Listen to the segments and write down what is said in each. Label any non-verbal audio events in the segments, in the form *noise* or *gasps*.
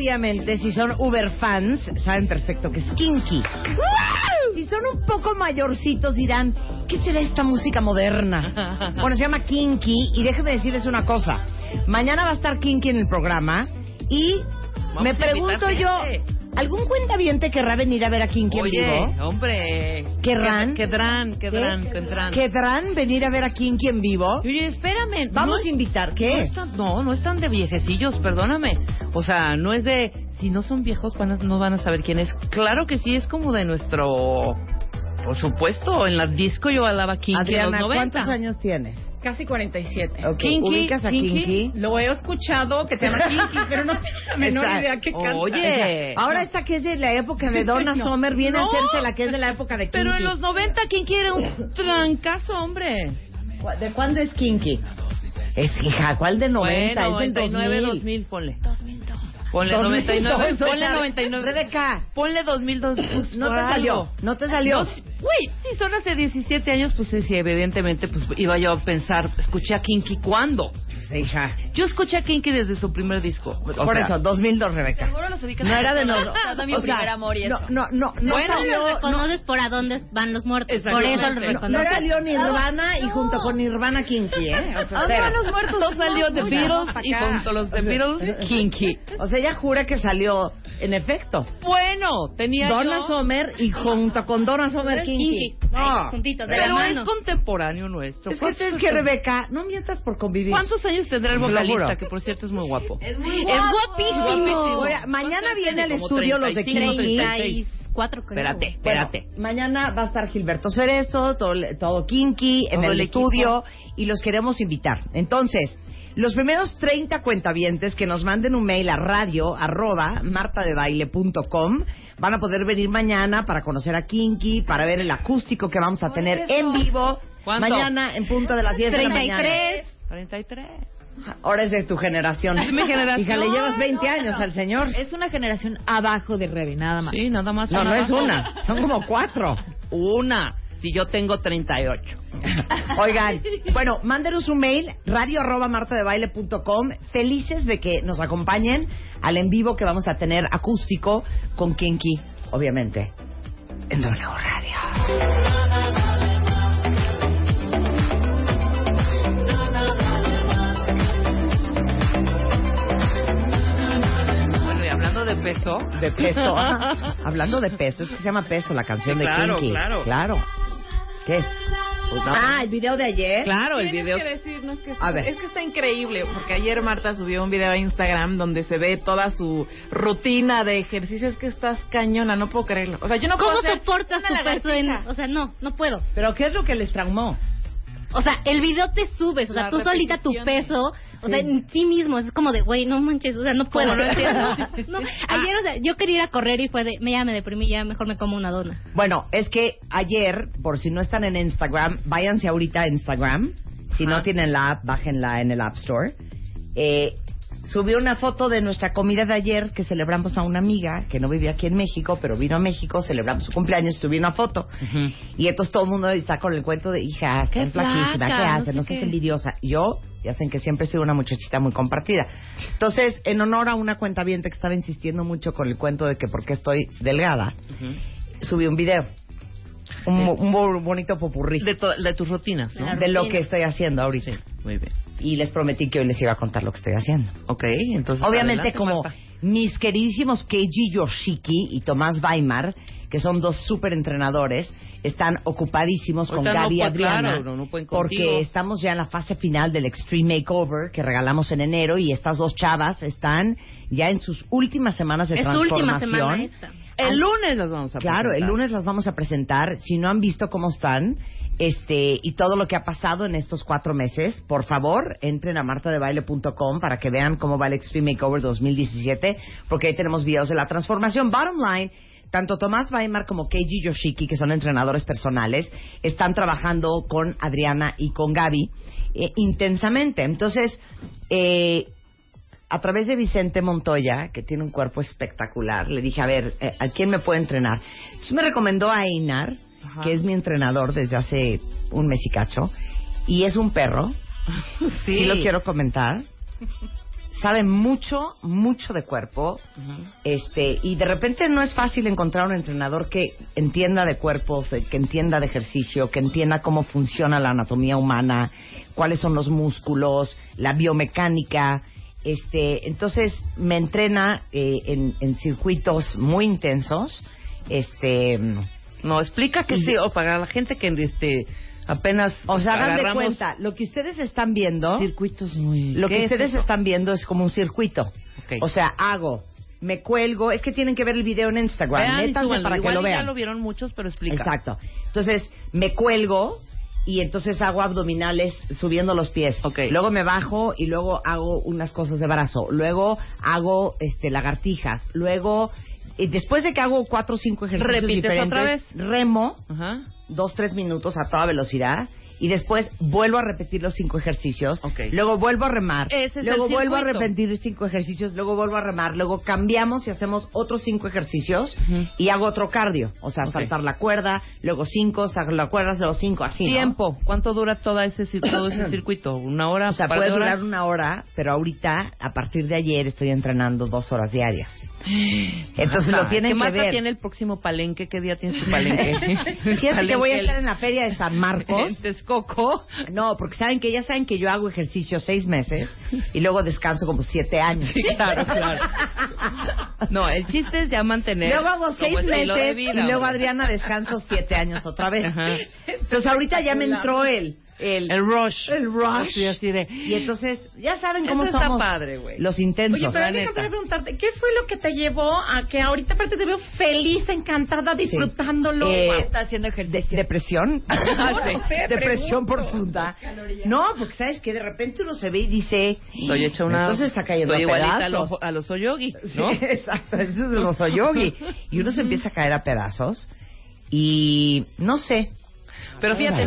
Obviamente si son Uber fans saben perfecto que es kinky. Si son un poco mayorcitos dirán, ¿qué será esta música moderna? Bueno, se llama kinky y déjenme decirles una cosa. Mañana va a estar kinky en el programa y Vamos me pregunto yo. ¿algún cuentaviente querrá venir a ver a kinky en vivo? hombre. ¿Querrán? Querrán, querrán, querrán. ¿Querrán venir a ver a kinky en vivo? Oye, espérame. Vamos no a invitar, No, ¿qué? están, no, no están de viejecillos, perdóname. O sea, no es de... Si no son viejos, van a- no van a saber quién es. Claro que sí, es como de nuestro... Por supuesto, en la disco yo hablaba Kinky en Adriana, los 90. ¿cuántos años tienes? Casi 47. Ok, Kinky, ¿Ubicas a Kinky. Kinky? Lo he escuchado que se llama *laughs* Kinky, pero no tengo la menor Exacto. idea qué canta. Oye. Ahora esta que es de la época de Donna No. Summer viene a No. hacerse la que es de la época de Kinky. Pero en los 90, ¿quién quiere un trancazo, hombre? ¿Cu- ¿De cuándo es Kinky? Es hija, ¿cuál de 90? Bueno, es del 99, 2000. 2000, ponle. Ponle 99, 2002, ponle oiga, 99. Rebeca, Ponle 2002. pues, no te salió, no te salió. Güey, si son hace 17 años, pues sí, sí, evidentemente, pues iba yo a pensar, escuché a Kinky, ¿cuándo? Hija. Yo escuché a Kinky desde su primer disco. O Por sea, eso, 2002, Rebeca. Seguro los ubicas. No era de no, nosotros. mi o sea, primer amor y no, eso. no, no, no Bueno, salió, lo no, reconoces por a dónde van los muertos. Por eso lo Exactamente. no, reconoces. no salió Nirvana y junto con Nirvana Kinky, ¿eh? O sea, ¿A dónde van los muertos? No salió The Beatles y junto a los The Beatles, Kinky. O sea, ella jura que salió, en efecto, Bueno, tenía Donna yo... Summer y junto con Donna Summer Kinky. No. juntitos, de la Pero es contemporáneo nuestro. Es que es que Rebeca, no mientas por convivir. ¿Cuántos años tendrá el vocalista? Que por cierto es muy guapo. Es muy Es guapo. guapísimo. Oye, mañana ¿Cuántos viene al estudio los de 35, Kinky. 34, creo. Espérate, espérate. Bueno, mañana va a estar Gilberto Cerezo, todo, todo Kinky en Todo el, el estudio y los queremos invitar. Entonces, los primeros 30 cuentavientes que nos manden un mail a radio arroba martadebaile.com van a poder venir mañana para conocer a Kinky, para ver el acústico que vamos a tener en vivo ¿Cuánto? mañana en punto de las 10 de la mañana. 33. Ahora es de tu generación. Es mi generación. Hija, le llevas 20 años al señor. Es una generación abajo de Rebe, nada más. Sí, nada más. No, no es una, *laughs* son como cuatro. Una. si yo tengo 38. *laughs* Oigan, bueno, mándenos un mail, radio arroba martadebaile.com. Felices de que nos acompañen al en vivo que vamos a tener acústico con Kinky, obviamente, en W Radio. De peso. De peso. *laughs* Hablando de peso, es que se llama peso la canción Sí, de claro, Kinky. claro. Claro. ¿Qué? Pues no. Ah, el video de ayer. Claro, el video. que decirnos que A ver. es que está increíble porque ayer Marta subió un video a Instagram donde se ve toda su rutina de ejercicios que estás cañona, no puedo creerlo. O sea, yo no ¿Cómo puedo hacer soportas tu peso en.? O sea, no, no puedo. ¿Pero qué es lo que les traumó? O sea, el video te subes, o sea, La tú solita tu peso, o sea, en sí mismo, es como de, güey, no manches, o sea, no puedo, no entiendo. *laughs* No, *laughs* Ah. ayer, o sea, yo quería ir a correr y fue de, me ya me deprimí, ya mejor me como una dona. Bueno, es que ayer, por si no están en Instagram, váyanse ahorita a Instagram. Si no tienen la app, bájenla en el App Store. Eh, subió una foto de nuestra comida de ayer que celebramos a una amiga que no vivía aquí en México, pero vino a México, celebramos su cumpleaños, subí una foto. Y entonces todo el mundo está con el cuento de, hija, Qué es flaquísima, ¿qué no hace? sé No seas envidiosa. Yo, ya saben que siempre he sido una muchachita muy compartida. Entonces, en honor a una cuenta que estaba insistiendo mucho con el cuento de que por qué estoy delgada, subí un video. Un, un bo- bonito popurrí de tus rutinas, ¿no? de lo que estoy haciendo ahorita. Sí, muy bien. Y les prometí que hoy les iba a contar lo que estoy haciendo. Ok, entonces. Obviamente, adelante, como Marta. mis queridísimos Keiji Yoshiki y Tomás Weimar, que son dos súper entrenadores, están ocupadísimos con Ahorita no Gaby y puede- Adriana. claro, no, no contigo. porque estamos ya en la fase final del Extreme Makeover que regalamos en enero y estas dos chavas están ya en sus últimas semanas de Es su última transformación. semana esta. El lunes las vamos a Claro, el presentar. lunes las vamos a presentar. Si no han visto cómo están este y todo lo que ha pasado en estos cuatro meses, por favor, entren a martadebaile.com para que vean cómo va el Extreme Makeover 2017, porque ahí tenemos videos de la transformación. Bottom line, tanto Tomás Weimar como Keiji Yoshiki, que son entrenadores personales, están trabajando con Adriana y con Gaby eh, intensamente. Entonces, eh, a través de Vicente Montoya, que tiene un cuerpo espectacular, le dije, a ver, eh, ¿a quién me puede entrenar? Entonces me recomendó a Einar, que es mi entrenador desde hace un mes y cacho, y es un perro, *laughs* sí, lo quiero comentar, sabe mucho, mucho de cuerpo, este, y de repente no es fácil encontrar un entrenador que entienda de cuerpos, que entienda de ejercicio, que entienda cómo funciona la anatomía humana, cuáles son los músculos, la biomecánica, este, entonces me entrena eh, en, en circuitos muy intensos, este, No, explica que sí, o para la gente que este apenas. o sea, hagan de cuenta, lo que ustedes están viendo, Circuitos muy. lo ¿Qué que es ustedes están viendo es como un circuito. Ok. O sea, hago, me cuelgo, es que tienen que ver el video en Instagram, Vean métanse súbanlo. para que Igual lo y vean. Ya lo vieron muchos, pero explica. Exacto. Entonces, me cuelgo y entonces hago abdominales subiendo los pies. Ok. Luego me bajo y luego hago unas cosas de brazo. Luego hago este lagartijas. Luego, después de que hago cuatro o cinco ejercicios ¿Repites diferentes, otra vez? remo Ajá. dos, tres minutos a toda velocidad y después vuelvo a repetir los cinco ejercicios, luego vuelvo a remar, Ese luego el vuelvo a repetir cinco ejercicios, luego vuelvo a remar, luego cambiamos y hacemos otros cinco ejercicios y hago otro cardio, o sea, saltar la cuerda, luego cinco, saltar la cuerda, luego cinco, así, ¿no? Tiempo. ¿Cuánto dura toda ese, todo ese *clears throat* circuito? ¿Una hora? O sea, ¿Un par puede horas? durar una hora, pero ahorita, a partir de ayer, estoy entrenando dos horas diarias. *gasps* Entonces Marta, lo tienen ¿Qué que ver. tiene el próximo palenque? ¿Qué día tiene su *laughs* palenque? Fíjate que voy a estar en la feria de San Marcos. *laughs* Texcoco. No, porque saben que ya saben que yo hago ejercicio seis meses y luego descanso como siete años. Sí, claro, claro. No, el chiste es ya mantener. Luego hago seis meses vida, y luego. Adriana descanso siete años otra vez. Ajá. Entonces ahorita ya me entró el el, El rush. el rush. Sí, así de. Y entonces ya saben cómo Eso está somos padre, güey. los intensos. Oye, pero la déjame neta. preguntarte, ¿qué fue lo que te llevó a que ahorita aparte te veo feliz, encantada, disfrutándolo? Eh, Está haciendo ejercicio. ¿Depresión? *laughs* no sé, Depresión pregunto. profunda. No, porque sabes que de repente uno se ve y dice, Estoy hecha una. esto se está cayendo Estoy a igualita a pedazos. los, a los Oyogi, *laughs* Sí, ¿no? exacto, eso es el oso yogi. Y uno se empieza a caer a pedazos. Y no sé. Pero fíjate.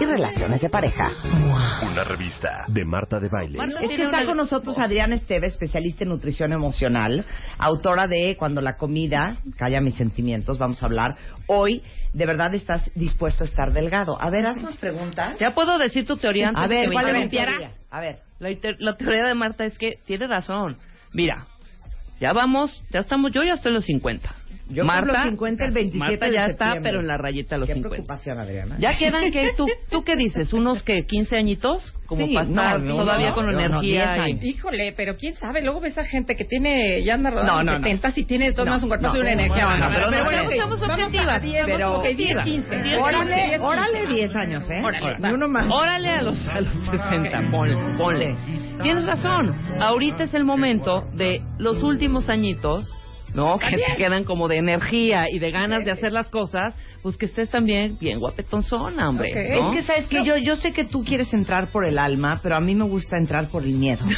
y relaciones de pareja. Una revista de Marta de Baile. Es que está con nosotros Adriana Esteve, especialista en nutrición emocional, autora de Cuando la comida calla mis sentimientos. Vamos a hablar hoy. De verdad estás dispuesto a estar delgado. A ver, haznos preguntas. Ya puedo decir tu teoría antes A de ver, que teoría? A ver. La teoría de Marta es que tiene razón. Mira, ya vamos, ya estamos, yo ya estoy en los 50. Yo Marta, cumplo 50 el 27 Marta de ya está, septiembre. pero en la rayita de los Qué 50. preocupación, Adriana. Ya quedan que tú, *laughs* tú qué dices, unos que 15 añitos, como Sí, para no, estar no, todavía no, con energía 10 y-. Híjole, pero quién sabe, luego ves a gente que tiene, ya anda rodando No, en no, no. 70 y tiene de No, maneras un cuerpo y una energía. no, no, pero, pero bueno, no, ok, estamos a objetivas. 10, Pero- ok, 10, 15. 10, Órale, 10, órale 10 años, ¿eh? Órale, Ni uno más. Órale a los, a los 60, ponle, ponle. Tienes razón, ahorita es el momento de los últimos añitos, ¿no? Que te quedan como de energía y de ganas de hacer las cosas, pues que estés también bien guapetonzona, hombre. Es que sabes que yo yo sé que tú quieres entrar por el alma, pero a mí me gusta entrar por el miedo. *laughs*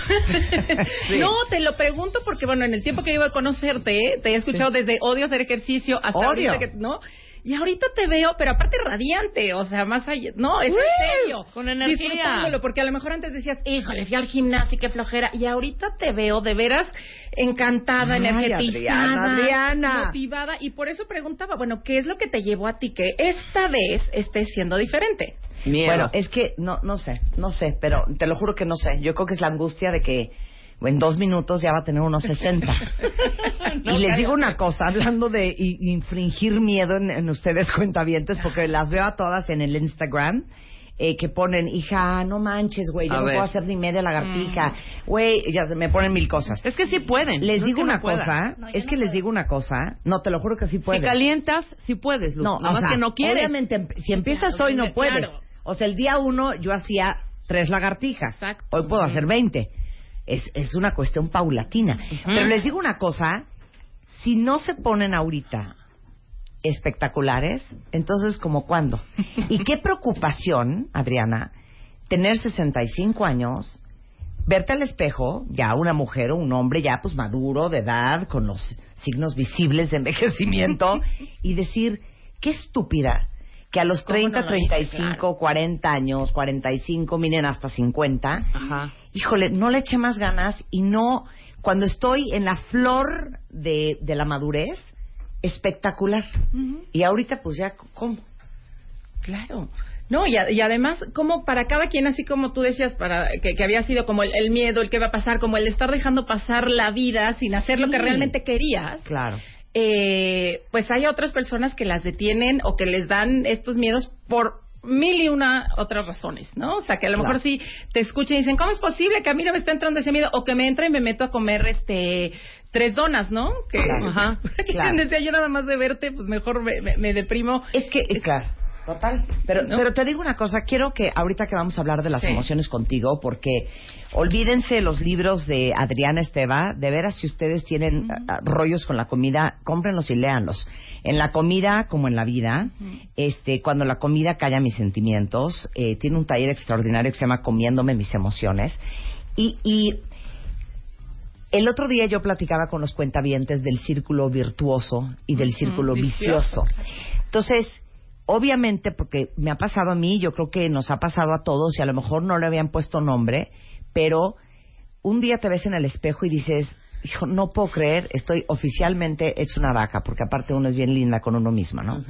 Sí. No, te lo pregunto porque, bueno, en el tiempo que iba a conocerte, te he escuchado desde odio hacer ejercicio hasta Odio. ahorita que, ¿no? Y ahorita te veo, pero aparte radiante, o sea, más allá, no, es en serio. con energía. Disfrutándolo, porque a lo mejor antes decías, híjole, fui al gimnasio, qué flojera, y ahorita te veo de veras encantada, Ay, energetizada, Adriana, Adriana. motivada, y por eso preguntaba, bueno, ¿qué es lo que te llevó a ti que esta vez estés siendo diferente? Miedo. Bueno, es que no no sé, no sé, pero te lo juro que no sé. Yo creo que es la angustia de que en dos minutos ya va a tener unos 60. *laughs* y les digo una cosa, hablando de infringir miedo en, en ustedes *laughs* cuentavientes, porque las veo a todas en el Instagram. eh, que ponen, hija, no manches, güey, yo A no ver. puedo hacer ni media lagartija, güey, ya se- me ponen mil cosas. es que sí pueden. Les no digo no una cosa, No, es no que les digo una cosa, no, te lo juro que sí Si puedes. calientas, sí puedes, Luz. No, o sea, que no quieres. Obviamente, em- si empiezas hoy no puedes. Claro. O sea, el día uno yo hacía tres lagartijas. Exacto. Hoy puedo hacer 20. Es, es una cuestión paulatina. Pero les digo una cosa, si no se ponen ahorita espectaculares, entonces como cuándo? *laughs* Y qué preocupación, Adriana, tener 65 años, verte al espejo, ya una mujer o un hombre ya pues maduro, de edad, con los signos visibles de envejecimiento, *laughs* y decir, qué estúpida, que a los ¿Cómo 30, no lo hice? 35, Claro. 40 años, 45, miren hasta 50, Ajá. híjole, no le eché más ganas y no, cuando estoy en la flor de, de la madurez, espectacular. Y ahorita pues ya, ¿cómo? Claro. No, y, a- y además, como para cada quien, así como tú decías, para que, que había sido como el, el miedo, el que va a pasar, como el estar dejando pasar la vida sin hacer lo que realmente querías, Claro. Eh, pues hay otras personas que las detienen o que les dan estos miedos por mil y una otras razones, ¿no? O sea, que a lo Claro. mejor sí te escuchan y dicen, ¿cómo es posible que a mí no me está entrando ese miedo? O que me entra y me meto a comer, este, tres donas, ¿no? Que, Claro. ajá. *laughs* Claro. *laughs* decía yo nada más de verte, pues mejor me, me- me deprimo. Es que, eh, claro, total. Pero, ¿No? pero te digo una cosa, quiero que ahorita que vamos a hablar de las Sí. emociones contigo, porque olvídense los libros de Adriana Esteva, de veras si ustedes tienen ah, ah, rollos con la comida, cómprenlos y léanlos. En la comida como en la vida, este, cuando la comida calla mis sentimientos, eh, tiene un taller extraordinario que se llama Comiéndome mis emociones. Y, y el otro día yo platicaba con los cuentavientes del círculo virtuoso y del círculo vicioso. Entonces, obviamente, porque me ha pasado a mí, yo creo que nos ha pasado a todos y a lo mejor no le habían puesto nombre, pero un día te ves en el espejo y dices, hijo, no puedo creer, estoy oficialmente hecho una vaca, porque aparte uno es bien linda con uno misma, ¿no?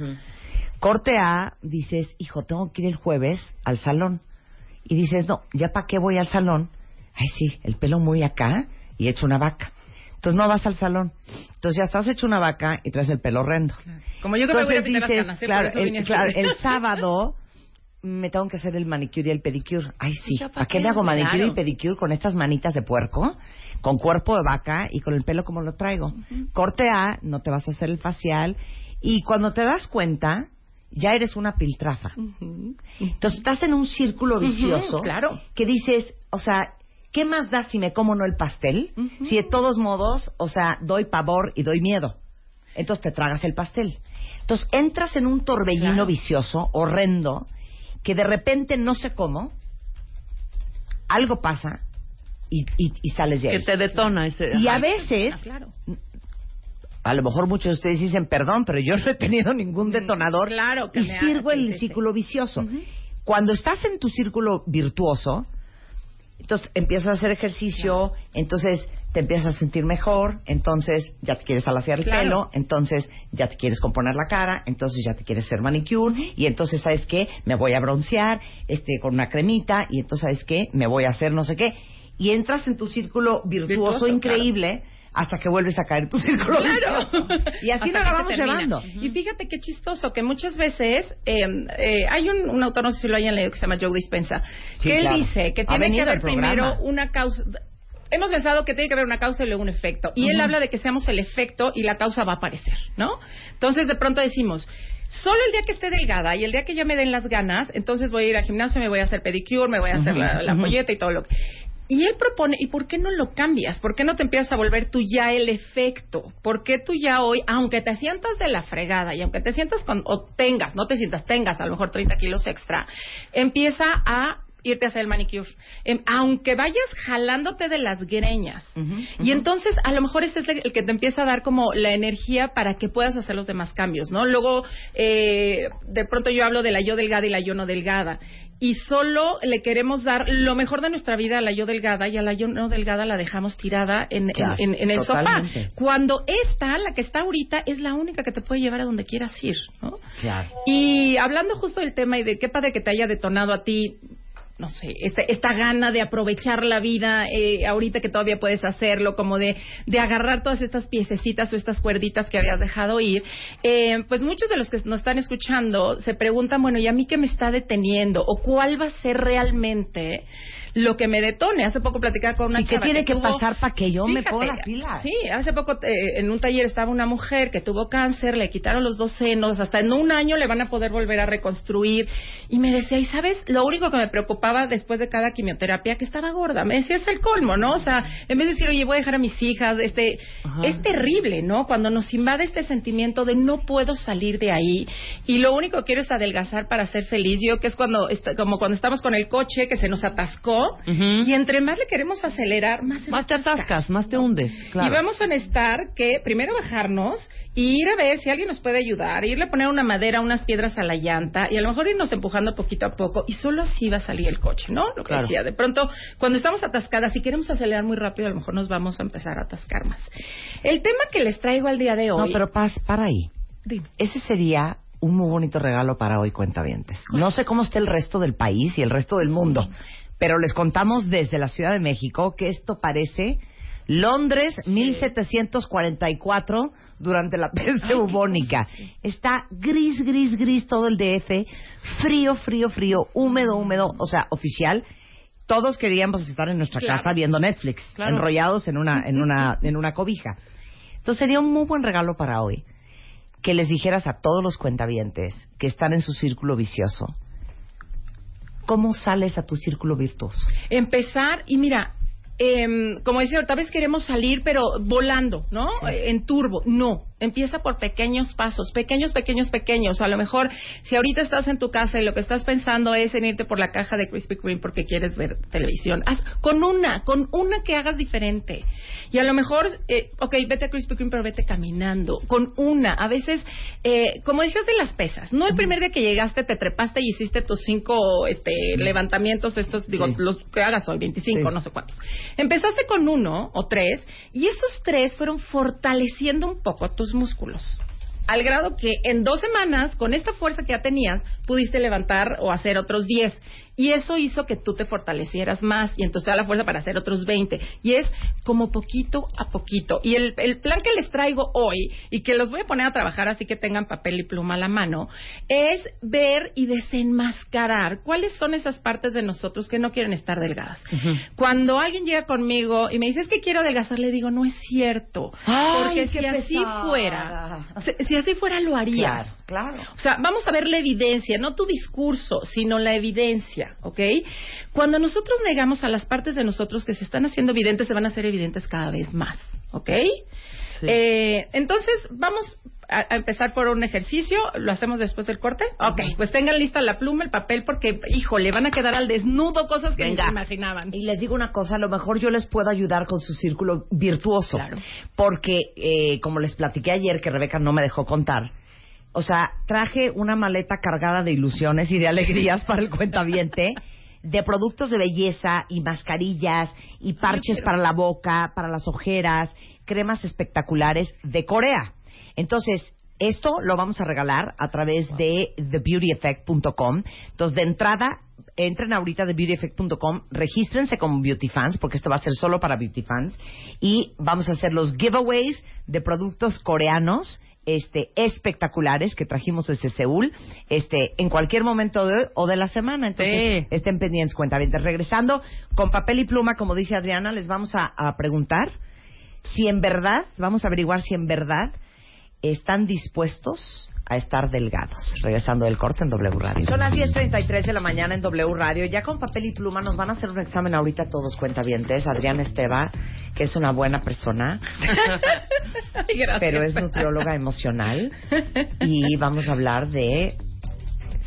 Corte A, dices, hijo, tengo que ir el jueves al salón. Y dices, no, ¿ya para qué voy al salón? Ay, sí, el pelo muy acá y hecho una vaca. Entonces no vas al salón. Entonces ya estás hecho una vaca y traes el pelo horrendo. Como yo que me voy a las dices, canas, ¿eh? claro, el, claro, el sábado me tengo que hacer el manicure y el pedicure. Ay, sí. ya, ¿pa' ¿Para qué me hago manicure Claro. y pedicure con estas manitas de puerco? Con cuerpo de vaca y con el pelo como lo traigo. Corte A, no te vas a hacer el facial. Y cuando te das cuenta, ya eres una piltrafa. Entonces estás en un círculo vicioso claro. que dices, o sea, ¿qué más da si me como no el pastel? Si de todos modos, o sea, doy pavor y doy miedo. Entonces te tragas el pastel. Entonces entras en un torbellino Claro. vicioso, horrendo, que de repente no sé cómo, algo pasa y, y- y sales de ahí. Que te detona ese. Y a veces, Ah, claro. a lo mejor muchos de ustedes dicen perdón, pero yo no he tenido ningún detonador Mm, claro que y me sirvo el sí, círculo vicioso. Cuando estás en tu círculo virtuoso, entonces empiezas a hacer ejercicio, entonces te empiezas a sentir mejor, entonces ya te quieres alaciar el Claro. pelo, entonces ya te quieres componer la cara, entonces ya te quieres hacer manicure y entonces sabes qué, me voy a broncear, este con una cremita y entonces sabes qué, me voy a hacer no sé qué. Y entras en tu círculo virtuoso, Virtuoso, increíble hasta que vuelves a caer tu círculo Claro. y así nos la vamos llevando. Y fíjate qué chistoso, que muchas veces eh, eh, hay un, un autor, no sé si lo hayan leído, que se llama Joe Dispensa, Sí, que él claro. dice que tiene que haber primero una causa. Hemos pensado que tiene que haber una causa y luego un efecto. Y él habla de que seamos el efecto y la causa va a aparecer, ¿no? Entonces de pronto decimos, solo el día que esté delgada y el día que ya me den las ganas, entonces voy a ir al gimnasio, me voy a hacer pedicure, me voy a hacer la, la polleta y todo lo que... Y él propone, ¿y por qué no lo cambias? ¿Por qué no te empiezas a volver tú ya el efecto? ¿Por qué tú ya hoy, aunque te sientas de la fregada y aunque te sientas con, o tengas, no te sientas, tengas a lo mejor 30 kilos extra, empieza a irte a hacer el manicure. Em, aunque vayas jalándote de las greñas. Y entonces, a lo mejor ese es el que te empieza a dar como la energía para que puedas hacer los demás cambios, ¿no? Luego, eh, de pronto yo hablo de la yo delgada y la yo no delgada. Y solo le queremos dar lo mejor de nuestra vida a la yo delgada y a la yo no delgada la dejamos tirada en, en- en- en el totalmente. sofá. Cuando esta, la que está ahorita, es la única que te puede llevar a donde quieras ir, ¿no? Claro. Y hablando justo del tema y de qué padre que te haya detonado a ti, no sé, este- esta gana de aprovechar la vida eh, ahorita que todavía puedes hacerlo, como de, de agarrar todas estas piececitas o estas cuerditas que habías dejado ir, eh, pues muchos de los que nos están escuchando se preguntan, bueno, ¿y a mí qué me está deteniendo? ¿O cuál va a ser realmente lo que me detone? Hace poco platicaba con una Sí, ¿qué tiene que tuvo- pasar para que yo me ponga las pilas? Sí, hace poco eh, en un taller estaba una mujer que tuvo cáncer, le quitaron los dos senos, hasta en un año le van a poder volver a reconstruir. Y me decía, ¿y sabes? Lo único que me preocupaba después de cada quimioterapia, que estaba gorda. Me decía, es el colmo, ¿no? O sea, en vez de decir, oye, voy a dejar a mis hijas, este, es terrible, ¿no? Cuando nos invade este sentimiento de no puedo salir de ahí y lo único que quiero es adelgazar para ser feliz. Yo que es cuando, como cuando estamos con el coche que se nos atascó Y entre más le queremos acelerar, más Más te atasca. atascas, más te hundes. Claro. Y vamos a necesitar que primero bajarnos y ir a ver si alguien nos puede ayudar, irle a poner una madera, unas piedras a la llanta y a lo mejor irnos empujando poquito a poco y solo así va a salir el coche, ¿no? Lo que Claro. decía, de pronto cuando estamos atascadas y queremos acelerar muy rápido, a lo mejor nos vamos a empezar a atascar más. El tema que les traigo al día de hoy... No, pero Paz, para ahí. Dime. Ese sería un muy bonito regalo para hoy, cuentavientes. No sé cómo está el resto del país y el resto del mundo, pero les contamos desde la Ciudad de México que esto parece Londres 1744 durante la *laughs* peste bubónica. Está gris, gris, gris todo el DF, frío, frío, frío, húmedo, húmedo, o sea, oficial. Todos queríamos estar en nuestra Claro. casa viendo Netflix, Claro. enrollados en una, en una, en una cobija. Entonces sería un muy buen regalo para hoy que les dijeras a todos los cuentavientes que están en su círculo vicioso, ¿cómo sales a tu círculo virtuoso? empezar y mira, em, como decía, tal vez queremos salir, pero volando, ¿no? Eh, En turbo. No. Empieza por pequeños pasos, pequeños, pequeños, pequeños. A lo mejor, si ahorita estás en tu casa y lo que estás pensando es en irte por la caja de Krispy Kreme porque quieres ver televisión, haz con una, con una que hagas diferente. Y a lo mejor, eh, ok, vete a Krispy Kreme, pero vete caminando. Con una. A veces, eh, como decías de las pesas, no el primer día que llegaste te trepaste y hiciste tus cinco este, levantamientos, estos, digo, Sí. los que hagas hoy, 25, Sí. no sé cuántos. Empezaste con uno o tres y esos tres fueron fortaleciendo un poco músculos. Al grado que en dos semanas, con esta fuerza que ya tenías, pudiste levantar o hacer otros 10. Y eso hizo que tú te fortalecieras más y entonces te da la fuerza para hacer otros 20. Y es como poquito a poquito. Y el, el plan que les traigo hoy y que los voy a poner a trabajar así que tengan papel y pluma a la mano es ver y desenmascarar cuáles son esas partes de nosotros que no quieren estar delgadas. Cuando alguien llega conmigo y me dice es que quiero adelgazar, le digo no es cierto. Ay, porque si así fuera, si, si así fuera lo harías. Claro, claro. O sea, vamos a ver la evidencia, no tu discurso, sino la evidencia, ¿ok? Cuando nosotros negamos a las partes de nosotros que se están haciendo evidentes, se van a hacer evidentes cada vez más, ¿ok? Sí. Eh, entonces, vamos a, a empezar por un ejercicio. ¿Lo hacemos después del corte? Ok, pues tengan lista la pluma, el papel, porque, híjole, van a quedar al desnudo cosas que Venga. no se imaginaban. Y les digo una cosa, a lo mejor yo les puedo ayudar con su círculo virtuoso. Claro. Porque, eh, como les platiqué ayer, que Rebeca no me dejó contar, o sea, traje una maleta cargada de ilusiones y de alegrías para el cuentaviente, de productos de belleza y mascarillas y parches para la boca, para las ojeras, cremas espectaculares de Corea. Entonces, esto lo vamos a regalar a través de thebeautyeffect.com. Entonces, de entrada, entren ahorita a thebeautyeffect.com, regístrense como beauty fans, porque esto va a ser solo para beauty fans, y vamos a hacer los giveaways de productos coreanos este, espectaculares que trajimos desde Seúl este, en cualquier momento de hoy o de la semana. Entonces, Sí. estén pendientes, cuenta Regresando con papel y pluma, como dice Adriana, les vamos a, a preguntar si en verdad, vamos a averiguar si en verdad están dispuestos a estar delgados. Regresando del corte en W Radio. Son las 10.33 de la mañana en W Radio. Ya con papel y pluma nos van a hacer un examen ahorita todos cuentavientes. Adriana Esteva, que es una buena persona, *laughs* Ay, gracias. pero es nutrióloga emocional. Y vamos a hablar de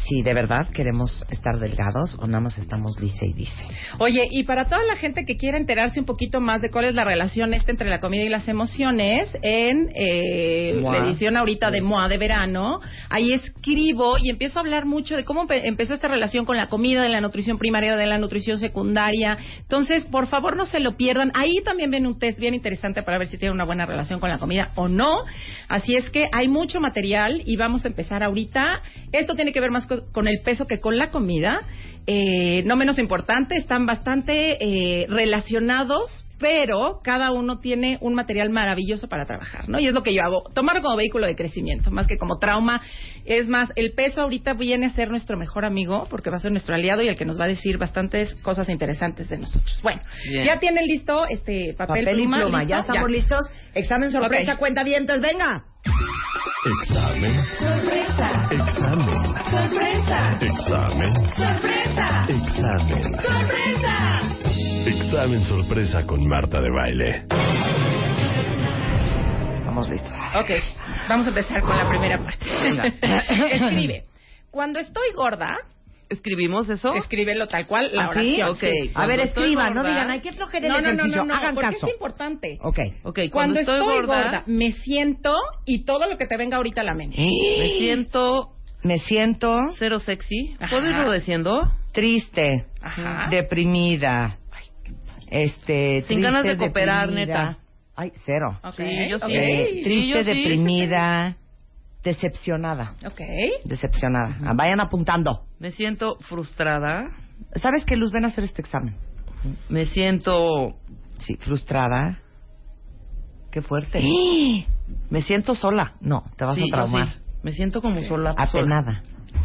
si de verdad queremos estar delgados o nada más estamos dice y dice. Oye, y para toda la gente que quiera enterarse un poquito más de cuál es la relación esta entre la comida y las emociones, en eh, la edición ahorita de MOA de verano, ahí escribo y empiezo a hablar mucho de cómo empe- empezó esta relación con la comida, de la nutrición primaria, de la nutrición secundaria. Entonces, por favor, no se lo pierdan. Ahí también viene un test bien interesante para ver si tienen una buena relación con la comida o no. Así es que hay mucho material y vamos a empezar ahorita. Esto tiene que ver más con el peso que con la comida. Eh, no menos importante, están bastante eh, relacionados, pero cada uno tiene un material maravilloso para trabajar, ¿no? Y es lo que yo hago, tomarlo como vehículo de crecimiento, más que como trauma. Es más, el peso ahorita viene a ser nuestro mejor amigo, porque va a ser nuestro aliado y el que nos va a decir bastantes cosas interesantes de nosotros. Bueno, Bien. ya tienen listo este papel, Papel y pluma, pluma, ¿listo? ya estamos listos. Examen sorpresa, Ok. cuenta dientes, venga. Examen. Sorpresa. Examen. Sorpresa. Examen. Sorpresa. Examen. Sorpresa. Examen sorpresa con Marta de baile. Estamos listos. Ok, vamos a empezar con la primera parte. *laughs* Escribe. Cuando estoy gorda, ¿Escribimos eso? escríbelo tal cual la ¿Ah, sí? oración. Ok. sí. A ver, estoy escriban, no gorda- digan, ay, qué flojera el No, no, no, ejercicio. no, no, Hagan porque caso. es importante. Ok. Ok, Cuando, cuando, estoy, estoy gorda, me siento y todo lo que te venga ahorita a la mente. me siento Me siento cero sexy. ¿Puedo irlo diciendo? triste, Ajá. deprimida, este, Sin ganas de cooperar, deprimida. neta. Ay, cero. Ok, Sí, yo sí. Eh, Sí, triste, sí. deprimida, decepcionada, Ok. decepcionada. Vayan apuntando. Me siento frustrada. ¿Sabes qué, Luz? Ven a hacer este examen. Me siento... Sí, frustrada. Qué fuerte. Me siento sola. No, te vas Sí, a yo traumar. Me siento como sola. Apenada.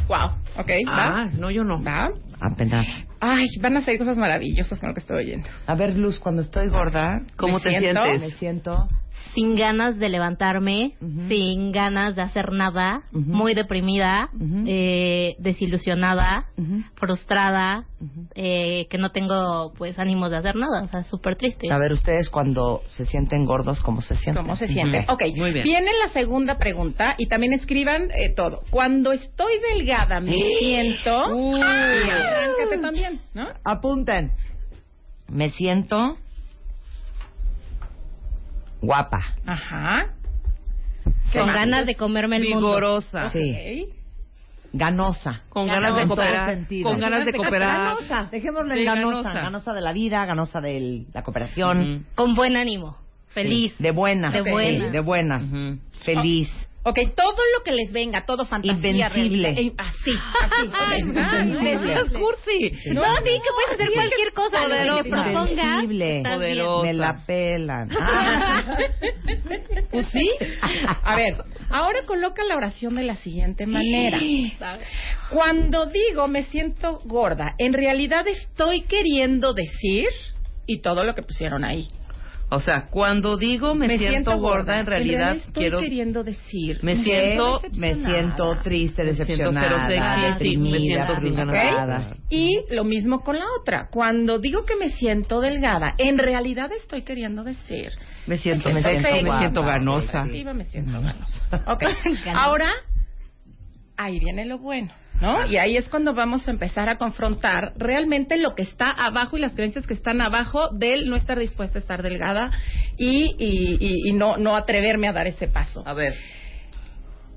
Wow. Ok, Ah, no, yo no. ¿va? Apenada. Ay, van a salir cosas maravillosas con lo que estoy oyendo. A ver, Luz, cuando estoy gorda, ¿Cómo Me te siento- me sientes? siento Sin ganas de levantarme, sin ganas de hacer nada, muy deprimida, eh, desilusionada, frustrada, eh, que no tengo pues ánimos de hacer nada, o sea, súper triste. A ver, ustedes cuando se sienten gordos, ¿cómo se sienten? ¿Cómo se siente? Ujú. Ok, Muy bien. Viene la segunda pregunta y también escriban eh, todo. Cuando estoy delgada me siento... Uy. Arráncate también, ¿no? Apunten. Me siento guapa. Ajá. ¿Qué Con más? ganas de comerme el mundo. Vigorosa. Sí. Ganosa. Con ganas de cooperar. Con ganas de cooperar. Ganosa. Dejémosle Sí, ganosa. ganosa. Ganosa de la vida, ganosa de la cooperación. Ujú. Con buen ánimo, feliz. Sí, De buenas. De sí, buenas. de buenas. Ujú. Feliz. Ok, todo lo que les venga, todo fantasía. Invencible. realidad. Eh, Así, así. *laughs* ok. Invencible. Es cursi. No, sí, que puedes hacer cualquier cosa. lo que Poderosa. estás bien. Poderosa. Me la pelan. Ah. Pues sí. A ver, ahora coloca la oración de la siguiente manera. Cuando digo me siento gorda, en realidad estoy queriendo decir y todo lo que pusieron ahí. O sea, cuando digo me, siento, gorda, en realidad estoy quiero queriendo decir me siento Me siento triste, Me siento decepcionada, cero sexy, me siento. Y lo mismo con la otra. Cuando digo que me siento delgada, en realidad estoy queriendo decir. me siento Me me siento siento, me siento ganosa. Me siento ganosa. Ok. *laughs* Ahora, ahí viene lo bueno. ¿No? Y ahí es cuando vamos a empezar a confrontar realmente lo que está abajo y las creencias que están abajo del no estar dispuesta a estar delgada y, y, y- y no, no atreverme a dar ese paso. A ver,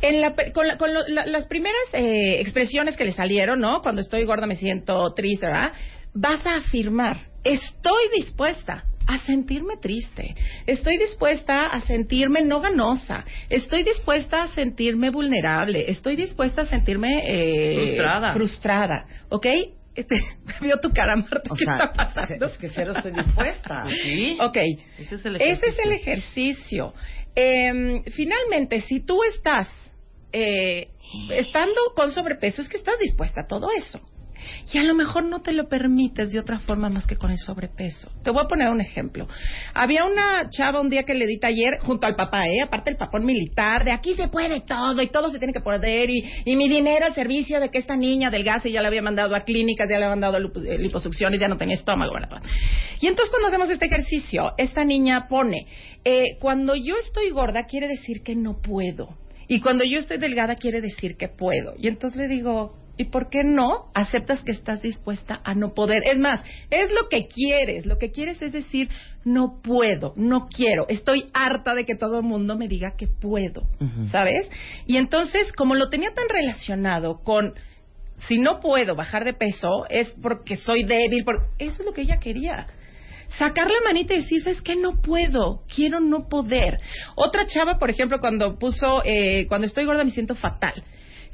En la, con la- con lo- la- las primeras eh, expresiones que le salieron, ¿no? Cuando estoy gorda me siento triste, ¿verdad? Vas a afirmar, estoy dispuesta a sentirme triste, estoy dispuesta a sentirme no ganosa, estoy dispuesta a sentirme vulnerable, estoy dispuesta a sentirme eh, Frustrada. frustrada, ¿ok? Este, *laughs* vio tu cara, Marta, O ¿qué sea, está pasando? es que cero estoy dispuesta. *laughs* ¿sí? Ok. Ese es el Ese es el ejercicio. ejercicio. Eh, finalmente, si tú estás eh, estando con sobrepeso, es que estás dispuesta a todo eso. Y a lo mejor no te lo permites de otra forma más que con el sobrepeso. Te voy a poner un ejemplo. Había una chava un día que le di taller junto al papá, ¿eh? aparte el papón militar, de aquí se puede todo y todo se tiene que poder y, y mi dinero al servicio de que esta niña del gas ya la había mandado a clínicas, ya le había mandado a eh, liposucción y ya no tenía estómago. ¿verdad? Y entonces cuando hacemos este ejercicio, esta niña pone, eh, cuando yo estoy gorda quiere decir que no puedo. Y cuando yo estoy delgada quiere decir que puedo. Y entonces le digo, ¿y por qué no aceptas que estás dispuesta a no poder? Es más, es lo que quieres. Lo que quieres es decir, no puedo, no quiero. Estoy harta de que todo el mundo me diga que puedo. ¿Sabes? Y entonces, como lo tenía tan relacionado con si no puedo bajar de peso es porque soy débil, por... eso es lo que ella quería. Sacar la manita y decir, es que no puedo, quiero no poder. Otra chava, por ejemplo, cuando puso, eh, cuando estoy gorda me siento fatal.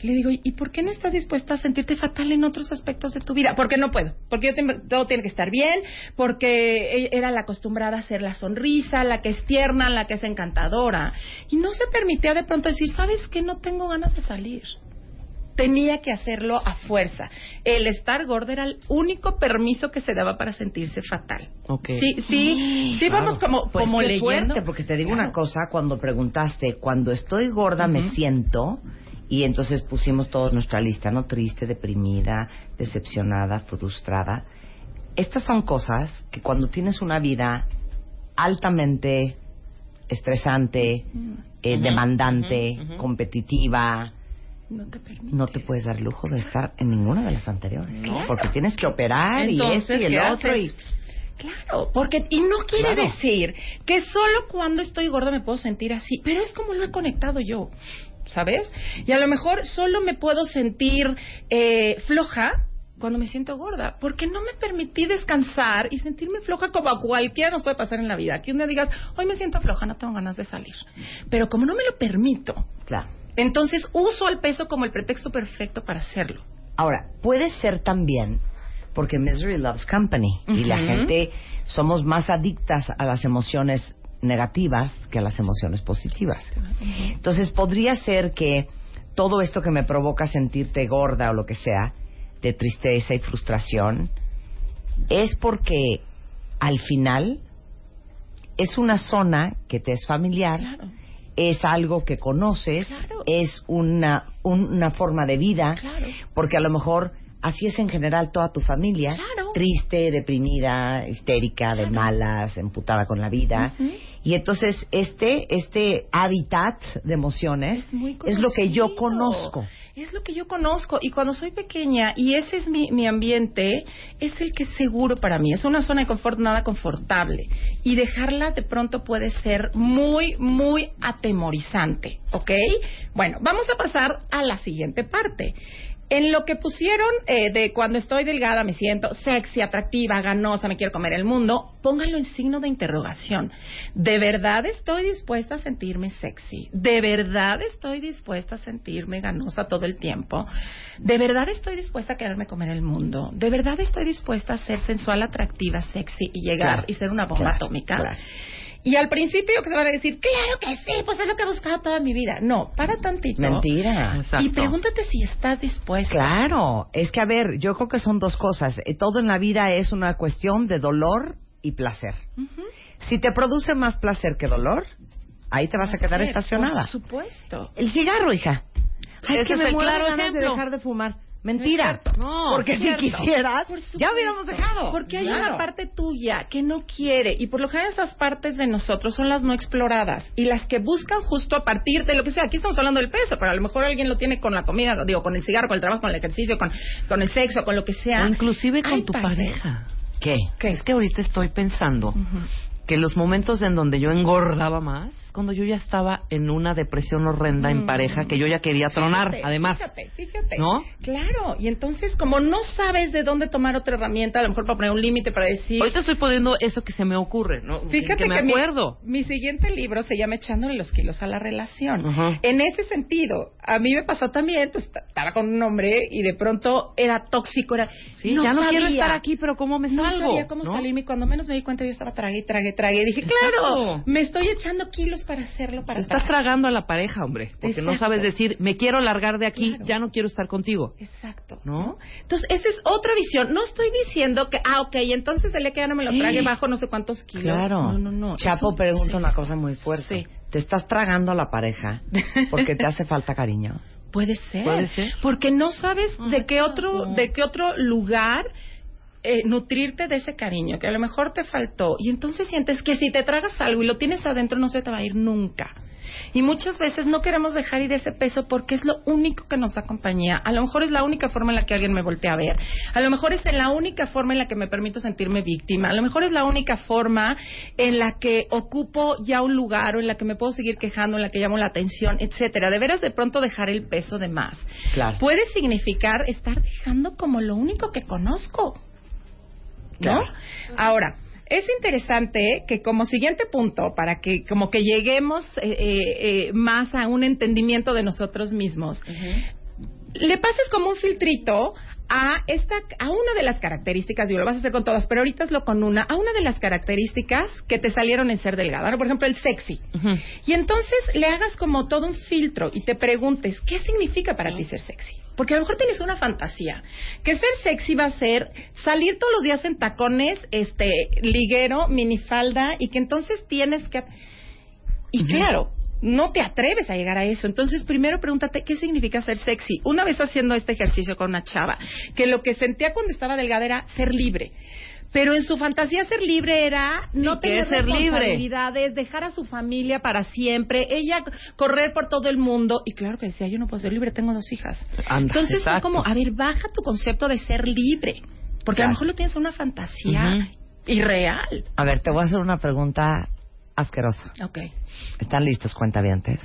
Le digo, ¿y por qué no estás dispuesta a sentirte fatal en otros aspectos de tu vida? Porque no puedo. Porque yo tengo- todo tiene que estar bien. Porque e- era la acostumbrada a ser la sonrisa, la que es tierna, la que es encantadora. Y no se permitía de pronto decir, ¿sabes qué? No tengo ganas de salir tenía que hacerlo a fuerza. El estar gorda era el único permiso que se daba para sentirse fatal. Ok. Sí, sí, sí, vamos como, Pues como leyendo. fuerte, porque te digo una cosa, cuando preguntaste, cuando estoy gorda me siento, y entonces pusimos todos nuestra lista, ¿no? Triste, deprimida, decepcionada, frustrada. Estas son cosas que cuando tienes una vida altamente estresante, eh, demandante, competitiva, No te permite. no te puedes dar lujo de estar en ninguna de las anteriores. Porque tienes que operar Entonces, y esto y el ¿qué otro. Y... Claro, porque y no quiere Claro. decir que solo cuando estoy gorda me puedo sentir así, pero es como lo he conectado yo, ¿sabes? Y a lo mejor solo me puedo sentir eh, floja cuando me siento gorda, porque no me permití descansar y sentirme floja como a cualquiera nos puede pasar en la vida. Que un día digas, hoy me siento floja, no tengo ganas de salir. Pero como no me lo permito, Claro. entonces uso el peso como el pretexto perfecto para hacerlo. Ahora, puede ser también porque Misery Loves Company y la gente somos más adictas a las emociones negativas que a las emociones positivas. Entonces, podría ser que todo esto que me provoca sentirte gorda o lo que sea, de tristeza y frustración, es porque al final es una zona que te es familiar, Claro. es algo que conoces, Claro. es una, un- una forma de vida, Claro. porque a lo mejor así es en general toda tu familia, Claro. triste, deprimida, histérica, de malas, emputada con la vida. Y entonces este este hábitat de emociones Es lo que yo conozco. Es lo que yo conozco. Y cuando soy pequeña y ese es mi, mi ambiente, es el que es seguro para mí. Es una zona de confort nada confortable. Y dejarla de pronto puede ser muy, muy atemorizante. ¿Ok? Bueno, vamos a pasar a la siguiente parte. En lo que pusieron eh, de cuando estoy delgada me siento sexy, atractiva, ganosa, me quiero comer el mundo, pónganlo en signo de interrogación. ¿De verdad estoy dispuesta a sentirme sexy? ¿De verdad estoy dispuesta a sentirme ganosa todo el tiempo? ¿De verdad estoy dispuesta a quererme comer el mundo? ¿De verdad estoy dispuesta a ser sensual, atractiva, sexy y llegar Claro, y ser una bomba claro, atómica? claro. Y al principio que se van a decir, claro que sí, pues es lo que he buscado toda mi vida. No, para tantito. Mentira. Exacto. Y pregúntate si estás dispuesta. Claro, es que a ver, yo creo que son dos cosas. Eh, Todo en la vida es una cuestión de dolor y placer. Si te produce más placer que dolor, ahí te vas a quedar estacionada. Por supuesto. El cigarro, hija. Ay, es que me muero de claro ganas de dejar de fumar. Mentira. No, porque si quisieras, Por ya hubiéramos dejado. Porque hay Claro. una parte tuya que no quiere y por lo general esas partes de nosotros son las no exploradas y las que buscan justo a partir de lo que sea. Aquí estamos hablando del peso, pero a lo mejor alguien lo tiene con la comida, digo, con el cigarro, con el trabajo, con el ejercicio, con, con el sexo, con lo que sea. O inclusive con Hay tu pareja. ¿Qué? ¿Qué? Es que ahorita estoy pensando que los momentos en donde yo engordaba más, cuando yo ya estaba en una depresión horrenda en Mm. pareja, que yo ya quería tronar, Fíjate, además. Fíjate, fíjate. ¿No? Claro, y entonces como no sabes de dónde tomar otra herramienta, a lo mejor para poner un límite para decir... Ahorita estoy poniendo eso que se me ocurre, ¿no? Fíjate que me mi- acuerdo. Mi, siguiente libro se llama Echándole los kilos a la relación. En ese sentido, a mí me pasó también, pues estaba con un hombre y de pronto era tóxico, era... Sí, ya no quiero estar aquí, pero ¿cómo me No salgo? sabía cómo ¿no? salirme y cuando menos me di cuenta yo estaba trague, trague. Y dije, claro, me estoy echando kilos para hacerlo para Estás tragando a la pareja, hombre, porque no sabes decir, me quiero largar de aquí, Claro. ya no quiero estar contigo. Exacto. ¿No? Entonces, esa es otra visión. No estoy diciendo que, ah, ok, entonces el día que ya no me lo trague bajo no sé cuántos kilos. Claro. No, no, no. Chapo Eso- pregunta sí, una cosa muy fuerte. Sí. ¿Te estás tragando a la pareja porque te hace falta cariño? *laughs* Puede ser. Puede ser. Porque no sabes de qué otro, de qué otro lugar eh, nutrirte de ese cariño que a lo mejor te faltó. Y entonces sientes que si te tragas algo y lo tienes adentro no se te va a ir nunca. Y muchas veces no queremos dejar ir ese peso porque es lo único que nos da compañía. A lo mejor es la única forma en la que alguien me voltea a ver. A lo mejor es la única forma en la que me permito sentirme víctima. A lo mejor es la única forma en la que ocupo ya un lugar o en la que me puedo seguir quejando, en la que llamo la atención, etcétera. De veras de pronto dejar el peso de más. Claro. Puede significar estar dejando como lo único que conozco. ¿No? Claro. Ahora, es interesante que como siguiente punto, para que como que lleguemos eh, eh, eh, más a un entendimiento de nosotros mismos, le pases como un filtrito a esta a una de las características, digo, lo vas a hacer con todas, pero ahorita hazlo con una, a una de las características que te salieron en ser delgada, ¿no? Por ejemplo, el sexy. Y entonces le hagas como todo un filtro y te preguntes, ¿qué significa para ti ser sexy? Porque a lo mejor tienes una fantasía, que ser sexy va a ser salir todos los días en tacones, este, liguero, minifalda, y que entonces tienes que... Y claro, no te atreves a llegar a eso. Entonces, primero pregúntate qué significa ser sexy. Una vez haciendo este ejercicio con una chava, que lo que sentía cuando estaba delgada era ser libre. Pero en su fantasía ser libre era no tener ser libre. responsabilidades, dejar a su familia para siempre, ella correr por todo el mundo. Y claro que decía, yo no puedo ser libre, tengo dos hijas. Anda, Entonces fue exacto. como, a ver, baja tu concepto de ser libre. Porque a lo mejor lo tienes en una fantasía irreal. A ver, te voy a hacer una pregunta asquerosa. Ok. ¿Están listos, cuentavientes?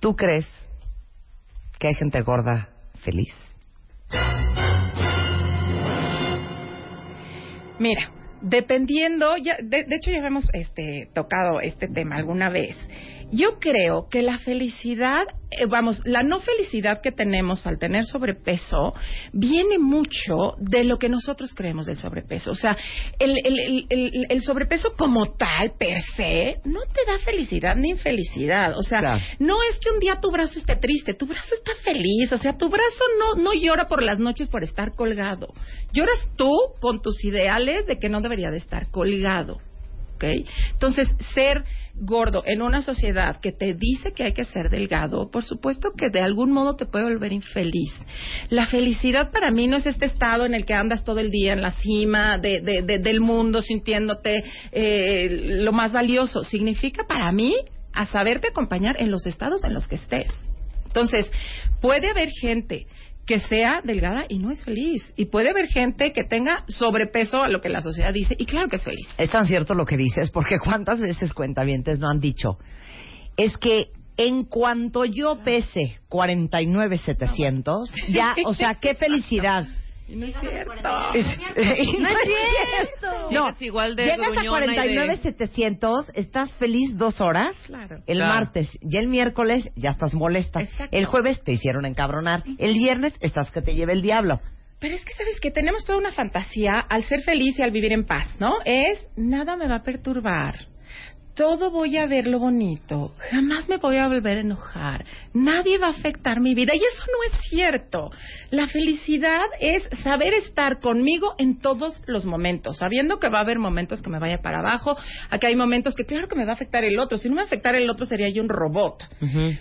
¿Tú crees que hay gente gorda feliz? Mira, dependiendo, ya, de, de hecho ya hemos este, tocado este tema alguna vez. Yo creo que la felicidad, eh, vamos, la no felicidad que tenemos al tener sobrepeso viene mucho de lo que nosotros creemos del sobrepeso. O sea, el, el, el, sobrepeso como tal, per se, no te da felicidad ni infelicidad. O sea, Claro. no es que un día tu brazo esté triste, tu brazo está feliz, o sea, tu brazo no, no llora por las noches por estar colgado. Lloras tú con tus ideales de que no debería de estar colgado. ¿Ok? Entonces, ser gordo en una sociedad que te dice que hay que ser delgado, por supuesto que de algún modo te puede volver infeliz. La felicidad para mí no es este estado en el que andas todo el día en la cima de- de- de- del mundo sintiéndote eh, lo más valioso. Significa para mí a saberte acompañar en los estados en los que estés. Entonces, puede haber gente que sea delgada y no es feliz. Y puede haber gente que tenga sobrepeso a lo que la sociedad dice y claro que es feliz. Es tan cierto lo que dices, porque *laughs* cuántas veces cuentavientes no han dicho, es que en cuanto yo pese 49,700, ya, o sea, qué felicidad. *laughs* No es cierto. no es *laughs* cierto. No, Sigues igual de llegas a gruñona y de- 49,700, estás feliz dos horas. Claro. El Claro. martes y el miércoles ya estás molesta. Exacto. El jueves te hicieron encabronar. El viernes estás que te lleve el diablo. Pero es que sabes que tenemos toda una fantasía al ser feliz y al vivir en paz, ¿no? Es nada me va a perturbar. Todo voy a ver lo bonito, jamás me voy a volver a enojar, nadie va a afectar mi vida y eso no es cierto. La felicidad es saber estar conmigo en todos los momentos, sabiendo que va a haber momentos que me vaya para abajo, aquí hay momentos que claro que me va a afectar el otro, si no me afectara el otro sería yo un robot.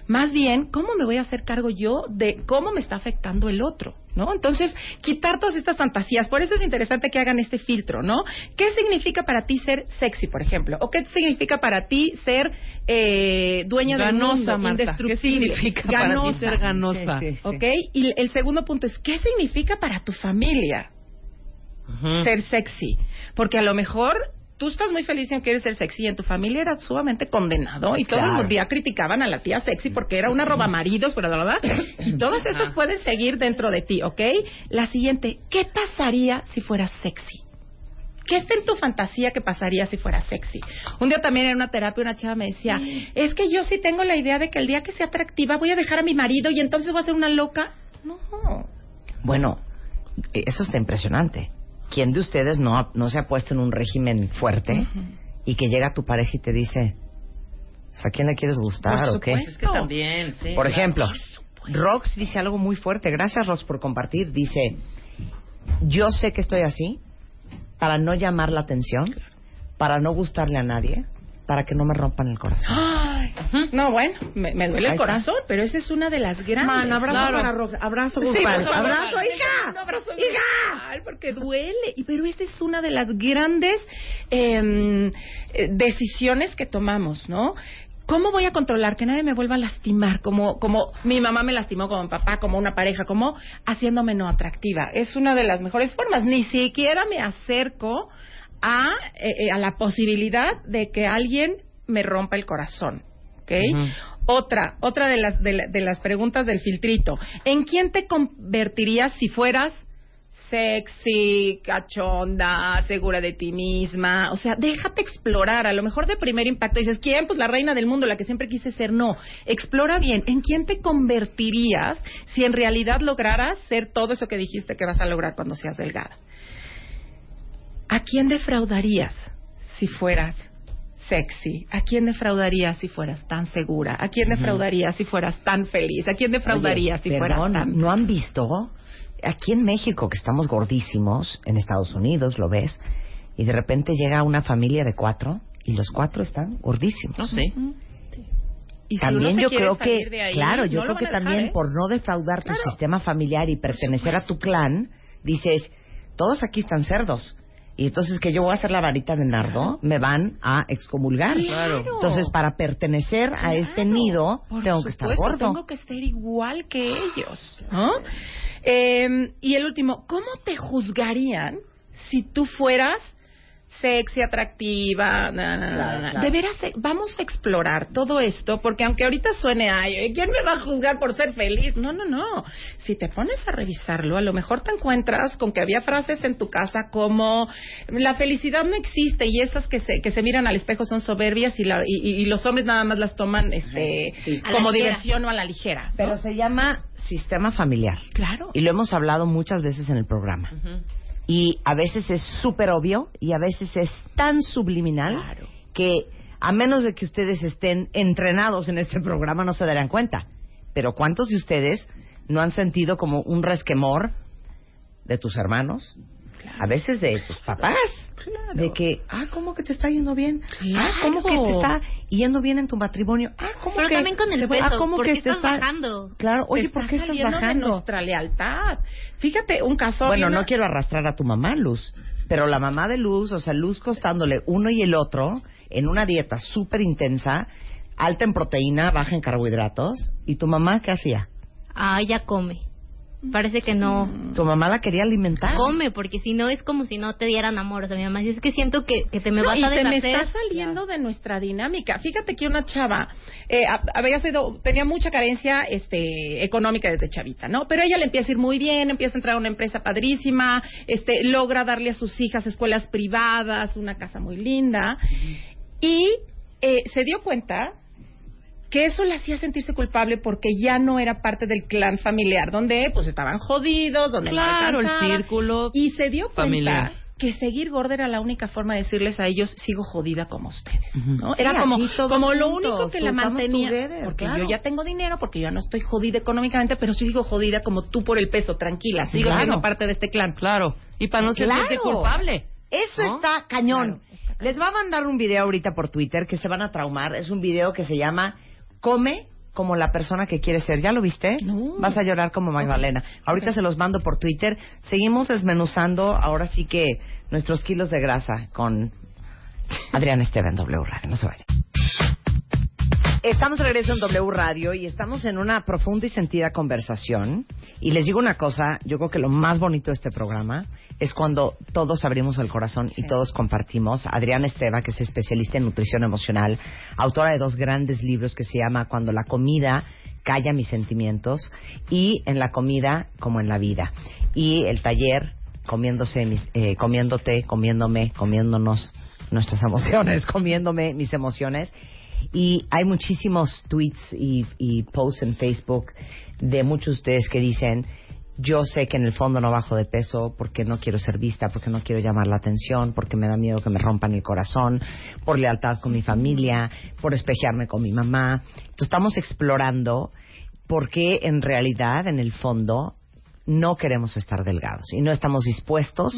Más bien, ¿cómo me voy a hacer cargo yo de cómo me está afectando el otro? ¿no? Entonces, quitar todas estas fantasías. Por eso es interesante que hagan este filtro, ¿no? ¿Qué significa para ti ser sexy, por ejemplo? ¿O qué significa para ti ser eh, dueña del mundo, indestructible? ¿Qué significa para ti ser ganosa? ¿Ok? Y el segundo punto es, ¿qué significa para tu familia ser sexy? Porque a lo mejor tú estás muy feliz en querer ser sexy y en tu familia era sumamente condenado y todo el día criticaban a la tía sexy porque era una roba maridos, pero verdad y todas esas pueden seguir dentro de ti, ¿ok? La siguiente, ¿qué pasaría si fueras sexy? ¿Qué está en tu fantasía que pasaría si fuera sexy? Un día también en una terapia una chava me decía, es que yo sí tengo la idea de que el día que sea atractiva voy a dejar a mi marido y entonces voy a ser una loca. No. Bueno, eso está impresionante. ¿quién de ustedes no, no se ha puesto en un régimen fuerte y que llega tu pareja y te dice, ¿a quién le quieres gustar o qué? Es que también, sí, por ejemplo, Rox dice algo muy fuerte. Gracias, Rox, por compartir. Dice, yo sé que estoy así para no llamar la atención, para no gustarle a nadie, para que no me rompan el corazón. Ay, no, bueno, me, duele el corazón, pero esa es una de las grandes. Man, abrazo para Rox, abrazo, sí, abrazo, hija, abrazo, hija, porque duele. Pero esa es una de las grandes em, eh, decisiones que tomamos, ¿no? ¿Cómo voy a controlar que nadie me vuelva a lastimar? Como, como mi mamá me lastimó, como mi papá, como una pareja, como haciéndome no atractiva. Es una de las mejores formas. Ni siquiera me acerco a, eh, eh, a la posibilidad de que alguien me rompa el corazón. ¿ok? Otra, otra de las, de, las preguntas del filtrito. ¿En quién te convertirías si fueras sexy, cachonda, segura de ti misma. O sea, déjate explorar. A lo mejor de primer impacto dices, ¿quién? Pues la reina del mundo, la que siempre quise ser. No. Explora bien. ¿En quién te convertirías si en realidad lograras ser todo eso que dijiste que vas a lograr cuando seas delgada? ¿A quién defraudarías si fueras sexy? ¿A quién defraudarías si fueras tan segura? ¿A quién defraudarías si fueras tan feliz? ¿A quién defraudarías si fueras tan... ¿No han visto? Aquí en México, que estamos gordísimos, en Estados Unidos, lo ves, y de repente llega una familia de cuatro y los cuatro están gordísimos. No sé. Y también yo creo que, claro, yo creo que también ¿eh? por no defraudar tu sistema familiar y pertenecer a tu clan, dices, todos aquí están cerdos y entonces que yo voy a hacer la varita de nardo, me van a excomulgar. Claro. Entonces, para pertenecer a este nido, tengo que estar gordo. Tengo que ser igual que ellos. ¿no? Eh, y el último, ¿cómo te juzgarían si tú fueras sexy, atractiva. De veras, eh, vamos a explorar todo esto, porque aunque ahorita suene, ay, ¿quién me va a juzgar por ser feliz? No, no, no. Si te pones a revisarlo, a lo mejor te encuentras con que había frases en tu casa como la felicidad no existe y esas que se, que se miran al espejo son soberbias y, la, y, los hombres nada más las toman este, como diversión o a la ligera. Pero se llama sistema familiar. Claro. Y lo hemos hablado muchas veces en el programa. Y a veces es súper obvio y a veces es tan subliminal que a menos de que ustedes estén entrenados en este programa no se darán cuenta. Pero ¿cuántos de ustedes no han sentido como un resquemor de tus hermanos, a veces de tus papás. De que, ah, ¿cómo que te está yendo bien? Ah, ¿cómo que te está yendo bien en tu matrimonio? Ah, ¿cómo Pero que también con el peso, ah, ¿cómo que estás está... bajando? Claro, oye, ¿por qué estás bajando? De nuestra lealtad. Fíjate, un caso... Bueno, no quiero arrastrar a tu mamá, Luz, pero la mamá de Luz, o sea, Luz costándole uno y el otro en una dieta súper intensa, alta en proteína, baja en carbohidratos, ¿y tu mamá qué hacía? Ah, ella come. Parece que no. Tu mamá la quería alimentar. Come, porque si no es como si no te dieran amor. O sea, mi mamá dice, es que siento que, que te me vas a deshacer. me está saliendo de nuestra dinámica. Fíjate que una chava eh, había sido, tenía mucha carencia este, económica desde chavita, ¿no? Pero ella le empieza a ir muy bien, empieza a entrar a una empresa padrísima, este, logra darle a sus hijas escuelas privadas, una casa muy linda. Y eh, se dio cuenta que eso le hacía sentirse culpable porque ya no era parte del clan familiar, donde pues estaban jodidos, donde claro, el círculo y se dio cuenta que seguir gorda era la única forma de decirles a ellos, sigo jodida como ustedes, ¿no? Sí, era como, como lo juntos, único que la mantenía, together, porque claro. yo ya tengo dinero, porque yo ya no estoy jodida económicamente, pero sí sigo jodida como tú por el peso, tranquila, sigo Claro. siendo parte de este clan. Claro. Y para no Claro. culpable. Eso ¿no? está cañón. Les va a mandar un video ahorita por Twitter que se van a traumar. Es un video que se llama Come como la persona que quieres ser. ¿Ya lo viste? No. Vas a llorar como Magdalena. Ahorita se los mando por Twitter. Seguimos desmenuzando ahora sí que nuestros kilos de grasa con Adrián Esteban W Radio. No se vayan. Estamos de regreso en W Radio y estamos en una profunda y sentida conversación. Y les digo una cosa, yo creo que lo más bonito de este programa es cuando todos abrimos el corazón y todos compartimos. Adriana Esteva, que es especialista en nutrición emocional, autora de dos grandes libros que se llama Cuando la comida calla mis sentimientos y En la comida como en la vida. Y el taller comiéndose mis, eh, comiéndote, comiéndome, comiéndonos nuestras emociones, *laughs* comiéndome mis emociones. Y hay muchísimos tweets y, posts en Facebook de muchos de ustedes que dicen, yo sé que en el fondo no bajo de peso porque no quiero ser vista, porque no quiero llamar la atención, porque me da miedo que me rompan el corazón, por lealtad con mi familia, por espejearme con mi mamá. Entonces estamos explorando por qué en realidad, en el fondo, no queremos estar delgados y no estamos dispuestos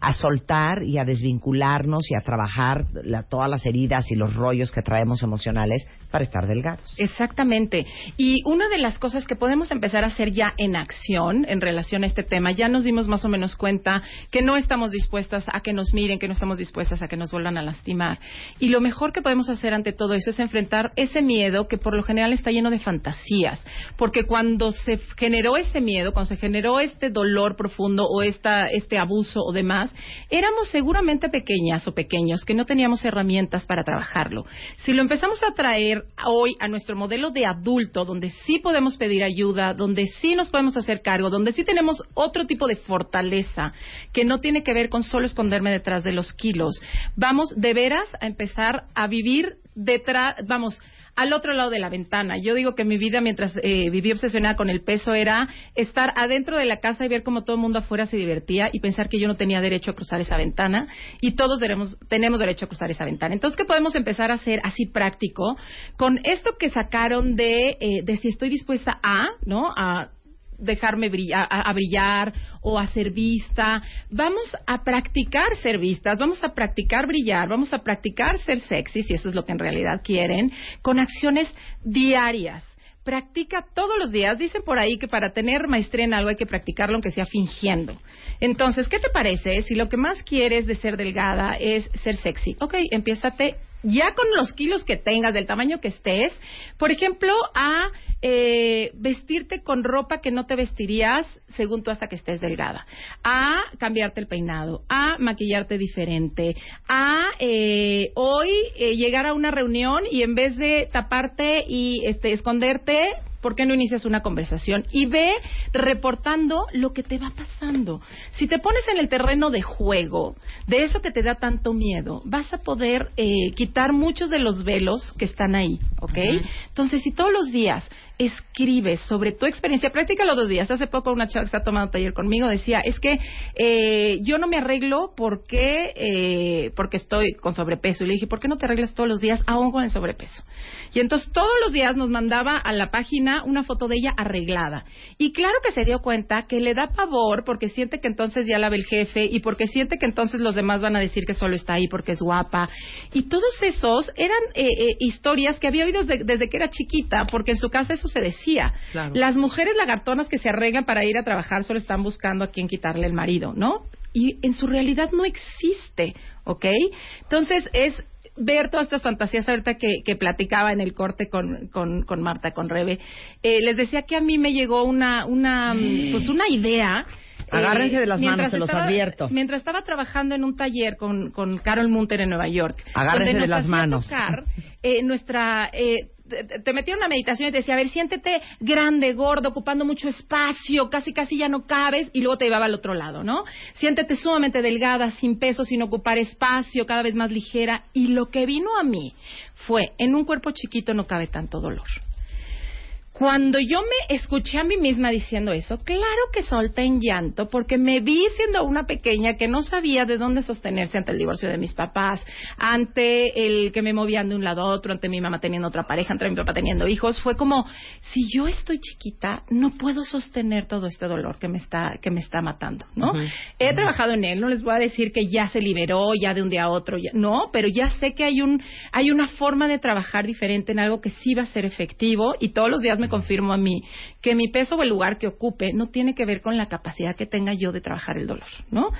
a soltar y a desvincularnos y a trabajar la- todas las heridas y los rollos que traemos emocionales para estar delgados. Exactamente. Y una de las cosas que podemos empezar a hacer ya en acción en relación a este tema, ya nos dimos más o menos cuenta que no estamos dispuestas a que nos miren, que no estamos dispuestas a que nos vuelvan a lastimar. Y lo mejor que podemos hacer ante todo eso es enfrentar ese miedo que por lo general está lleno de fantasías. Porque cuando se generó ese miedo, cuando se generó este dolor profundo o esta, este abuso o demás, éramos seguramente pequeñas o pequeños que no teníamos herramientas para trabajarlo. Si lo empezamos a traer hoy a nuestro modelo de adulto, donde sí podemos pedir ayuda, donde sí nos podemos hacer cargo, donde sí tenemos otro tipo de fortaleza que no tiene que ver con solo esconderme detrás de los kilos, vamos de veras a empezar a vivir detrás, vamos, al otro lado de la ventana. Yo digo que mi vida mientras eh, viví obsesionada con el peso era estar adentro de la casa y ver cómo todo el mundo afuera se divertía y pensar que yo no tenía derecho a cruzar esa ventana y todos tenemos, tenemos derecho a cruzar esa ventana. Entonces, ¿qué podemos empezar a hacer así práctico con esto que sacaron de, eh, de si estoy dispuesta a, ¿no? A dejarme brillar, a, brillar o a ser vista. Vamos a practicar ser vistas, vamos a practicar brillar, vamos a practicar ser sexy, si eso es lo que en realidad quieren, con acciones diarias. Practica todos los días. Dicen por ahí que para tener maestría en algo hay que practicarlo aunque sea fingiendo. Entonces, ¿qué te parece si lo que más quieres de ser delgada es ser sexy? Ok, empiézate ya con los kilos que tengas, del tamaño que estés, por ejemplo, a eh, vestirte con ropa que no te vestirías según tú hasta que estés delgada, a cambiarte el peinado, a maquillarte diferente, a eh, hoy eh, llegar a una reunión y en vez de taparte y este, esconderte, ¿por qué no inicias una conversación? Y ve reportando lo que te va pasando. Si te pones en el terreno de juego, de eso que te da tanto miedo, vas a poder eh, quitar muchos de los velos que están ahí, ¿ok? Entonces, si todos los días escribes sobre tu experiencia, practica los dos días. Hace poco una chava que está tomando taller conmigo decía, es que eh, yo no me arreglo porque, eh, porque estoy con sobrepeso. Y le dije, ¿por qué no te arreglas todos los días aún con el sobrepeso? Y entonces todos los días nos mandaba a la página una foto de ella arreglada. Y claro que se dio cuenta que le da pavor porque siente que entonces ya la ve el jefe y porque siente que entonces los demás van a decir que solo está ahí porque es guapa. Y todos esos eran eh, eh, historias que había oído desde, desde que era chiquita, porque en su casa eso se decía. Claro. Las mujeres lagartonas que se arreglan para ir a trabajar solo están buscando a quién quitarle el marido, ¿no? Y en su realidad no existe, ¿ok? Entonces es ver todas estas fantasías ahorita que, que platicaba en el corte con, con, con Marta, con Rebe. Eh, les decía que a mí me llegó una, una, pues una idea. eh, Agárrense de las manos, se los estaba- advierto. Mientras estaba trabajando en un taller con, con Carol Munter en Nueva York. Agárrense donde de las hacía manos. tocar, eh, nuestra... eh, te- metía en una meditación y te decía, a ver, siéntete grande, gordo, ocupando mucho espacio, casi casi ya no cabes, y luego te llevaba al otro lado, ¿no? Siéntete sumamente delgada, sin peso, sin ocupar espacio, cada vez más ligera. Y lo que vino a mí fue, en un cuerpo chiquito no cabe tanto dolor. Cuando yo me escuché a mí misma diciendo eso, claro que solté en llanto porque me vi siendo una pequeña que no sabía de dónde sostenerse ante el divorcio de mis papás, ante el que me movían de un lado a otro, ante mi mamá teniendo otra pareja, ante mi papá teniendo hijos. Fue como, si yo estoy chiquita, no puedo sostener todo este dolor que me está, que me está matando, ¿no? He trabajado en él, no les voy a decir que ya se liberó, ya de un día a otro, ya, no, pero ya sé que hay un, hay una forma de trabajar diferente en algo que sí va a ser efectivo y todos los días me confirmo a mí que mi peso o el lugar que ocupe no tiene que ver con la capacidad que tenga yo de trabajar el dolor, ¿no?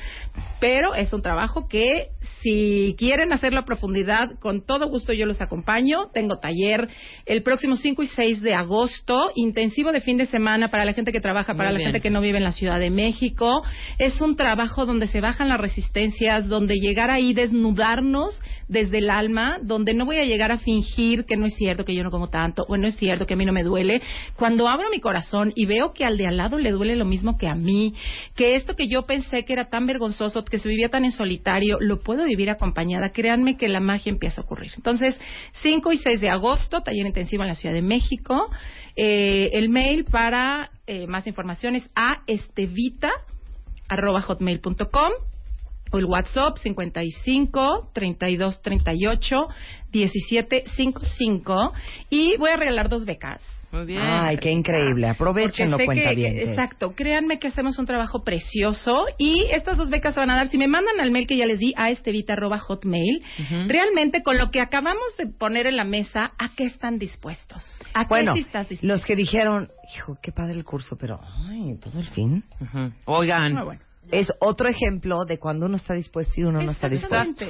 Pero es un trabajo que si quieren hacerlo a profundidad, con todo gusto yo los acompaño. Tengo taller el próximo 5 y 6 de agosto, intensivo de fin de semana para la gente que trabaja, para Muy la bien. gente que no vive en la Ciudad de México. Es un trabajo donde se bajan las resistencias, donde llegar ahí, desnudarnos desde el alma, donde no voy a llegar a fingir que no es cierto que yo no como tanto, o no es cierto que a mí no me duele. Cuando abro mi corazón y veo que al de al lado le duele lo mismo que a mí, que esto que yo pensé que era tan vergonzoso, que se vivía tan en solitario, lo puedo vivir acompañada, créanme que la magia empieza a ocurrir. Entonces, 5 y 6 de agosto, taller intensivo en la Ciudad de México. Eh, el mail para eh, más informaciones a estevita arroba hotmail.com o el WhatsApp 55 32 38 17 55 y voy a regalar dos becas. Muy bien. Ay, qué increíble. Aprovechenlo, cuenta bien. Exacto, créanme que hacemos un trabajo precioso y estas dos becas se van a dar, si me mandan al mail que ya les di, a estevita.hotmail, realmente con lo que acabamos de poner en la mesa, ¿a qué están dispuestos? ¿A qué sí estás dispuesto? los que dijeron, hijo, qué padre el curso, pero, ay, todo el fin. Oigan, Muy bueno. Es otro ejemplo de cuando uno está dispuesto y uno no está dispuesto.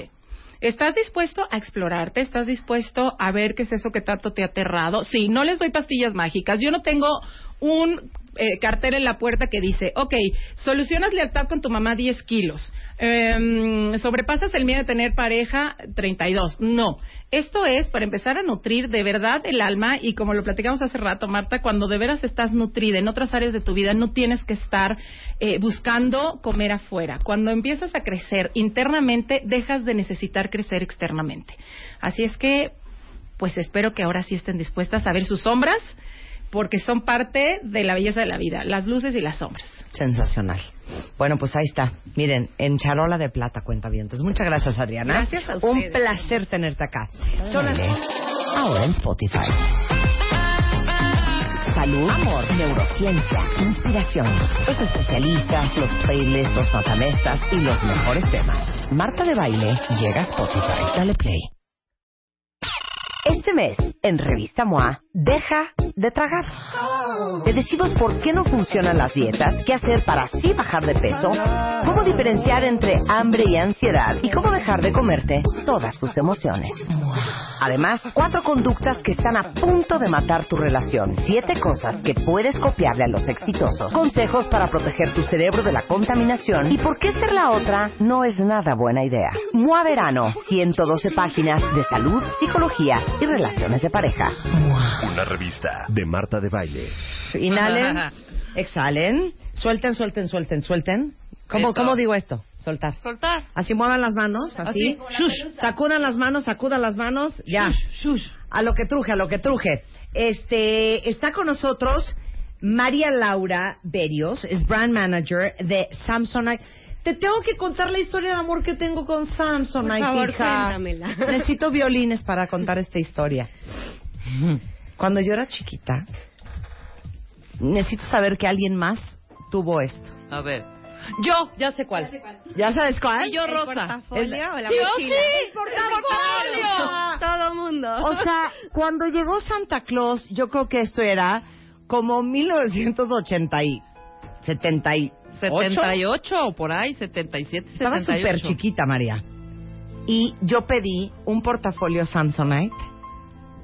¿Estás dispuesto a explorarte? ¿Estás dispuesto a ver qué es eso que tanto te ha aterrado? Sí, no les doy pastillas mágicas. Yo no tengo un eh, cartel en la puerta que dice, ok, solucionas lealtad con tu mamá 10 kilos, Em, sobrepasas el miedo de tener pareja 32. No, esto es para empezar a nutrir de verdad el alma y como lo platicamos hace rato, Marta, cuando de veras estás nutrida en otras áreas de tu vida, no tienes que estar eh, buscando comer afuera. Cuando empiezas a crecer internamente, dejas de necesitar crecer externamente. Así es que, pues espero que ahora sí estén dispuestas a ver sus sombras, porque son parte de la belleza de la vida, las luces y las sombras. Sensacional. Bueno, pues ahí está. Miren, en charola de plata, cuenta Muchas gracias, Adriana. Gracias a Un placer tenerte acá. Son las- Ahora en Spotify. Salud, amor, neurociencia, inspiración, los especialistas, los playlists, los matamestas y los mejores temas. Marta de Baile llega a Spotify. Dale play. Este mes, en Revista MOA, deja de tragar. Te decimos por qué no funcionan las dietas, qué hacer para así bajar de peso, cómo diferenciar entre hambre y ansiedad y cómo dejar de comerte todas tus emociones. Además, cuatro conductas que están a punto de matar tu relación, siete cosas que puedes copiarle a los exitosos, consejos para proteger tu cerebro de la contaminación y por qué ser la otra no es nada buena idea. MOA Verano, 112 páginas de salud, psicología y relaciones de pareja. Una revista de Marta de Baile. Inhalen, *laughs* exhalen, suelten, suelten, suelten, suelten. ¿Cómo, Eso. ¿Cómo digo esto? Soltar. soltar. Así muevan las manos, así. Shush. Sacudan las manos, sacudan las manos. Ya. A lo que truje, a lo que truje. Este, está con nosotros María Laura Berios, es brand manager de Samsonite. Te tengo que contar la historia de amor que tengo con Samsonite, Por favor, hija. cuéntamela. Necesito violines para contar esta historia. Cuando yo era chiquita, necesito saber que alguien más tuvo esto. A ver. Yo, ya sé cuál. ¿Ya sabes cuál? Y yo ¿El rosa. portafolio o la Sí, mochila? sí, ¡El portafolio! Todo mundo. O sea, cuando llegó Santa Claus, yo creo que esto era como 1980 y 78. 78 o por ahí, 77, Estaba 78. súper chiquita, María. Y yo pedí un portafolio Samsonite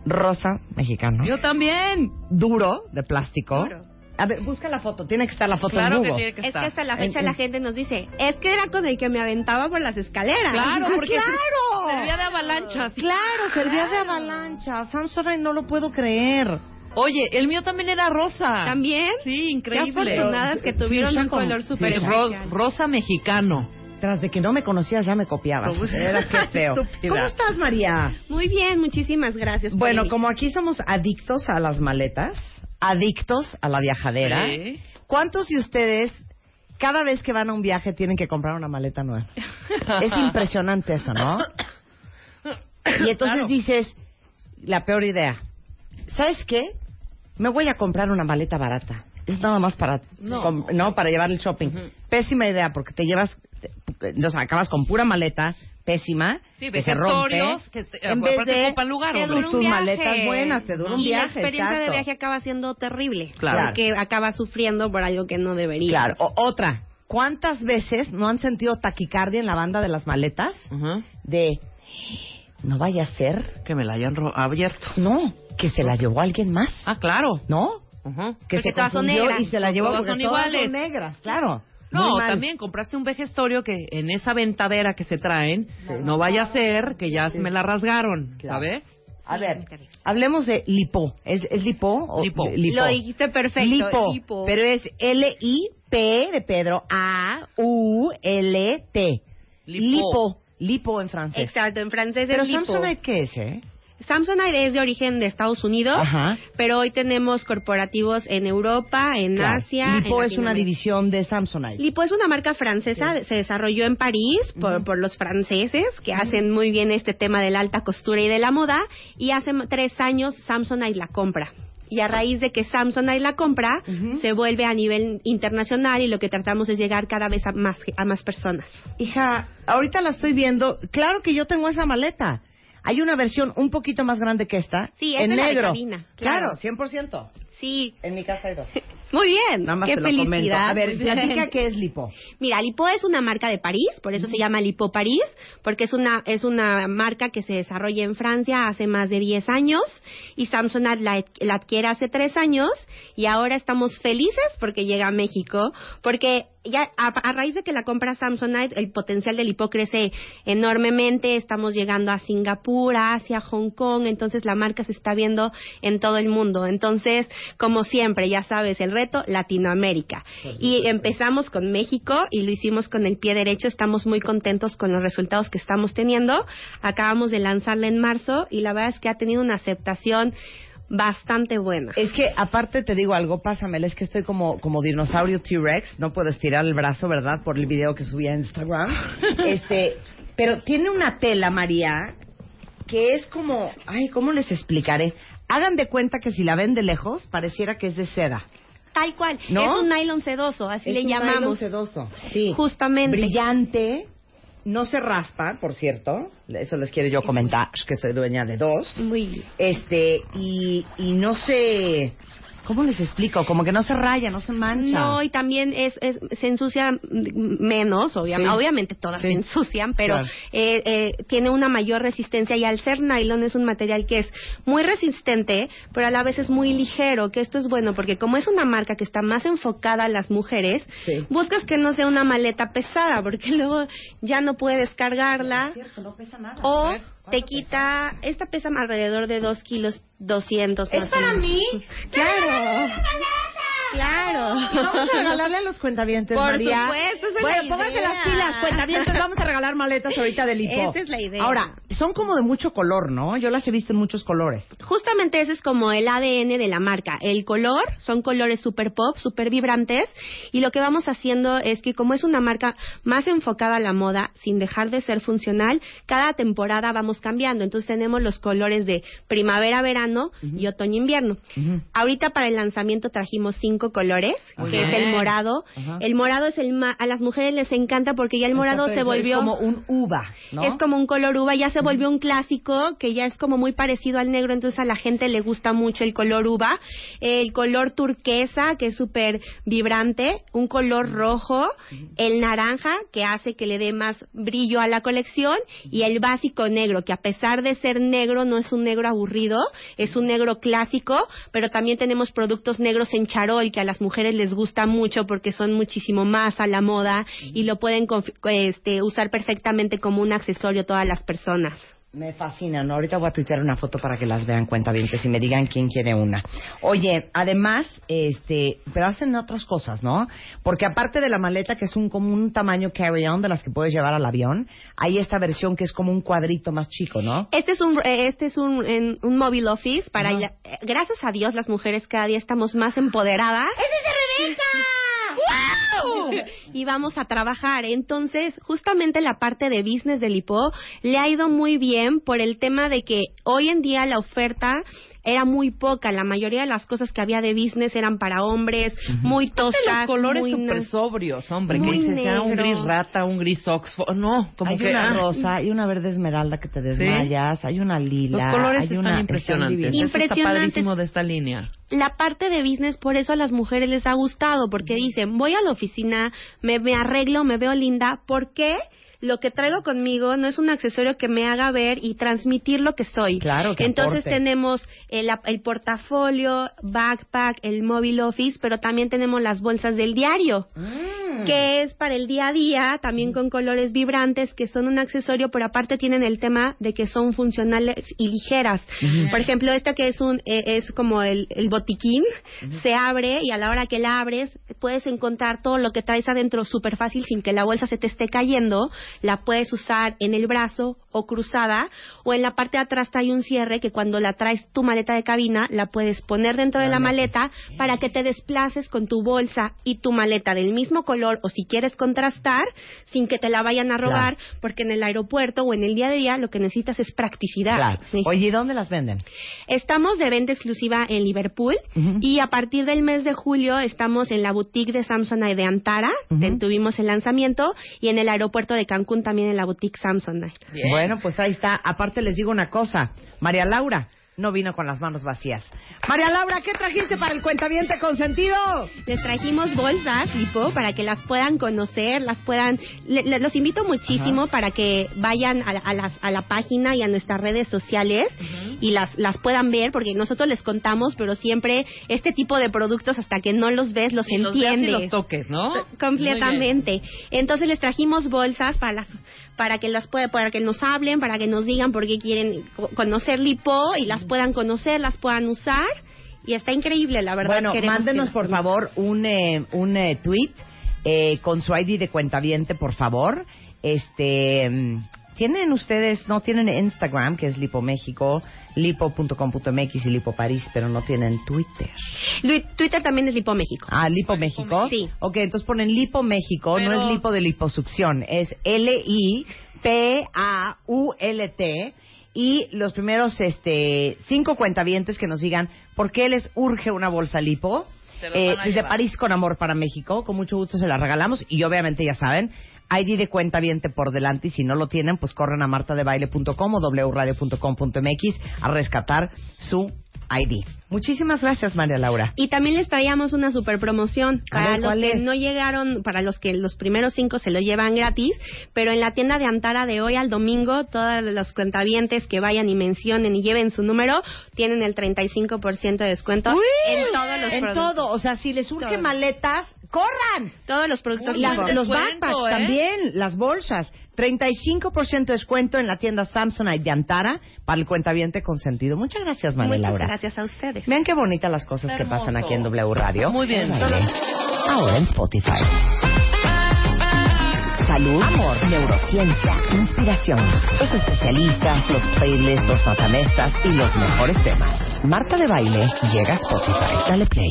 rosa mexicano, Yo también. duro de plástico. Duro. A ver, busca la foto. Tiene que estar la foto Claro en que Google. tiene que Es estar. que hasta la fecha En- la en- gente nos dice, es que era con el que me aventaba por las escaleras. Claro, porque ¡Claro! servía de avalancha. sí. Claro, servía de avalancha. Samsonite no lo puedo creer. Oye, el mío también era rosa. ¿También? Sí, Qué increíble. afortunadas que tuvieron Fuchsia un color súper Es ro- rosa mexicano. Tras de que no me conocías, ya me copiabas. ¿Cómo? Era que feo. ¿Cómo estás, María? Muy bien, muchísimas gracias. por Bueno, como aquí somos adictos a las maletas, adictos a la viajadera. Sí. ¿Cuántos de ustedes cada vez que van a un viaje tienen que comprar una maleta nueva? *laughs* es impresionante eso, ¿no? Y entonces Claro. dices, la peor idea. ¿Sabes qué? Me voy a comprar una maleta barata. Es nada más para No. para llevar el shopping. Pésima idea porque te llevas o sea, acabas con pura maleta pésima Sí, que se rompe que te- en vez aparte de ocupan lugar, te dura tus maletas buenas, te dura un y viaje, la experiencia exacto. de viaje acaba siendo terrible. Claro. Porque acaba sufriendo por algo que no debería. Claro, O- otra. ¿Cuántas veces no han sentido taquicardia en la banda de las maletas? De, no vaya a ser, Que me la hayan ro- abierto. no, que se la llevó alguien más, Ah, claro. ¿no? Ujú. Que Porque se todas son confundió negras. y se la llevó Todas porque son todas iguales. son negras, claro. No, también compraste un vejestorio que en esa ventadera que se traen, no vaya a ser que ya me la rasgaron, Claro. ¿sabes? A ver, hablemos de lipo. ¿Es, es lipo? o- Lipo. li- Lo dijiste perfecto. Lipo, lipo. pero es L-I-P de Pedro, A-U-L-T. Lipo. Lipo en francés. Exacto, en francés Pero es lipo. Samsonite, ¿qué es, eh? Samsonite es de origen de Estados Unidos, Ajá. pero hoy tenemos corporativos en Europa, en Claro. Asia. Lipo en es una división de Samsonite. Lipo es una marca francesa, se desarrolló en París por, por los franceses que hacen muy bien este tema de la alta costura y de la moda y hace tres años Samsonite la compra. Y a raíz de que Samsonite la compra, se vuelve a nivel internacional y lo que tratamos es llegar cada vez a más, a más personas. Hija, ahorita la estoy viendo. Claro que yo tengo esa maleta. Hay una versión un poquito más grande que esta. Sí, en es la de negro. cabina, Claro, claro. 100%. Sí, En mi casa hay dos. muy bien. Nada más Qué te lo felicidad. comento. A ver, platica qué es lipo. Mira, Lipo es una marca de París, por eso se llama Lipo París, porque es una es una marca que se desarrolla en Francia hace más de 10 años y Samsonite la, la adquiere hace 3 años y ahora estamos felices porque llega a México, porque ya a, a raíz de que la compra Samsonite, el potencial del Lipo crece enormemente, estamos llegando a Singapur, a Asia, Hong Kong, entonces la marca se está viendo en todo el mundo. Entonces, como siempre, ya sabes, el reto Latinoamérica. Y empezamos con México y lo hicimos con el pie derecho, estamos muy contentos con los resultados que estamos teniendo. Acabamos de lanzarla en marzo y la verdad es que ha tenido una aceptación bastante buena. Es que aparte te digo algo, pásamela, es que estoy como, como dinosaurio T-Rex, no puedo estirar el brazo, ¿verdad? Por el video que subí a Instagram. *laughs* este, pero tiene una tela, María, que es como, ay, ¿cómo les explicaré? Hagan de cuenta que si la ven de lejos, pareciera que es de seda. Tal cual, ¿No? es un nylon sedoso, así Es le un nylon sedoso. Sí. Justamente. Brillante, no se raspa, por cierto. Eso les quiero yo comentar, que soy dueña de dos. Muy bien. Este, y, y no se... ¿Cómo les explico? Como que no se raya, no se mancha. No, y también es, es- se ensucia menos, obviamente, Sí. obviamente todas Sí. se ensucian, pero Claro. eh, eh, tiene una mayor resistencia y al ser nylon es un material que es muy resistente, pero a la vez es muy ligero, que esto es bueno porque como es una marca que está más enfocada a las mujeres, Sí. buscas que no sea una maleta pesada, porque *laughs* luego ya no puedes cargarla Es cierto, no pesa nada. o te ¿cuánto quita, esta pesa alrededor de 2 kilos 200 ¿Es más o para menos. mí? Claro. Claro. Vamos a regalarle a los cuentavientes, Por María. supuesto, esa es bueno, la pónganse idea. las pilas, cuentavientes. Vamos a regalar maletas ahorita de lipo. Esa es la idea. Ahora, son como de mucho color, ¿no? Yo las he visto en muchos colores. Justamente ese es como el ADN de la marca. El color son colores super pop, super vibrantes. Y lo que vamos haciendo es que como es una marca más enfocada a la moda, sin dejar de ser funcional, cada temporada vamos cambiando. Entonces tenemos los colores de primavera, verano y otoño, invierno. Ahorita para el lanzamiento trajimos cinco colores, Muy que es el morado. Ajá. El morado es el ma- a las mujeres les encanta porque ya el morado Entonces, se volvió Es como un uva, ¿no? Es como un color uva, ya se volvió un clásico que ya es como muy parecido al negro, entonces a la gente le gusta mucho el color uva. El color turquesa, que es súper vibrante, un color rojo, el naranja, que hace que le dé más brillo a la colección, y el básico negro, que a pesar de ser negro, no es un negro aburrido, es un negro clásico, pero también tenemos productos negros en charol, que a las mujeres les gusta mucho porque son muchísimo más a la moda y lo pueden este, usar perfectamente como un accesorio todas las personas. Me fascinan. ¿no? Ahorita voy a tuitear una foto para que las vean cuenta bien, y me digan quién quiere una. Oye, además, este, pero hacen otras cosas, ¿no? Porque aparte de la maleta, que es un como un tamaño carry-on de las que puedes llevar al avión, hay esta versión que es como un cuadrito más chico, ¿no? Este es un eh, este es un, en- un móvil office para eh, gracias a Dios las mujeres cada día estamos más empoderadas. *laughs* *laughs* y vamos a trabajar. Entonces, justamente la parte de business del IPO le ha ido muy bien por el tema de que hoy en día la oferta era muy poca. La mayoría de las cosas que había de business eran para hombres, muy De toscas, los colores muy súper sobrios, hombre. Muy que dices, ya un negro. gris rata, un gris oxford. No, como hay que... una ah, rosa, hay una verde esmeralda que te desmayas, hay una lila. Los colores hay están una, impresionantes. divinos. Eso está Impresionantes. padrísimo de esta línea. la parte de business, por eso a las mujeres les ha gustado, porque dicen, voy a la oficina, me, me arreglo, me veo linda, ¿por qué? Lo que traigo conmigo no es un accesorio que me haga ver y transmitir lo que soy. Claro, que Entonces aporte. tenemos el, el portafolio, backpack, el móvil office, pero también tenemos las bolsas del diario. Mm. Que es para el día a día, también con colores vibrantes, que son un accesorio, pero aparte tienen el tema de que son funcionales y ligeras. Por ejemplo, esta que es un eh, es como el, el botiquín, se abre y a la hora que la abres puedes encontrar todo lo que traes adentro súper fácil sin que la bolsa se te esté cayendo. La puedes usar en el brazo o cruzada o en la parte de atrás trae un cierre que cuando la traes tu maleta de cabina la puedes poner dentro de la maleta para que te desplaces con tu bolsa y tu maleta del mismo color o si quieres contrastar sin que te la vayan a robar porque en el aeropuerto o en el día a día lo que necesitas es practicidad. Claro. Sí. Oye, ¿y dónde las venden? Estamos de venta exclusiva en Liverpool y a partir del mes de julio estamos en la boutique de Samsonite de Antara, tuvimos el lanzamiento y en el aeropuerto de Cancún también en la boutique Samsonite. Bueno, pues ahí está. Aparte les digo una cosa. María Laura no vino con las manos vacías. María Laura, ¿qué trajiste para el cuentaviente consentido? Les trajimos bolsas, Lipo, para que las puedan conocer, las puedan... le- le- los invito muchísimo para que vayan a, la- a las, a la página y a nuestras redes sociales y las, las puedan ver, porque nosotros les contamos, pero siempre este tipo de productos, hasta que no los ves, los Y los veas y entiendes. los toques, ¿no? Completamente. Entonces les trajimos bolsas para las para que las pueda, para que nos hablen, para que nos digan por qué quieren co- conocer Lipo y las puedan conocer, las puedan usar y está increíble, la verdad. Bueno, mándenos por favor un, eh, un eh, tweet eh, con su ID de cuentaviente, por favor. Este, mm, tienen ustedes, no tienen Instagram, que es Lipo México, lipo.com.mx y Lipo París, pero no tienen Twitter. Twitter también es Lipo México. Ah, Lipo México. Sí. Ok, entonces ponen Lipo México, no es lipo de liposucción, es L-I-P-A-U-L-T. Y los primeros este, cinco cuentavientes que nos digan por qué les urge una bolsa lipo. Eh, desde llevar. París con amor para México, con mucho gusto se la regalamos. Y obviamente ya saben, ID de cuentaviente por delante. Y si no lo tienen, pues corren a martadebaile.com o wradio.com.mx a rescatar su ID. Muchísimas gracias, María Laura. Y también les traíamos una super promoción para ver, los ¿cuál que es? no llegaron, para los que los primeros cinco se lo llevan gratis, pero en la tienda de Antara de hoy al domingo, todos los cuentavientes que vayan y mencionen y lleven su número, tienen el 35% de descuento en todos los en productos. todo, o sea, si les urge Todo. maletas, corran. Todos los productos. Uy, Las- los backpacks ¿eh? también, las bolsas. 35% de descuento en la tienda Samsonite de Antara para el cuentaviente consentido. Muchas gracias, María Muchas Laura. gracias a ustedes. Vean qué bonitas las cosas que pasan aquí en W Radio. Muy bien. Ahora en Spotify. Salud, amor, neurociencia, inspiración, los especialistas, los playlists, los matamestas y los mejores temas. Marta de Baile llega a Spotify. Dale play.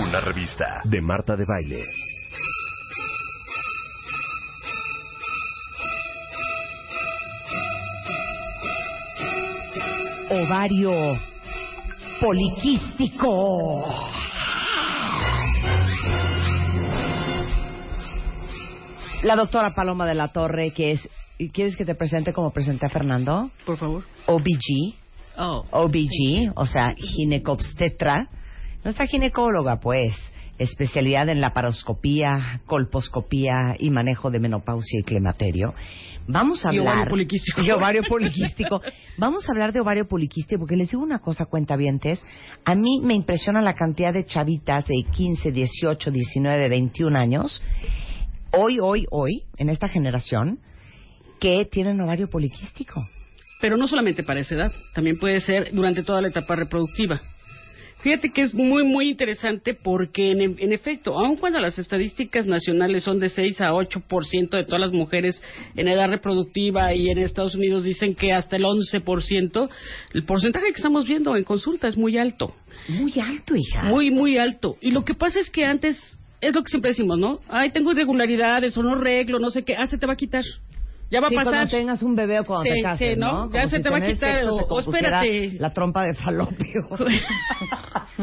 Una revista de Marta de Baile. Ovario poliquístico. La doctora Paloma de la Torre, que es... ¿Quieres que te presente como presenté a Fernando? Por favor. OBG. Oh. OBG, o sea, ginecobstetra. Nuestra ginecóloga, pues, especialidad en laparoscopía, colposcopía y manejo de menopausia y climaterio. Vamos a hablar... ovario poliquístico. Y ovario *laughs* poliquístico. Vamos a hablar de ovario poliquístico porque les digo una cosa, cuentavientes. A mí me impresiona la cantidad de chavitas de 15, 18, 19, 21 años, hoy, hoy, hoy, en esta generación, que tienen ovario poliquístico. Pero no solamente para esa edad, también puede ser durante toda la etapa reproductiva. Fíjate que es muy, muy interesante porque, en, en efecto, aun cuando las estadísticas nacionales son de 6 a 8% de todas las mujeres en edad reproductiva y en Estados Unidos dicen que hasta el 11%, el porcentaje que estamos viendo en consulta es muy alto. Muy alto, hija. Muy, muy alto. Y lo que pasa es que antes, es lo que siempre decimos, ¿no? Ay, tengo irregularidades o no reglo, no sé qué. Ah, se te va a quitar. Ya va Sí, a pasar. cuando tengas un bebé o cuando Sí, te cases, sí, ¿no? ¿no? Ya Como se si te va a quitar, sexo o- espérate. La trompa de falopio. *laughs*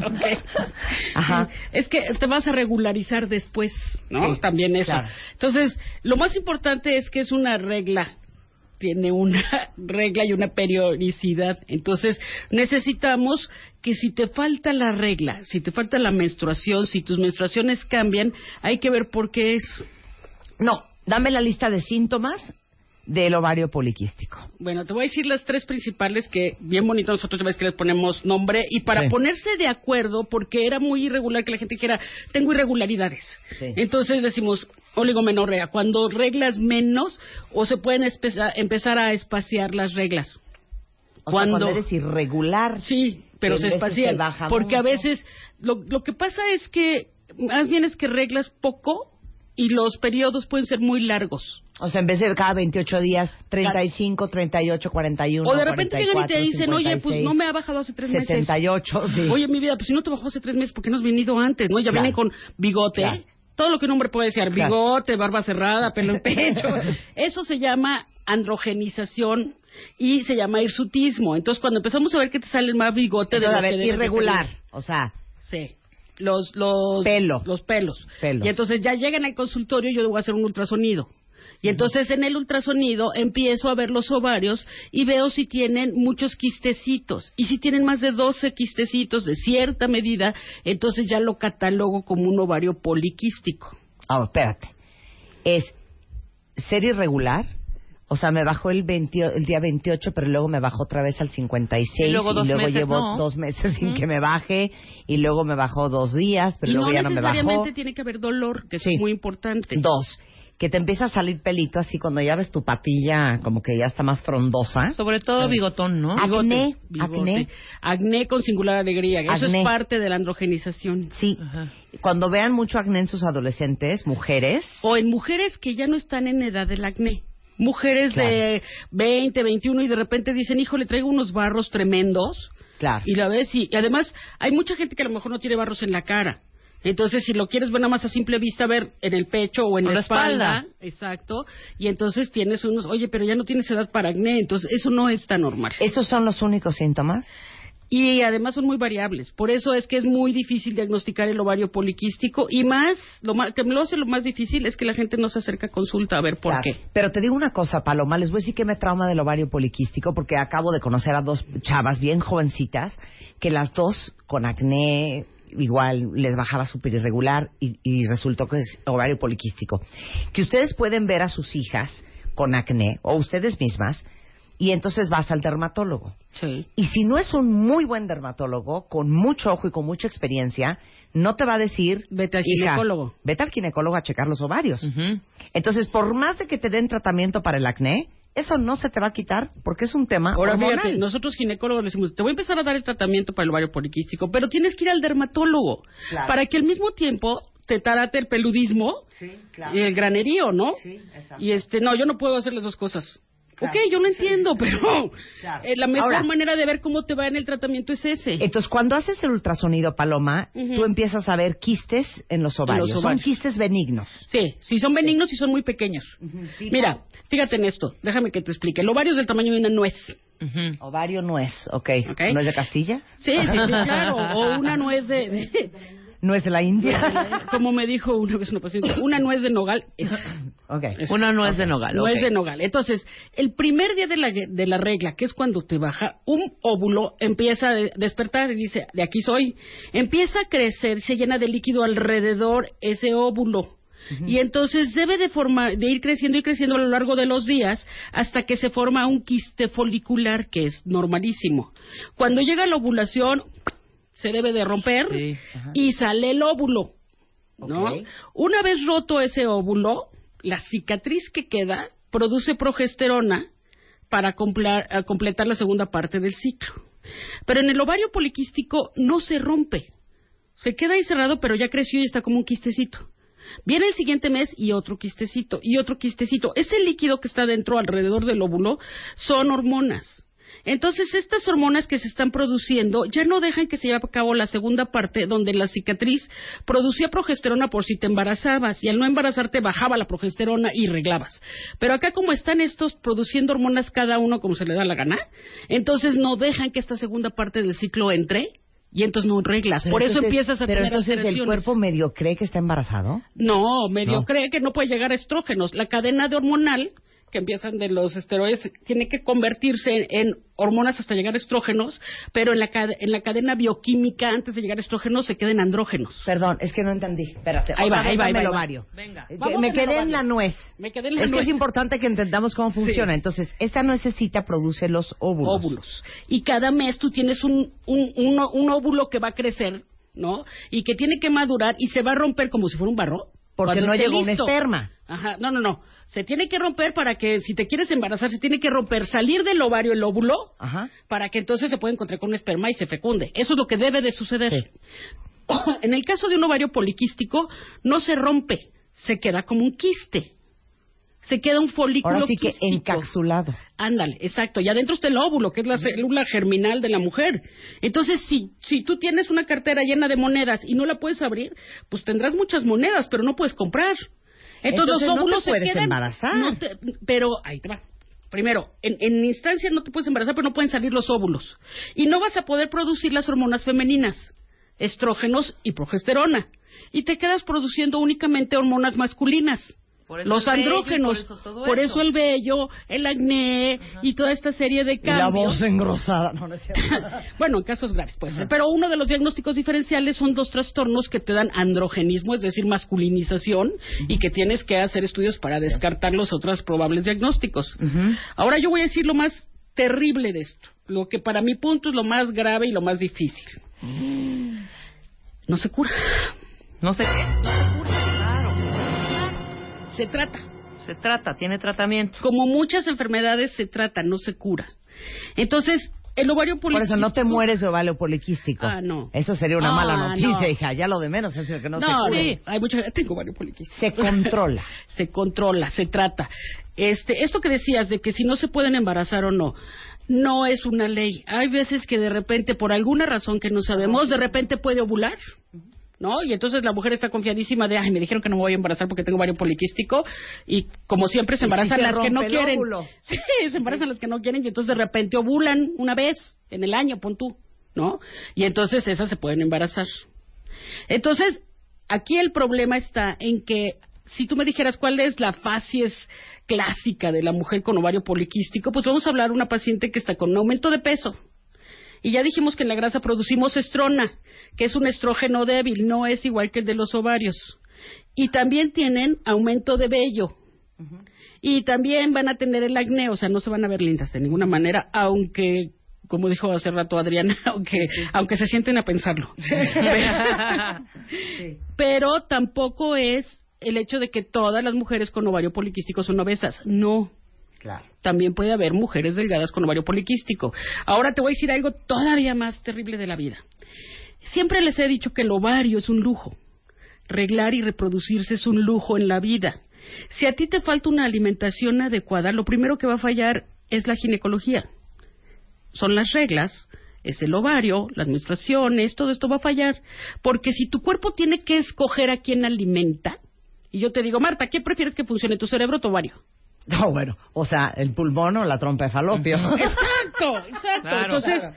Ajá. Es que te vas a regularizar después, ¿no? También eso. claro. Entonces, lo más importante es que es una regla. Tiene una *laughs* regla y una periodicidad. Entonces, necesitamos que si te falta la regla, si te falta la menstruación, si tus menstruaciones cambian, hay que ver por qué es. No, dame la lista de síntomas del ovario poliquístico. Bueno, te voy a decir las tres principales que bien bonito nosotros ya ves que les ponemos nombre y para Sí. ponerse de acuerdo porque era muy irregular que la gente dijera tengo irregularidades. Sí. Entonces decimos oligomenorrea, cuando reglas menos o se pueden espesa- empezar a espaciar las reglas. O sea, Cuando- cuando eres irregular. Sí, pero se espacian. Porque a veces lo, lo que pasa es que más bien es que reglas poco y los periodos pueden ser muy largos. O sea, en vez de cada 28 días, 35, 38, 41, O de repente llegan y te 44, dicen, oye, pues 56, no me ha bajado hace tres meses. 78, sí. Oye, mi vida, pues si no te bajó hace tres meses, ¿por qué no has venido antes? ¿No? Ya Claro. vienen con bigote. Claro. Todo lo que un hombre puede decir, Claro. bigote, barba cerrada, pelo en pecho. *laughs* Eso se llama androgenización y se llama hirsutismo. Entonces, cuando empezamos a ver que te salen más bigote de lo a ver, irregular. O sea, Sí. Los, los, Pelo. los pelos. Pelos. Y entonces ya llegan al consultorio, yo le voy a hacer un ultrasonido. Y entonces en el ultrasonido empiezo a ver los ovarios y veo si tienen muchos quistecitos. Y si tienen más de 12 quistecitos de cierta medida, entonces ya lo catalogo como un ovario poliquístico. ahora, espérate. Es ser irregular. O sea, me bajó el, 20 el día 28, pero luego me bajó otra vez al 56. Y luego dos meses, llevo ¿no? dos meses sin que me baje. Y luego me bajó dos días, pero y luego no ya no me necesariamente bajó. tiene que haber dolor, que Sí. es muy importante. Dos, que te empieza a salir pelito así cuando ya ves tu patilla como que ya está más frondosa. Sobre todo bigotón, ¿no? Acné, Bigote. acné. Acné con singular alegría. Eso Acné. es parte de la androgenización. Sí. Ajá. Cuando vean mucho acné en sus adolescentes, mujeres, O en mujeres que ya no están en edad del acné. Mujeres Claro. de 20, 21 y de repente dicen, hijo, le traigo unos barros tremendos. claro. Y la ves y, y además hay mucha gente que a lo mejor no tiene barros en la cara. Entonces, si lo quieres ver nada más a simple vista, ver en el pecho o en O la, espalda, espalda. exacto, y entonces tienes unos, oye, pero ya no tienes edad para acné, entonces eso no es tan normal. ¿Esos son los únicos síntomas? Y además son muy variables. Por eso es que es muy difícil diagnosticar el ovario poliquístico y más, lo más, que me lo hace lo más difícil es que la gente no se acerca a consulta a ver por Claro. qué. Pero te digo una cosa, Paloma, les voy a decir que me trauma del ovario poliquístico porque acabo de conocer a dos chavas bien jovencitas que las dos con acné igual les bajaba súper irregular y, y resultó que es ovario poliquístico. Que ustedes pueden ver a sus hijas con acné o ustedes mismas y entonces vas al dermatólogo. Sí. Y si no es un muy buen dermatólogo, con mucho ojo y con mucha experiencia, no te va a decir, Vete al "Hija, ginecólogo". Vete al ginecólogo a checar los ovarios. Entonces, por más de que te den tratamiento para el acné, eso no se te va a quitar porque es un tema Ahora hormonal. fíjate, nosotros ginecólogos le decimos, te voy a empezar a dar el tratamiento para el ovario poliquístico, pero tienes que ir al dermatólogo Claro. para que al mismo tiempo te trate el peludismo Sí, claro. y el granerío, ¿no? Sí, exacto. Y este, no, yo no puedo hacer las dos cosas. Claro, ok, yo lo entiendo, pero Claro. eh, la mejor Ahora- manera de ver cómo te va en el tratamiento es ese. Entonces, cuando haces el ultrasonido, Paloma, Ujú. tú empiezas a ver quistes en los ovarios. Son ovarios. quistes benignos. Sí, si son benignos y son muy pequeños. Sí, Mira, fíjate en esto, déjame que te explique. El ovario es del tamaño de una nuez. Ovario nuez, ok. Ok. ¿Nuez de Castilla? Sí, sí, sí, claro. *laughs* O una nuez de... de- nuez de la India. Como me dijo una vez una paciente, una nuez de nogal es. *laughs* Okay. es- Una nuez de nogal. Nuez ok. de nogal. Entonces, el primer día de la, de la regla, que es cuando te baja, un óvulo empieza a de- despertar y dice, de aquí soy. Empieza a crecer, se llena de líquido alrededor ese óvulo. Y entonces debe de, formar, de ir creciendo y creciendo a lo largo de los días hasta que se forma un quiste folicular, que es normalísimo. Cuando llega la ovulación, se debe de romper Sí, y sale el óvulo. ¿no? Una vez roto ese óvulo, la cicatriz que queda produce progesterona para completar la segunda parte del ciclo. Pero en el ovario poliquístico no se rompe. Se queda ahí cerrado, pero ya creció y está como un quistecito. Viene el siguiente mes y otro quistecito, y otro quistecito. Ese líquido que está dentro, alrededor del óvulo, son hormonas. Entonces, estas hormonas que se están produciendo ya no dejan que se lleve a cabo la segunda parte, donde la cicatriz producía progesterona por si te embarazabas, y al no embarazarte bajaba la progesterona y reglabas. Pero acá, como están estos produciendo hormonas cada uno como se le da la gana, entonces no dejan que esta segunda parte del ciclo entre, y entonces no reglas. Pero por eso entonces- empiezas a Pero tener entonces el cuerpo medio cree que está embarazado. No, medio No. cree que no puede llegar a estrógenos. La cadena de hormonal que empiezan de los esteroides tiene que convertirse en, en hormonas hasta llegar a estrógenos, pero en la, en la cadena bioquímica antes de llegar a estrógenos se quedan andrógenos. Perdón, es que no entendí. Espérate. Ahí va, ahí va, ahí dame va, el ovario. Venga. Que Vamos me quedé en la nuez. Me quedé en la es que nuez. es importante que entendamos cómo funciona. Entonces, esta nuececita produce los óvulos. óvulos. Y cada mes tú tienes un, un, un, un óvulo que va a crecer, ¿no? Y que tiene que madurar y se va a romper como si fuera un barro. Porque cuando no llegó un esperma. Ajá, no, no, no. Se tiene que romper para que, si te quieres embarazar, se tiene que romper, salir del ovario el óvulo, Ajá. para que entonces se pueda encontrar con un esperma y se fecunde. Eso es lo que debe de suceder. *clears throat* En el caso de un ovario poliquístico, no se rompe, se queda como un quiste. Se queda un folículo Ahora sí que quístico. encapsulado. Ándale, exacto. Y adentro está el óvulo, que es la célula germinal de la mujer. Entonces, si, si tú tienes una cartera llena de monedas y no la puedes abrir, pues tendrás muchas monedas, pero no puedes comprar. Entonces, Entonces, no los te óvulos se puedes quedan- embarazar. no te- pero, ahí te va. Primero, en, en instancia no te puedes embarazar, pero no pueden salir los óvulos. Y no vas a poder producir las hormonas femeninas, estrógenos y progesterona. Y te quedas produciendo únicamente hormonas masculinas. Por eso Los andrógenos, por eso por el vello, el acné y toda esta serie de Y la cambios. voz engrosada. No, no es cierto. *laughs* bueno, en casos graves puede ser. Pero uno de los diagnósticos diferenciales son dos trastornos que te dan androgenismo, es decir, masculinización, y que tienes que hacer estudios para descartar los otros probables diagnósticos. Ahora yo voy a decir lo más terrible de esto, lo que para mi punto es lo más grave y lo más difícil. No se cura. No sé qué. Se trata. Se trata, tiene tratamiento. Como muchas enfermedades se trata, no se cura. Entonces, el ovario Por poliquístico... eso no te mueres de ovario poliquístico. Ah, no. Eso sería una Ah, mala noticia, no. hija. Ya lo de menos es el que no, No, se no, cura. hay mucha tengo ovario poliquístico. Se controla. *laughs* se controla, se trata. Este, esto que decías de que si no se pueden embarazar o no, no es una ley. Hay veces que de repente, por alguna razón que no sabemos, de repente puede ovular. ¿No? Y entonces la mujer está confiadísima de, ay, me dijeron que no me voy a embarazar porque tengo ovario poliquístico. Y como siempre se embarazan se las que no quieren. *laughs* Sí, se embarazan las que no quieren y entonces de repente ovulan una vez en el año, pon tú. ¿No? Y entonces esas se pueden embarazar. Entonces, aquí el problema está en que si tú me dijeras cuál es la facies clásica de la mujer con ovario poliquístico, pues vamos a hablar de una paciente que está con un aumento de peso. Y ya dijimos que en la grasa producimos estrona, que es un estrógeno débil, no es igual que el de los ovarios. Y también tienen aumento de vello. Y también van a tener el acné, o sea, no se van a ver lindas de ninguna manera, aunque, como dijo hace rato Adriana, *laughs* aunque, aunque se sienten a pensarlo. *laughs* Pero tampoco es el hecho de que todas las mujeres con ovario poliquístico son obesas. No. Claro. También puede haber mujeres delgadas con ovario poliquístico. Ahora te voy a decir algo todavía más terrible de la vida. Siempre les he dicho que el ovario es un lujo. Reglar y reproducirse es un lujo en la vida. Si a ti te falta una alimentación adecuada, lo primero que va a fallar es la ginecología. Son las reglas, es el ovario, las menstruaciones, todo esto va a fallar. Porque si tu cuerpo tiene que escoger a quién alimenta, y yo te digo, Marta, ¿qué prefieres que funcione, tu cerebro o tu ovario? *laughs* No, bueno, o sea, el pulmón o la trompa de falopio. *laughs* Exacto, exacto. Claro. Entonces,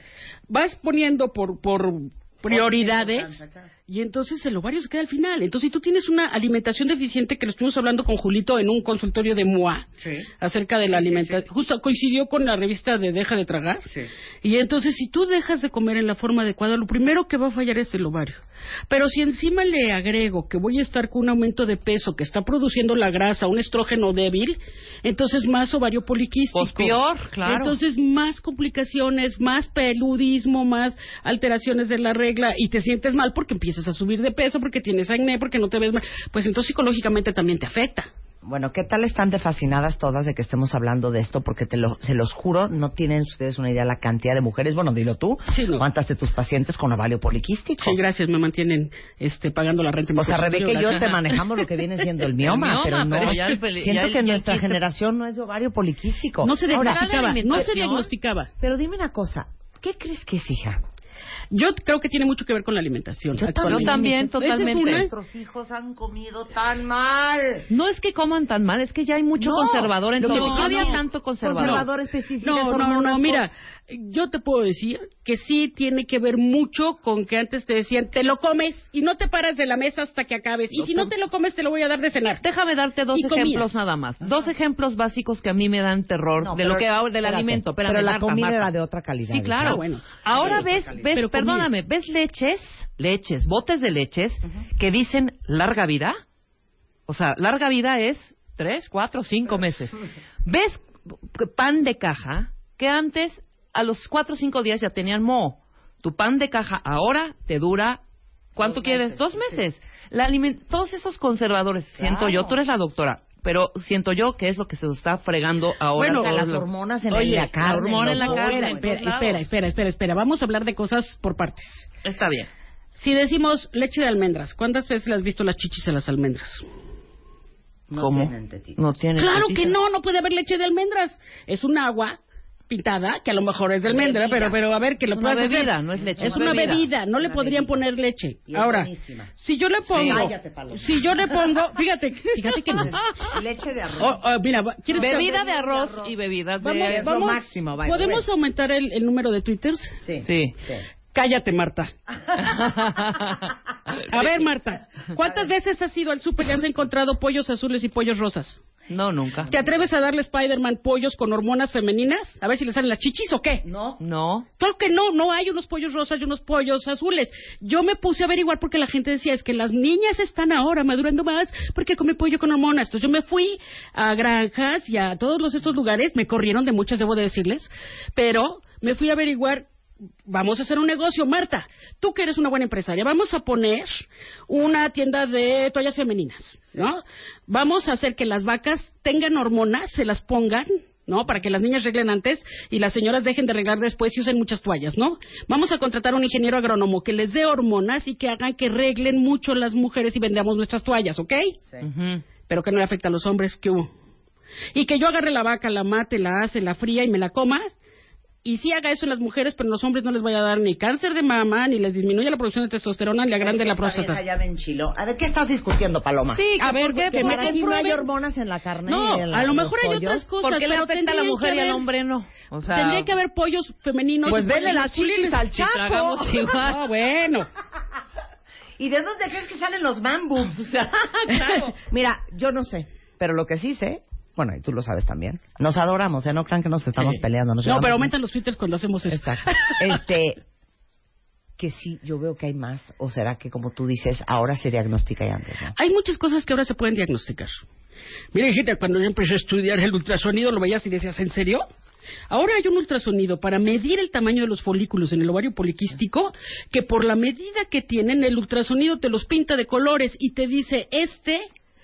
vas poniendo por, por prioridades y entonces el ovario se queda al final. Entonces, si tú tienes una alimentación deficiente, que lo estuvimos hablando con Julito en un consultorio de MOA, acerca de la alimentación, justo coincidió con la revista de Deja de Tragar, y entonces si tú dejas de comer en la forma adecuada, lo primero que va a fallar es el ovario. Pero si encima le agrego que voy a estar con un aumento de peso que está produciendo la grasa, un estrógeno débil, entonces más ovario poliquístico. Pues peor, claro. Entonces más complicaciones, más peludismo, más alteraciones de la regla y te sientes mal porque empiezas a subir de peso, porque tienes acné, porque no te ves mal. Pues entonces psicológicamente también te afecta. Bueno, ¿qué tal están de fascinadas todas de que estemos hablando de esto? Porque te lo, se los juro, no tienen ustedes una idea la cantidad de mujeres, bueno, dilo tú, cuántas de tus pacientes con ovario poliquístico. Sí, gracias, me mantienen este, pagando la renta. O sea, Rebeca y yo te manejamos lo que viene siendo el *laughs* mioma, pero no, siento que nuestra generación no es de ovario poliquístico. No se diagnosticaba, no se diagnosticaba. Pero dime una cosa, ¿qué crees que es, hija? Yo creo que tiene mucho que ver con la alimentación. Yo también, totalmente. Nuestros hijos han comido tan mal. No es que coman tan mal, es que ya hay mucho conservador en todo. No, había tanto conservador. Conservadores, pesticidas, No, no, no, mira, yo te puedo decir que sí tiene que ver mucho con que antes te decían, te lo comes y no te paras de la mesa hasta que acabes. Y si no te lo comes, te lo voy a dar de cenar. Déjame darte dos ejemplos nada más. Dos ejemplos básicos que a mí me dan terror de lo que hago del alimento. pero la comida era de otra calidad. Sí, claro. bueno. Ahora ves, ves perdóname, ves leches, leches, botes de leches que dicen larga vida. O sea, larga vida es tres, cuatro, cinco meses. *laughs* ¿Ves pan de caja que antes a los cuatro o cinco días ya tenían moho. Tu pan de caja ahora te dura, ¿cuánto quieres? Dos meses. La todos esos conservadores, siento yo, tú eres la doctora, pero siento yo que es lo que se está fregando ahora. Bueno, las hormonas en la carne. hormona en la carne. Espera, espera, espera, espera, Vamos a hablar de cosas por partes. Está bien. Si decimos leche de almendras, ¿cuántas veces le has visto las chichis en las almendras? ¿Cómo? No tiene Claro que no, no puede haber leche de almendras. Es un agua pintada, que a lo mejor es de almendra, pero, pero a ver, que lo una bebida, no es leche. Es una bebida, no le podrían poner leche. Ahora, si yo le pongo, si yo le pongo, fíjate, fíjate que no. Leche de arroz. Oh, oh, mira, bebida de arroz, y bebidas de vamos, máximo. ¿Podemos aumentar el, el, número de twitters? Sí. sí. Cállate, Marta. *laughs* a ver, Marta, ¿cuántas veces has ido al súper y has encontrado pollos azules y pollos rosas? No, nunca. ¿Te atreves a darle Spider-Man pollos con hormonas femeninas? A ver si le salen las chichis o qué. No. No. Claro que no, no hay unos pollos rosas y unos pollos azules. Yo me puse a averiguar porque la gente decía, es que las niñas están ahora madurando más porque come pollo con hormonas. Entonces yo me fui a granjas y a todos los estos lugares, me corrieron de muchas, debo de decirles, pero me fui a averiguar vamos a hacer un negocio, Marta, tú que eres una buena empresaria, vamos a poner una tienda de toallas femeninas, ¿no? Vamos a hacer que las vacas tengan hormonas, se las pongan, ¿no? Para que las niñas reglen antes y las señoras dejen de reglar después y usen muchas toallas, ¿no? Vamos a contratar a un ingeniero agrónomo que les dé hormonas y que hagan que reglen mucho las mujeres y vendamos nuestras toallas, ¿ok? Sí. Pero que no le afecte a los hombres, ¿qué hubo? Y que yo agarre la vaca, la mate, la hace, la fría y me la coma y sí haga eso en las mujeres, pero en los hombres no les vaya a dar ni cáncer de mama, ni les disminuye la producción de testosterona, ni agrande la próstata. Ya chilo. A ver, ¿qué estás discutiendo, Paloma? Sí, a ver, ¿qué? Porque aquí no hay hormonas en la carne. No, a lo mejor hay otras cosas. ¿Por qué le afecta a la mujer y al hombre no? O sea, tendría que haber pollos femeninos. Pues vele las chilis al chapo. Ah, bueno. ¿Y de dónde crees que salen los man *laughs* claro. *laughs* Mira, yo no sé, pero lo que sí sé bueno, y tú lo sabes también. Nos adoramos, ¿eh? No crean que nos estamos peleando. no, pero aumentan los twitters cuando hacemos eso. Exacto. *laughs* Este, que sí, yo veo que hay más, o será que como tú dices, ahora se diagnostica y antes, Hay muchas cosas que ahora se pueden diagnosticar. Mira, hijita, cuando yo empecé a estudiar el ultrasonido, lo veías y decías, ¿en serio? Ahora hay un ultrasonido para medir el tamaño de los folículos en el ovario poliquístico, que por la medida que tienen, el ultrasonido te los pinta de colores y te dice, este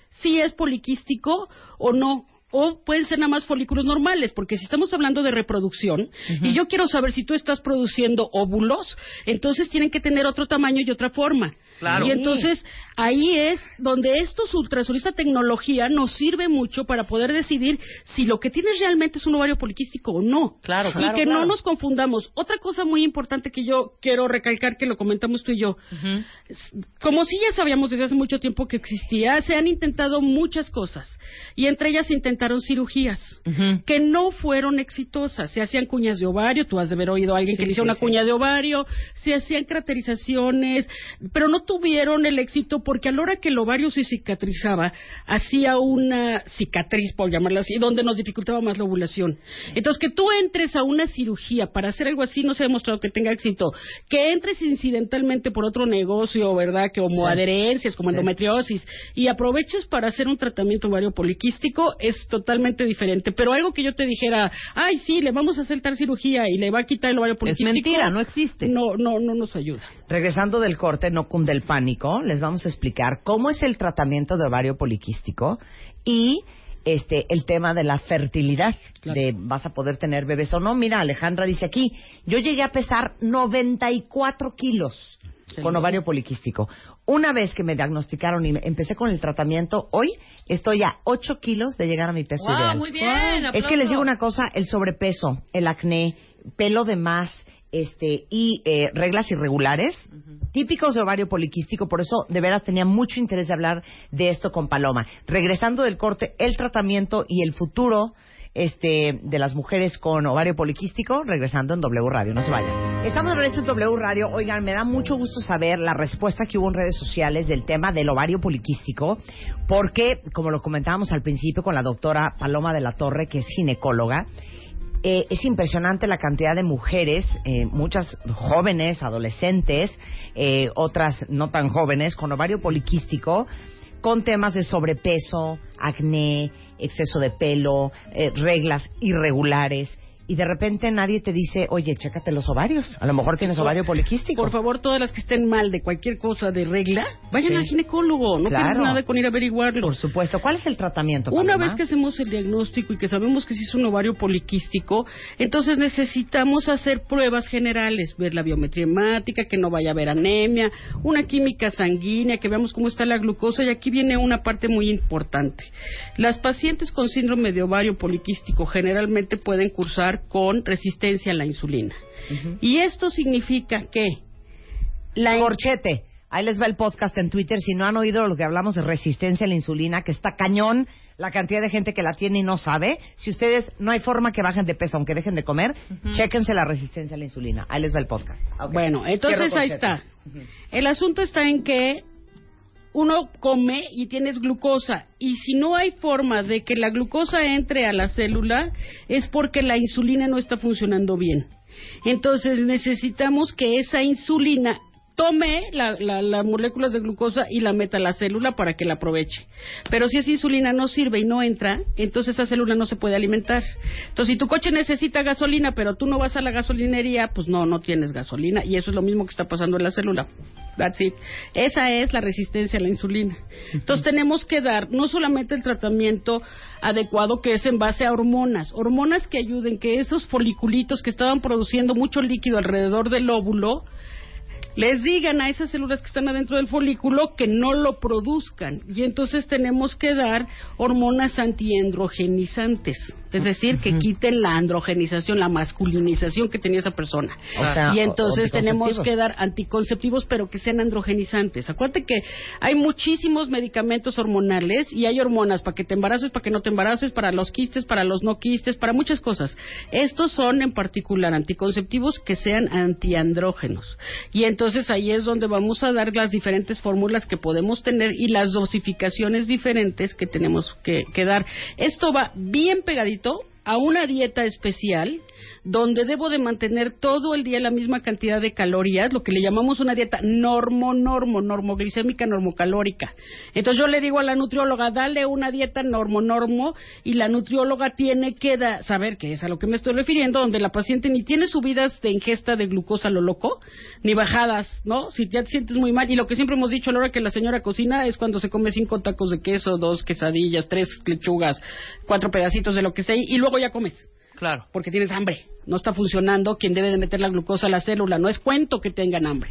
sí es poliquístico o no o pueden ser nada más folículos normales, porque si estamos hablando de reproducción y yo quiero saber si tú estás produciendo óvulos, entonces tienen que tener otro tamaño y otra forma. Y entonces ahí es donde estos ultrasonidos, tecnología nos sirve mucho para poder decidir si lo que tienes realmente es un ovario poliquístico o no. Claro, y que no nos confundamos. Otra cosa muy importante que yo quiero recalcar, que lo comentamos tú y yo, como si ya sabíamos desde hace mucho tiempo que existía, se han intentado muchas cosas. Y entre ellas se intentaron cirugías que no fueron exitosas. Se hacían cuñas de ovario, tú has de haber oído a alguien que hizo una cuña de ovario, se hacían craterizaciones, pero no tuvieron el éxito porque a la hora que el ovario se cicatrizaba, hacía una cicatriz, por llamarla así, donde nos dificultaba más la ovulación. Entonces, que tú entres a una cirugía para hacer algo así no se ha demostrado que tenga éxito. Que entres incidentalmente por otro negocio, ¿verdad? Que como adherencias, como endometriosis, y aproveches para hacer un tratamiento ovario poliquístico es totalmente diferente. Pero algo que yo te dijera, ay, sí, le vamos a hacer tal cirugía y le va a quitar el ovario poliquístico. Es mentira, no existe. No, no, no nos ayuda. Regresando del corte, no cunde el pánico, les vamos a explicar cómo es el tratamiento de ovario poliquístico y este el tema de la fertilidad, de vas a poder tener bebés o no. Mira, Alejandra dice aquí, yo llegué a pesar 94 kilos con ovario poliquístico. Una vez que me diagnosticaron y empecé con el tratamiento, hoy estoy a 8 kilos de llegar a mi peso Wow, ideal. muy bien, Es que les digo una cosa, el sobrepeso, el acné, pelo de más, este y eh, reglas irregulares típicos de ovario poliquístico, por eso de veras tenía mucho interés de hablar de esto con Paloma. Regresando del corte, el tratamiento y el futuro este, de las mujeres con ovario poliquístico, regresando en W Radio, no se vayan. Estamos de regreso en W Radio. Oigan, me da mucho gusto saber la respuesta que hubo en redes sociales del tema del ovario poliquístico, porque, como lo comentábamos al principio con la doctora Paloma de la Torre, que es ginecóloga, eh, es impresionante la cantidad de mujeres, eh, muchas jóvenes, adolescentes, eh, otras no tan jóvenes, con ovario poliquístico, con temas de sobrepeso, acné, exceso de pelo, eh, reglas irregulares. Y de repente nadie te dice, oye, chécate los ovarios. A lo mejor tienes ovario poliquístico. Por favor, todas las que estén mal de cualquier cosa de regla, vayan Sí. al ginecólogo. No Claro. nada con ir a averiguarlo. Por supuesto. ¿Cuál es el tratamiento? Una vez que hacemos el diagnóstico y que sabemos que sí es un ovario poliquístico, entonces necesitamos hacer pruebas generales, ver la biometría hemática, que no vaya a haber anemia, una química sanguínea, que veamos cómo está la glucosa y aquí viene una parte muy importante. Las pacientes con síndrome de ovario poliquístico generalmente pueden cursar con resistencia a la insulina. Y esto significa que la Corchete. Ahí les va el podcast en Twitter. Si no han oído lo que hablamos de resistencia a la insulina, que está cañón la cantidad de gente que la tiene y no sabe. Si ustedes no hay forma que bajen de peso aunque dejen de comer, chéquense la resistencia a la insulina. Ahí les va el podcast. Bueno, entonces ahí está. El asunto está en que uno come y tienes glucosa y si no hay forma de que la glucosa entre a la célula es porque la insulina no está funcionando bien. Entonces necesitamos que esa insulina tome la- la- las moléculas de glucosa y la meta a la célula para que la aproveche. Pero si esa insulina no sirve y no entra, entonces esa célula no se puede alimentar. Entonces, si tu coche necesita gasolina, pero tú no vas a la gasolinería, pues no, no tienes gasolina. Y eso es lo mismo que está pasando en la célula. That's it. Esa es la resistencia a la insulina. Entonces, tenemos que dar no solamente el tratamiento adecuado que es en base a hormonas, hormonas que ayuden que esos foliculitos que estaban produciendo mucho líquido alrededor del óvulo, les digan a esas células que están adentro del folículo que no lo produzcan. Y entonces tenemos que dar hormonas antiandrogenizantes. Es decir, que quiten la androgenización, la masculinización que tenía esa persona. O sea, y entonces tenemos que dar anticonceptivos, pero que sean androgenizantes. Acuérdate que hay muchísimos medicamentos hormonales y hay hormonas para que te embaraces, para que no te embaraces, para los quistes, para los no quistes, para muchas cosas. Estos son en particular anticonceptivos que sean antiandrógenos. Y entonces ahí es donde vamos a dar las diferentes fórmulas que podemos tener y las dosificaciones diferentes que tenemos que, que dar. Esto va bien pegadito a una dieta especial donde debo de mantener todo el día la misma cantidad de calorías, lo que le llamamos una dieta normo, normo, normoglicémica, normocalórica. Entonces yo le digo a la nutrióloga, dale una dieta normo, normo, y la nutrióloga tiene que saber que es a lo que me estoy refiriendo, donde la paciente ni tiene subidas de ingesta de glucosa lo loco, ni bajadas, ¿no? Si ya te sientes muy mal, y lo que siempre hemos dicho a la hora que la señora cocina es cuando se come cinco tacos de queso, dos quesadillas, tres lechugas, cuatro pedacitos de lo que sea, y luego ya comes Claro. porque tienes hambre. No está funcionando quien debe de meter la glucosa a la célula. No es cuento que tengan hambre.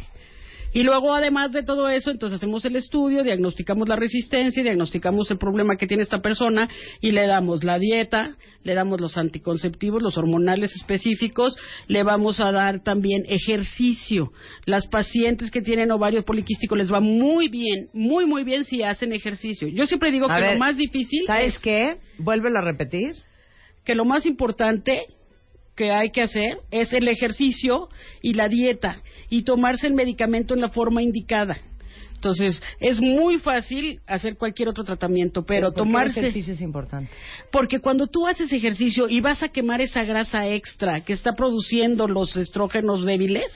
Y luego, además de todo eso, entonces hacemos el estudio, diagnosticamos la resistencia, diagnosticamos el problema que tiene esta persona y le damos la dieta, le damos los anticonceptivos, los hormonales específicos, le vamos a dar también ejercicio. Las pacientes que tienen ovario poliquístico les va muy bien, muy, muy bien si hacen ejercicio. Yo siempre digo que lo más difícil. ¿Sabes qué? Vuélvelo a repetir. Que lo más importante que hay que hacer es el ejercicio y la dieta y tomarse el medicamento en la forma indicada. Entonces, es muy fácil hacer cualquier otro tratamiento, pero, tomarse... El ejercicio es importante. Porque cuando tú haces ejercicio y vas a quemar esa grasa extra que está produciendo los estrógenos débiles,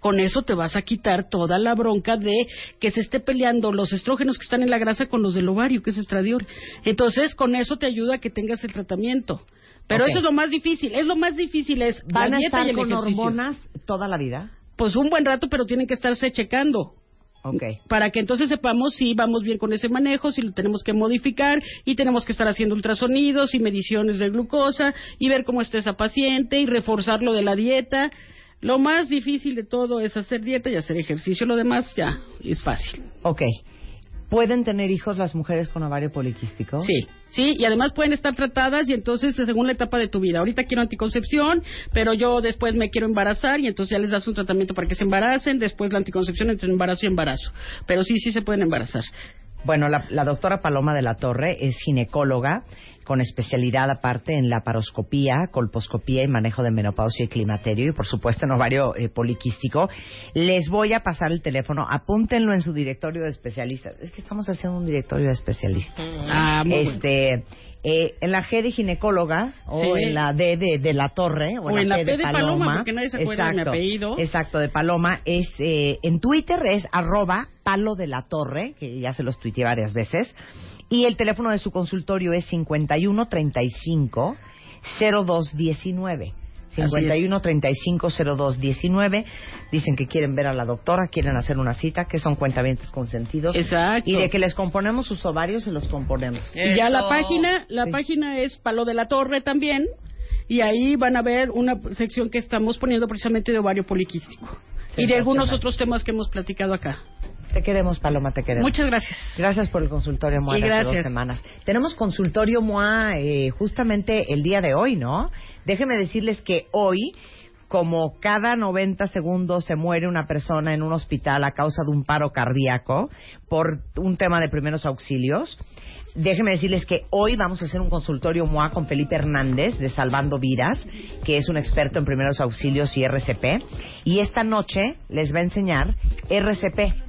con eso te vas a quitar toda la bronca de que se esté peleando los estrógenos que están en la grasa con los del ovario, que es estradiol. Entonces, con eso te ayuda a que tengas el tratamiento. Pero eso es lo más difícil. Es lo más difícil es ¿Van la dieta a estar y el con ejercicio. hormonas toda la vida? Pues un buen rato, pero tienen que estarse checando. Okay. Para que entonces sepamos si vamos bien con ese manejo, si lo tenemos que modificar y tenemos que estar haciendo ultrasonidos y mediciones de glucosa y ver cómo está esa paciente y reforzar lo de la dieta. Lo más difícil de todo es hacer dieta y hacer ejercicio. Lo demás ya es fácil. Ok. ¿Pueden tener hijos las mujeres con ovario poliquístico? Sí, sí, y además pueden estar tratadas y entonces según la etapa de tu vida. Ahorita quiero anticoncepción, pero yo después me quiero embarazar y entonces ya les das un tratamiento para que se embaracen, después la anticoncepción entre embarazo y embarazo. Pero sí, sí se pueden embarazar. Bueno, la, la doctora Paloma de la Torre es ginecóloga con especialidad aparte en laparoscopía, colposcopía y manejo de menopausia y climaterio y por supuesto en ovario eh, poliquístico. Les voy a pasar el teléfono, apúntenlo en su directorio de especialistas. Es que estamos haciendo un directorio de especialistas. Ah, muy bueno. este, eh, en la G de ginecóloga o Sí. en la D de, de la Torre o, en la P de, Paloma, porque nadie se acuerda de mi apellido. Exacto, de Paloma. Es, eh, en Twitter es arroba palo de la torre, que ya se los tuiteé varias veces. Y el teléfono de su consultorio es 5135 0219. 51 35 02 19 dicen que quieren ver a la doctora, quieren hacer una cita, que son cuentavientes consentidos. Exacto. Y de que les componemos sus ovarios, se los componemos. Y ya la página, la Sí. página es Palo de la Torre también, y ahí van a ver una sección que estamos poniendo precisamente de ovario poliquístico. Y de algunos otros temas que hemos platicado acá. Te queremos, Paloma, te queremos. Muchas gracias. Gracias por el consultorio MOA de hace dos semanas. Tenemos consultorio MOA eh, justamente el día de hoy, ¿no? Déjenme decirles que hoy, como cada 90 segundos se muere una persona en un hospital a causa de un paro cardíaco por un tema de primeros auxilios, Déjenme decirles que hoy vamos a hacer un consultorio MOA con Felipe Hernández de Salvando Vidas, que es un experto en primeros auxilios y RCP. Y esta noche les va a enseñar RCP,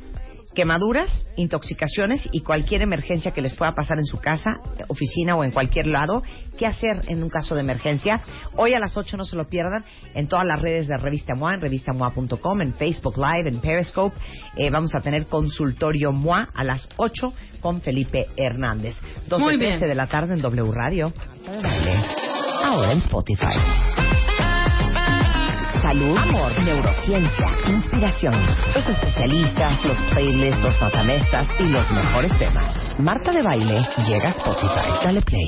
quemaduras, intoxicaciones y cualquier emergencia que les pueda pasar en su casa, oficina o en cualquier lado, qué hacer en un caso de emergencia. Hoy a las 8 no se lo pierdan en todas las redes de Revista MOA, en revistamoa.com, en Facebook Live, en Periscope. Eh, vamos a tener consultorio MOA a las 8 con Felipe Hernández. 12 Muy bien. de la tarde en W Radio. Ahora en Spotify. Salud, amor, neurociencia, inspiración, los especialistas, los playlists, los notamestas y los mejores temas. Marta de Baile llega a Spotify. Dale play.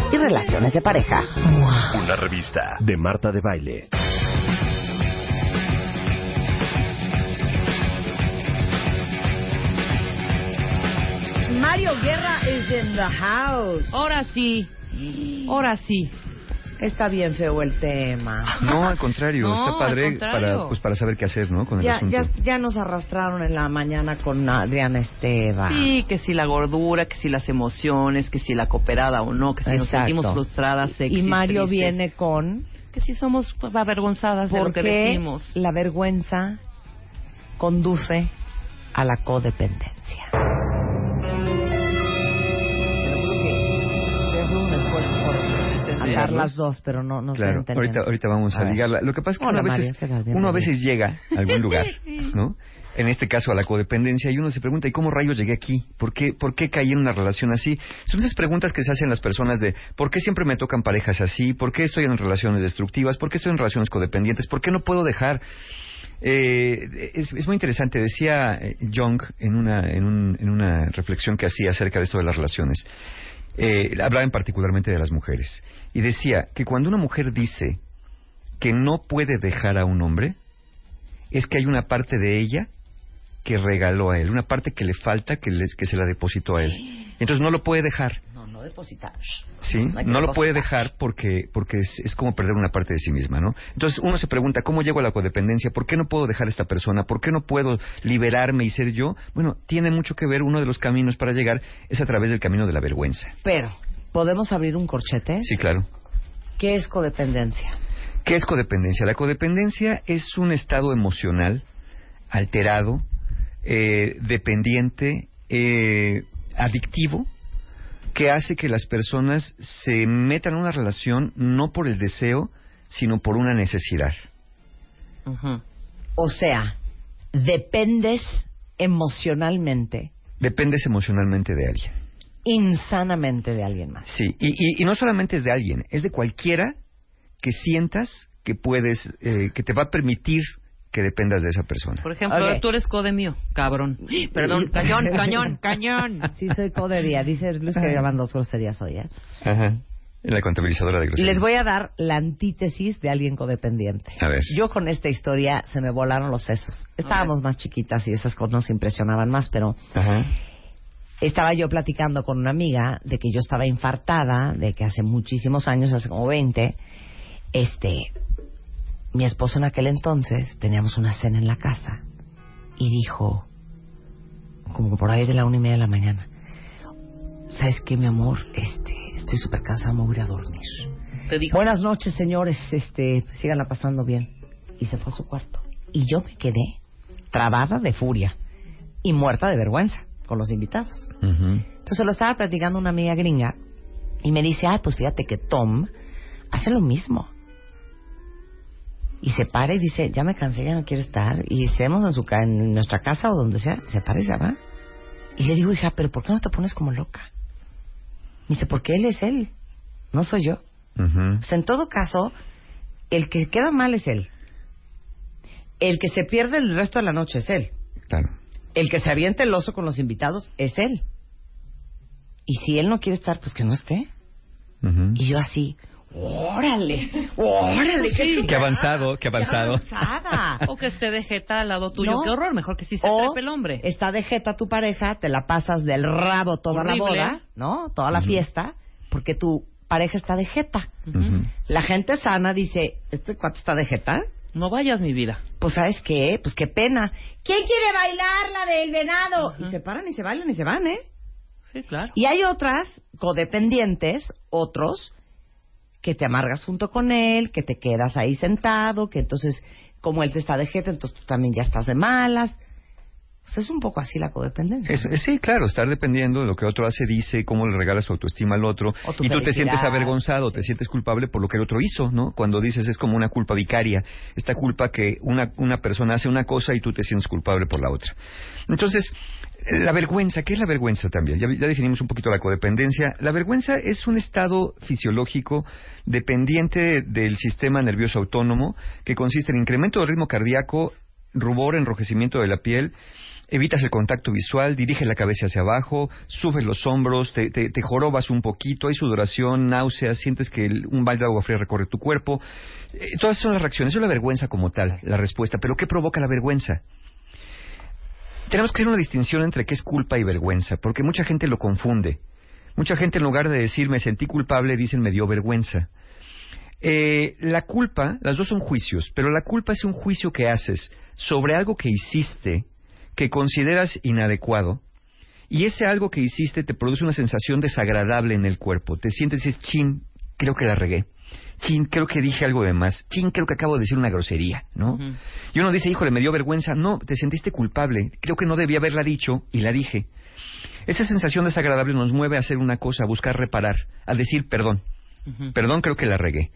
y relaciones de pareja. Una revista de Marta de Baile. Mario Guerra is in the house. Ahora sí, ahora sí. Está bien feo el tema. No, al contrario, No, está padre contrario. para pues para saber qué hacer, ¿no? Con el Ya, asunto. ya, ya nos arrastraron en la mañana con Adriana Esteva. Sí, que si la gordura, que si las emociones, que si la cooperada o no, que si nos sentimos frustradas, sexys, y Mario tristes, viene con que si somos pues, avergonzadas de lo que decimos. la vergüenza conduce a la codependencia. Ligar las dos, pero no, no Claro, estoy ahorita, ahorita vamos a, A ligarla. Lo que pasa es que Hola, uno, a veces, uno a veces llega *laughs* a algún lugar, ¿no? En este caso a la codependencia y uno se pregunta, ¿y cómo rayos llegué aquí? ¿Por qué, ¿Por qué caí en una relación así? Son esas preguntas que se hacen las personas de ¿por qué siempre me tocan parejas así? ¿Por qué estoy en relaciones destructivas? ¿Por qué estoy en relaciones codependientes? ¿Por qué no puedo dejar? Eh, es, es muy interesante, decía eh, Jung en una, en, un- en una reflexión que hacía acerca de esto de las relaciones. Eh, hablaba en particularmente de las mujeres. Y decía que cuando una mujer dice que no puede dejar a un hombre, es que hay una parte de ella que regaló a él, una parte que le falta que, les- que se la depositó a él. Entonces no lo puede dejar. No, depositar. Sí, No lo puede dejar porque, porque es, es como perder una parte de sí misma, ¿no? Entonces uno se pregunta, ¿cómo llego a la codependencia? ¿Por qué no puedo dejar a esta persona? ¿Por qué no puedo liberarme y ser yo? Bueno, tiene mucho que ver, uno de los caminos para llegar es a través del camino de la vergüenza. Pero, ¿podemos abrir un corchete? Sí, claro. ¿Qué es codependencia? ¿Qué es codependencia? La codependencia es un estado emocional alterado, eh, dependiente, eh, adictivo, que hace que las personas se metan en una relación no por el deseo, sino por una necesidad. O sea, dependes emocionalmente, Dependes emocionalmente de alguien. insanamente de alguien más. Sí, y, y- y no solamente es de alguien, es de cualquiera que sientas que puedes, eh, que te va a permitir que dependas de esa persona. Por ejemplo, Ok. tú eres code mío, cabrón. *gasps* Perdón, cañón, *laughs* cañón, cañón. Sí, soy codería. Dice Luis que llaman dos groserías hoy, ¿eh? Ajá. En la contabilizadora de groserías. Les voy a dar la antítesis de alguien codependiente. A ver. Yo con esta historia se me volaron los sesos. Estábamos más chiquitas y esas cosas nos impresionaban más, pero Ajá. estaba yo platicando con una amiga de que yo estaba infartada, de que hace muchísimos años, hace como 20, este, mi esposo en aquel entonces, teníamos una cena en la casa y dijo, como por ahí de la una y media de la mañana, ¿sabes qué, mi amor? Este, estoy súper cansada, me voy a ir a dormir. Te dijo. Buenas noches, señores, este, síganla pasando bien. Y se fue a su cuarto. Y yo me quedé trabada de furia y muerta de vergüenza con los invitados. Ujú. Entonces lo estaba platicando una amiga gringa y me dice, ay, pues fíjate que Tom hace lo mismo. Y se para y dice, ya me cansé, ya no quiero estar. Y estemos en, su ca- en nuestra casa o donde sea, se para y se va. Y le digo, hija, pero ¿por qué no te pones como loca? Me dice, porque él es él, no soy yo. O sea, en todo caso, el que queda mal es él. El que se pierde el resto de la noche es él. Claro. El que se avienta el oso con los invitados es él. Y si él no quiere estar, pues que no esté. Y yo así, órale, órale, qué, Qué avanzado, qué avanzado. avanzada. *laughs* O que esté de jeta al lado tuyo. No. Qué horror, mejor que sí se O trepe el hombre. está de jeta tu pareja, te la pasas del rabo toda Horrible. la boda, ¿no? Toda la fiesta, porque tu pareja está de jeta. La gente sana dice, ¿este cuate está de jeta? No vayas, mi vida. Pues ¿sabes qué? Pues qué pena. ¿Quién quiere bailar la del venado? Y se paran y se bailan y se van, ¿eh? Sí, claro. Y hay otras codependientes, otros, que te amargas junto con él, que te quedas ahí sentado, que entonces, como él te está de jeta, entonces tú también ya estás de malas. Pues es un poco así la codependencia. Es- es- sí, claro, estar dependiendo de lo que otro hace, dice, cómo le regalas su autoestima al otro, y tú te sientes avergonzado, te sientes culpable por lo que el otro hizo, ¿no? Cuando dices es como una culpa vicaria, esta culpa que una, una persona hace una cosa y tú te sientes culpable por la otra. Entonces, la vergüenza, ¿qué es la vergüenza también? Ya, ya definimos un poquito la codependencia. La vergüenza es un estado fisiológico dependiente del sistema nervioso autónomo que consiste en incremento del ritmo cardíaco, rubor, enrojecimiento de la piel, evitas el contacto visual, diriges la cabeza hacia abajo, subes los hombros, te, te- te jorobas un poquito, hay sudoración, náuseas, sientes que un balde de agua fría recorre tu cuerpo. Eh, todas son las reacciones, es la vergüenza como tal, la respuesta. Pero ¿qué provoca la vergüenza? Tenemos que hacer una distinción entre qué es culpa y vergüenza, porque mucha gente lo confunde. Mucha gente en lugar de decir me sentí culpable, dicen me dio vergüenza. Eh, la culpa, las dos son juicios, pero la culpa es un juicio que haces sobre algo que hiciste que consideras inadecuado y ese algo que hiciste te produce una sensación desagradable en el cuerpo. Te sientes y chin, creo que la regué. Chin, creo que dije algo de más. Chin, creo que acabo de decir una grosería, ¿no? Y uno dice, híjole, me dio vergüenza. No, te sentiste culpable. Creo que no debía haberla dicho y la dije. Esa sensación desagradable nos mueve a hacer una cosa, a buscar reparar, a decir perdón. Perdón, creo que la regué.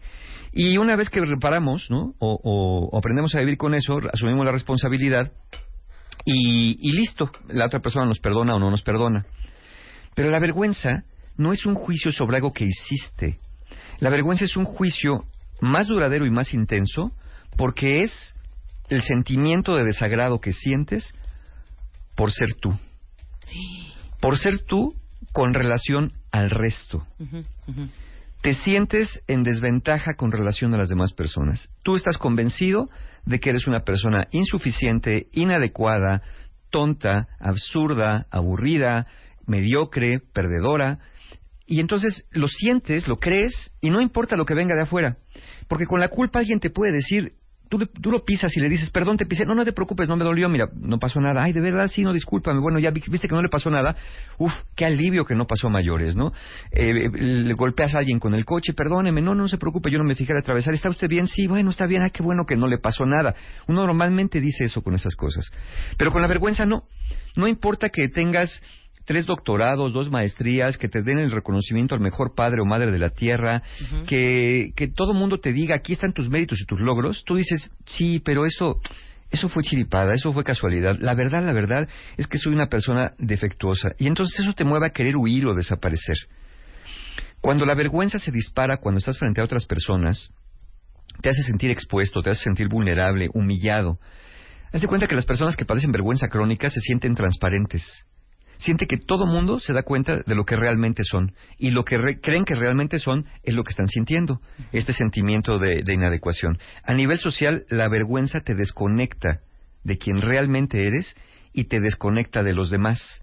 Y una vez que reparamos, ¿no? O, aprendemos a vivir con eso, asumimos la responsabilidad y, y listo, la otra persona nos perdona o no nos perdona. Pero la vergüenza no es un juicio sobre algo que hiciste. La vergüenza es un juicio más duradero y más intenso porque es el sentimiento de desagrado que sientes por ser tú. Por ser tú con relación al resto. Te sientes en desventaja con relación a las demás personas. Tú estás convencido de que eres una persona insuficiente, inadecuada, tonta, absurda, aburrida, mediocre, perdedora, y entonces lo sientes, lo crees, y no importa lo que venga de afuera. Porque con la culpa alguien te puede decir, tú, tú lo pisas y le dices, perdón, te pisé, no, no te preocupes, no me dolió, mira, no pasó nada. Ay, de verdad, sí, no, discúlpame. Bueno, ya viste que no le pasó nada. Uf, qué alivio que no pasó a mayores, ¿no? Eh, le golpeas a alguien con el coche, perdóneme, no, no se preocupe, yo no me fijé a atravesar. ¿Está usted bien? Sí, bueno, está bien, ay, qué bueno que no le pasó nada. Uno normalmente dice eso con esas cosas. Pero con la vergüenza no. No importa que tengas tres doctorados, dos maestrías, que te den el reconocimiento al mejor padre o madre de la tierra, que, que todo mundo te diga, aquí están tus méritos y tus logros, tú dices, sí, pero eso, eso fue chiripada, eso fue casualidad. La verdad, la verdad es que soy una persona defectuosa. Y entonces eso te mueve a querer huir o desaparecer. Cuando la vergüenza se dispara cuando estás frente a otras personas, te hace sentir expuesto, te hace sentir vulnerable, humillado. Haz de cuenta que las personas que padecen vergüenza crónica se sienten transparentes siente que todo mundo se da cuenta de lo que realmente son y lo que creen que realmente son es lo que están sintiendo, este sentimiento de, inadecuación. A nivel social, la vergüenza te desconecta de quien realmente eres y te desconecta de los demás.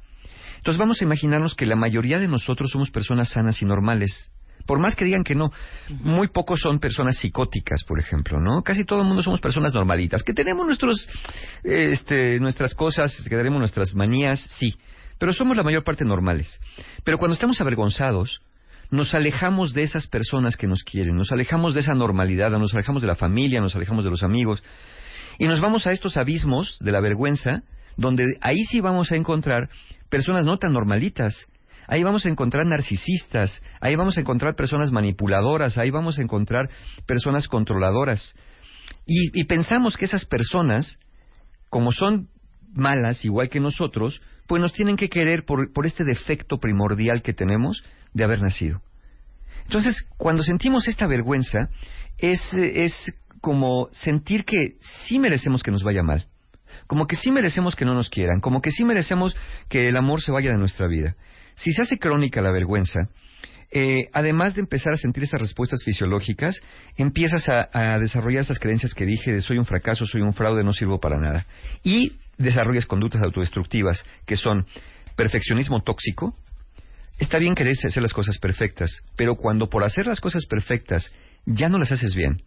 Entonces vamos a imaginarnos que la mayoría de nosotros somos personas sanas y normales. Por más que digan que no, muy pocos son personas psicóticas, por ejemplo, ¿no? Casi todo el mundo somos personas normalitas, que tenemos nuestros, este, nuestras cosas, que tenemos nuestras manías, sí, pero somos la mayor parte normales. Pero cuando estamos avergonzados, nos alejamos de esas personas que nos quieren, nos alejamos de esa normalidad, nos alejamos de la familia, nos alejamos de los amigos, y nos vamos a estos abismos de la vergüenza, donde ahí sí vamos a encontrar personas no tan normalitas, ahí vamos a encontrar narcisistas, ahí vamos a encontrar personas manipuladoras, ahí vamos a encontrar personas controladoras. Y, pensamos que esas personas, como son malas, igual que nosotros, pues nos tienen que querer por, por este defecto primordial que tenemos de haber nacido. Entonces, cuando sentimos esta vergüenza, es, es como sentir que sí merecemos que nos vaya mal, como que sí merecemos que no nos quieran, como que sí merecemos que el amor se vaya de nuestra vida. Si se hace crónica la vergüenza, eh, además de empezar a sentir esas respuestas fisiológicas, empiezas a, a, desarrollar estas creencias que dije de soy un fracaso, soy un fraude, no sirvo para nada. Y desarrollas conductas autodestructivas que son perfeccionismo tóxico, está bien querer hacer las cosas perfectas, pero cuando por hacer las cosas perfectas ya no las haces bien,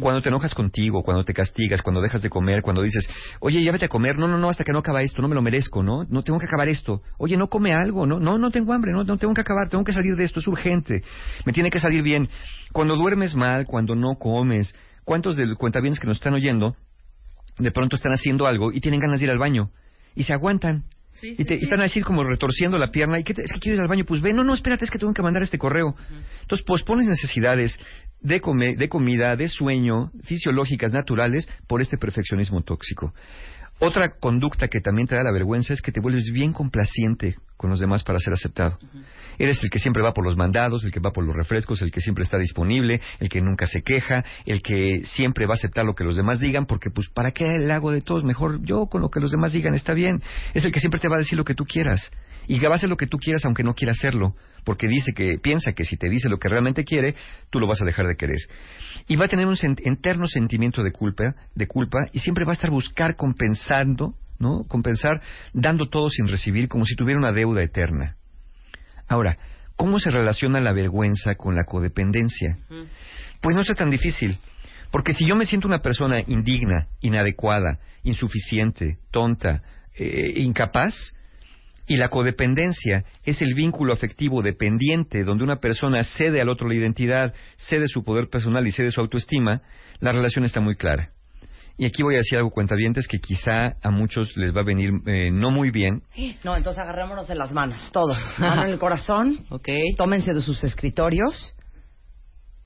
cuando te enojas contigo, cuando te castigas, cuando dejas de comer, cuando dices, oye, ya vete a comer, no, no, no, hasta que no acaba esto, no me lo merezco, ¿no? No tengo que acabar esto. Oye, no come algo, no, no, no tengo hambre, no, no tengo que acabar, tengo que salir de esto, es urgente, me tiene que salir bien. Cuando duermes mal, cuando no comes, ¿cuántos de cuentavientes que nos están oyendo de pronto están haciendo algo y tienen ganas de ir al baño y se aguantan. y, te, están así como retorciendo la pierna. ¿Y qué es que quiero ir al baño? Pues ve, no, no, espérate, es que tengo que mandar este correo. Entonces, pospones necesidades de, de comida, de sueño, fisiológicas, naturales, por este perfeccionismo tóxico. Otra conducta que también te da la vergüenza es que te vuelves bien complaciente con los demás para ser aceptado. Eres el que siempre va por los mandados, el que va por los refrescos, el que siempre está disponible, el que nunca se queja, el que siempre va a aceptar lo que los demás digan, porque pues ¿para qué el hago de todos? Mejor yo con lo que los demás digan está bien. Es el que siempre te va a decir lo que tú quieras y que va a hacer lo que tú quieras aunque no quiera hacerlo, porque dice que piensa que si te dice lo que realmente quiere, tú lo vas a dejar de querer. Y va a tener un interno sentimiento de culpa, de culpa y siempre va a estar buscar compensando, ¿no? Compensar dando todo sin recibir como si tuviera una deuda eterna. Ahora, ¿cómo se relaciona la vergüenza con la codependencia? Pues no es tan difícil. Porque si yo me siento una persona indigna, inadecuada, insuficiente, tonta, eh, incapaz, y la codependencia es el vínculo afectivo dependiente donde una persona cede al otro la identidad, cede su poder personal y cede su autoestima, la relación está muy clara. Y aquí voy a decir algo cuentavientes que quizá a muchos les va a venir eh, no muy bien. No, entonces agarrémonos de las manos, todos. Mano en el corazón. *laughs* ok. Tómense de sus escritorios.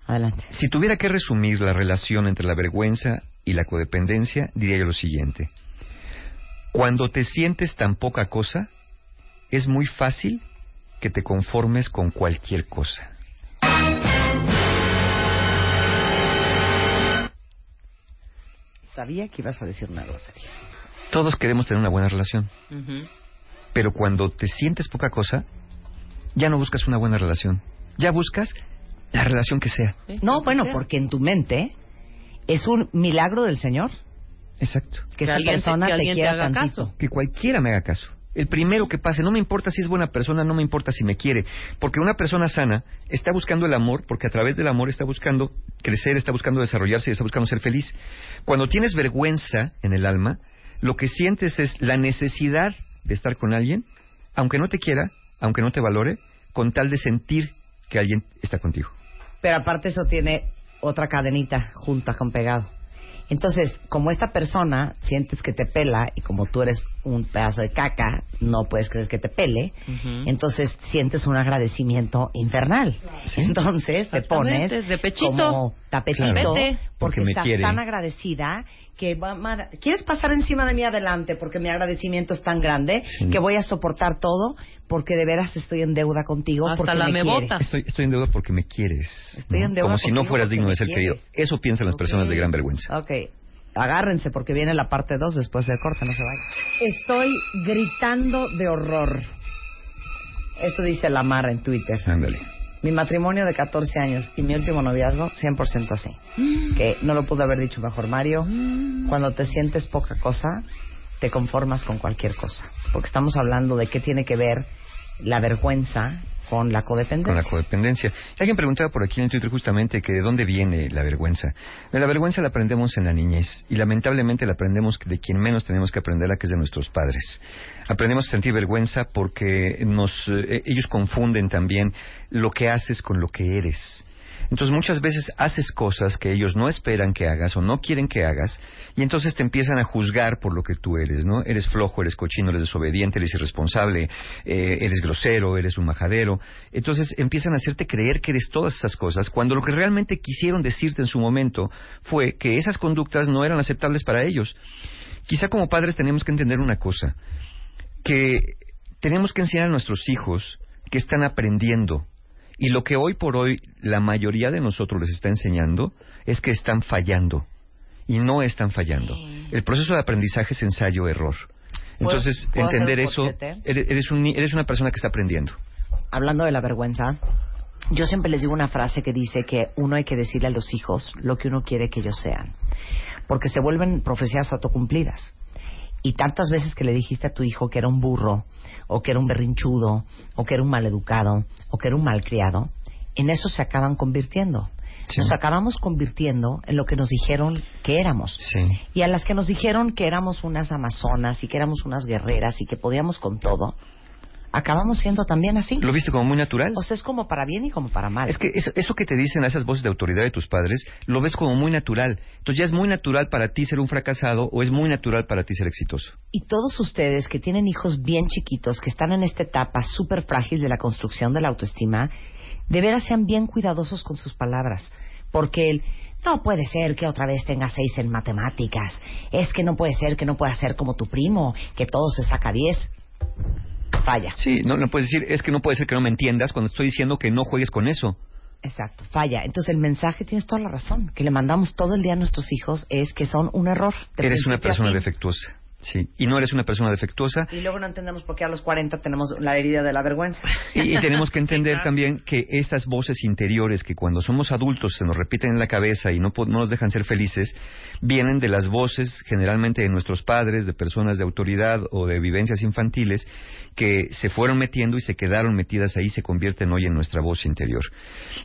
Adelante. Si tuviera que resumir la relación entre la vergüenza y la codependencia, diría yo lo siguiente. Cuando te sientes tan poca cosa, es muy fácil que te conformes con cualquier cosa. Sabía que ibas a decir una grosería. Todos queremos tener una buena relación, pero cuando te sientes poca cosa, ya no buscas una buena relación. Ya buscas la relación que sea. No, bueno, porque en tu mente es un milagro del Señor Exacto. que, esta alguien te- persona que te, te quiera haga tantito. caso. Que cualquiera me haga caso. El primero que pase, no me importa si es buena persona, no me importa si me quiere, porque una persona sana está buscando el amor, porque a través del amor está buscando crecer, está buscando desarrollarse está buscando ser feliz. Cuando tienes vergüenza en el alma, lo que sientes es la necesidad de estar con alguien, aunque no te quiera, aunque no te valore, con tal de sentir que alguien está contigo. Pero aparte eso tiene otra cadenita junta con pegado. Entonces, como esta persona sientes que te pela y como tú eres un pedazo de caca, no puedes creer que te pele, entonces sientes un agradecimiento infernal. Entonces te pones de pechito. como tapetito Claro. porque, Porque me estás quiere. tan agradecida que va- quieres pasar encima de mí adelante porque mi agradecimiento es tan grande Sí. que voy a soportar todo porque de veras estoy en deuda contigo Hasta porque la me me quieres. Estoy, estoy en deuda porque me quieres. Estoy ¿no? en deuda Como si no fueras digno de ser querido. Eso piensan las personas de gran vergüenza. Ok, agárrense porque viene la parte 2 después del corte, no se vayan. Estoy gritando de horror. Esto dice la Mara en Twitter. Ándale. Mi matrimonio de 14 años y mi último noviazgo, 100% así. Que no lo pudo haber dicho mejor Mario. Cuando te sientes poca cosa, te conformas con cualquier cosa. Porque estamos hablando de qué tiene que ver la vergüenza con la codependencia. Con la codependencia. Alguien preguntaba por aquí en Twitter justamente que de dónde viene la vergüenza. La vergüenza la aprendemos en la niñez y lamentablemente la aprendemos de quien menos tenemos que aprenderla, que es de nuestros padres. Aprendemos a sentir vergüenza porque nos, eh, ellos confunden también lo que haces con lo que eres. Entonces muchas veces haces cosas que ellos no esperan que hagas o no quieren que hagas y entonces te empiezan a juzgar por lo que tú eres, ¿no? Eres flojo, eres cochino, eres desobediente, eres irresponsable, eh, eres grosero, eres un majadero. Entonces empiezan a hacerte creer que eres todas esas cosas cuando lo que realmente quisieron decirte en su momento fue que esas conductas no eran aceptables para ellos. Quizá como padres tenemos que entender una cosa, que tenemos que enseñar a nuestros hijos que están aprendiendo y lo que hoy por hoy la mayoría de nosotros les está enseñando es que están fallando. Y no están fallando. El proceso de aprendizaje es ensayo-error. Entonces, ¿Puedo hacer entender eso, eres, un eres una persona que está aprendiendo. hablando de la vergüenza, yo siempre les digo una frase que dice que uno hay que decirle a los hijos lo que uno quiere que ellos sean, porque se vuelven profecías autocumplidas. Y tantas veces que le dijiste a tu hijo que era un burro, o que era un berrinchudo, o que era un maleducado, o que era un malcriado, en eso se acaban convirtiendo. Sí. Nos acabamos convirtiendo en lo que nos dijeron que éramos. Sí. Y a las que nos dijeron que éramos unas amazonas y que éramos unas guerreras y que podíamos con todo, acabamos siendo también así. ¿Lo viste como muy natural? O sea, es como para bien y como para mal. Es que eso, eso que te dicen esas voces de autoridad de tus padres, lo ves como muy natural. Entonces ya es muy natural para ti ser un fracasado o es muy natural para ti ser exitoso. Y todos ustedes que tienen hijos bien chiquitos, que están en esta etapa súper frágil de la construcción de la autoestima, de veras sean bien cuidadosos con sus palabras. Porque el, no puede ser que otra vez tenga seis en matemáticas. Es que no puede ser que no pueda ser como tu primo, que todo se saca diez. Falla. Sí, no, no puedes decir, es que no puede ser que no me entiendas cuando estoy diciendo que no juegues con eso. Exacto, falla. Entonces el mensaje, tienes toda la razón, que le mandamos todo el día a nuestros hijos es que son un error. Eres una persona defectuosa. Sí, y no eres una persona defectuosa. Y luego no entendemos por qué a los 40 tenemos la herida de la vergüenza. Y, y tenemos que *laughs* entender también que esas voces interiores que cuando somos adultos se nos repiten en la cabeza y no, no nos dejan ser felices, vienen de las voces generalmente de nuestros padres, de personas de autoridad o de vivencias infantiles que se fueron metiendo y se quedaron metidas ahí y se convierten hoy en nuestra voz interior.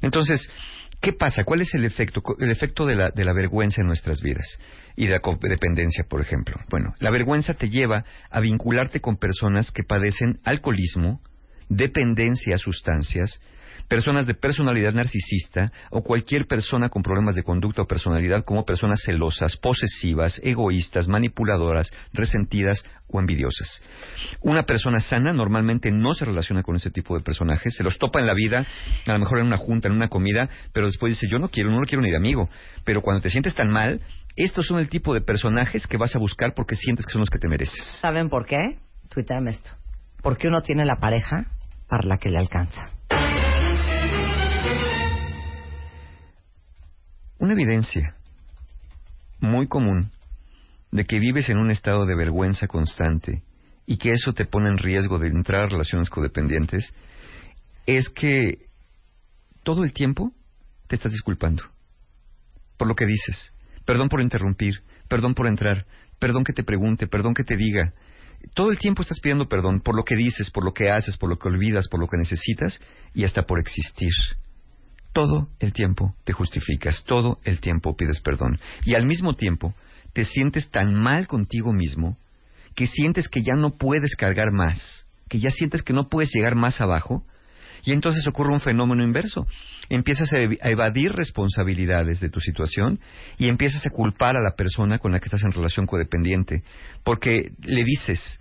Entonces, ¿Qué pasa? ¿Cuál es el efecto? El efecto de la, de la vergüenza en nuestras vidas y de la codependencia, por ejemplo. Bueno, la vergüenza te lleva a vincularte con personas que padecen alcoholismo, dependencia a sustancias, personas de personalidad narcisista o cualquier persona con problemas de conducta o personalidad como personas celosas, posesivas, egoístas, manipuladoras, resentidas o envidiosas. Una persona sana normalmente no se relaciona con ese tipo de personajes, se los topa en la vida, a lo mejor en una junta, en una comida, pero después dice, yo no quiero, no lo quiero ni de amigo. Pero cuando te sientes tan mal, estos son el tipo de personajes que vas a buscar porque sientes que son los que te mereces. ¿Saben por qué? Tuiteame esto. Porque uno tiene la pareja para la que le alcanza. Una evidencia muy común de que vives en un estado de vergüenza constante y que eso te pone en riesgo de entrar a relaciones codependientes es que todo el tiempo te estás disculpando por lo que dices. Perdón por interrumpir, perdón por entrar, perdón que te pregunte, perdón que te diga. Todo el tiempo estás pidiendo perdón por lo que dices, por lo que haces, por lo que olvidas, por lo que necesitas y hasta por existir. Todo el tiempo te justificas, todo el tiempo pides perdón. Y al mismo tiempo te sientes tan mal contigo mismo que sientes que ya no puedes cargar más, que ya sientes que no puedes llegar más abajo. Y entonces ocurre un fenómeno inverso. Empiezas a evadir responsabilidades de tu situación y empiezas a culpar a la persona con la que estás en relación codependiente. Porque le dices,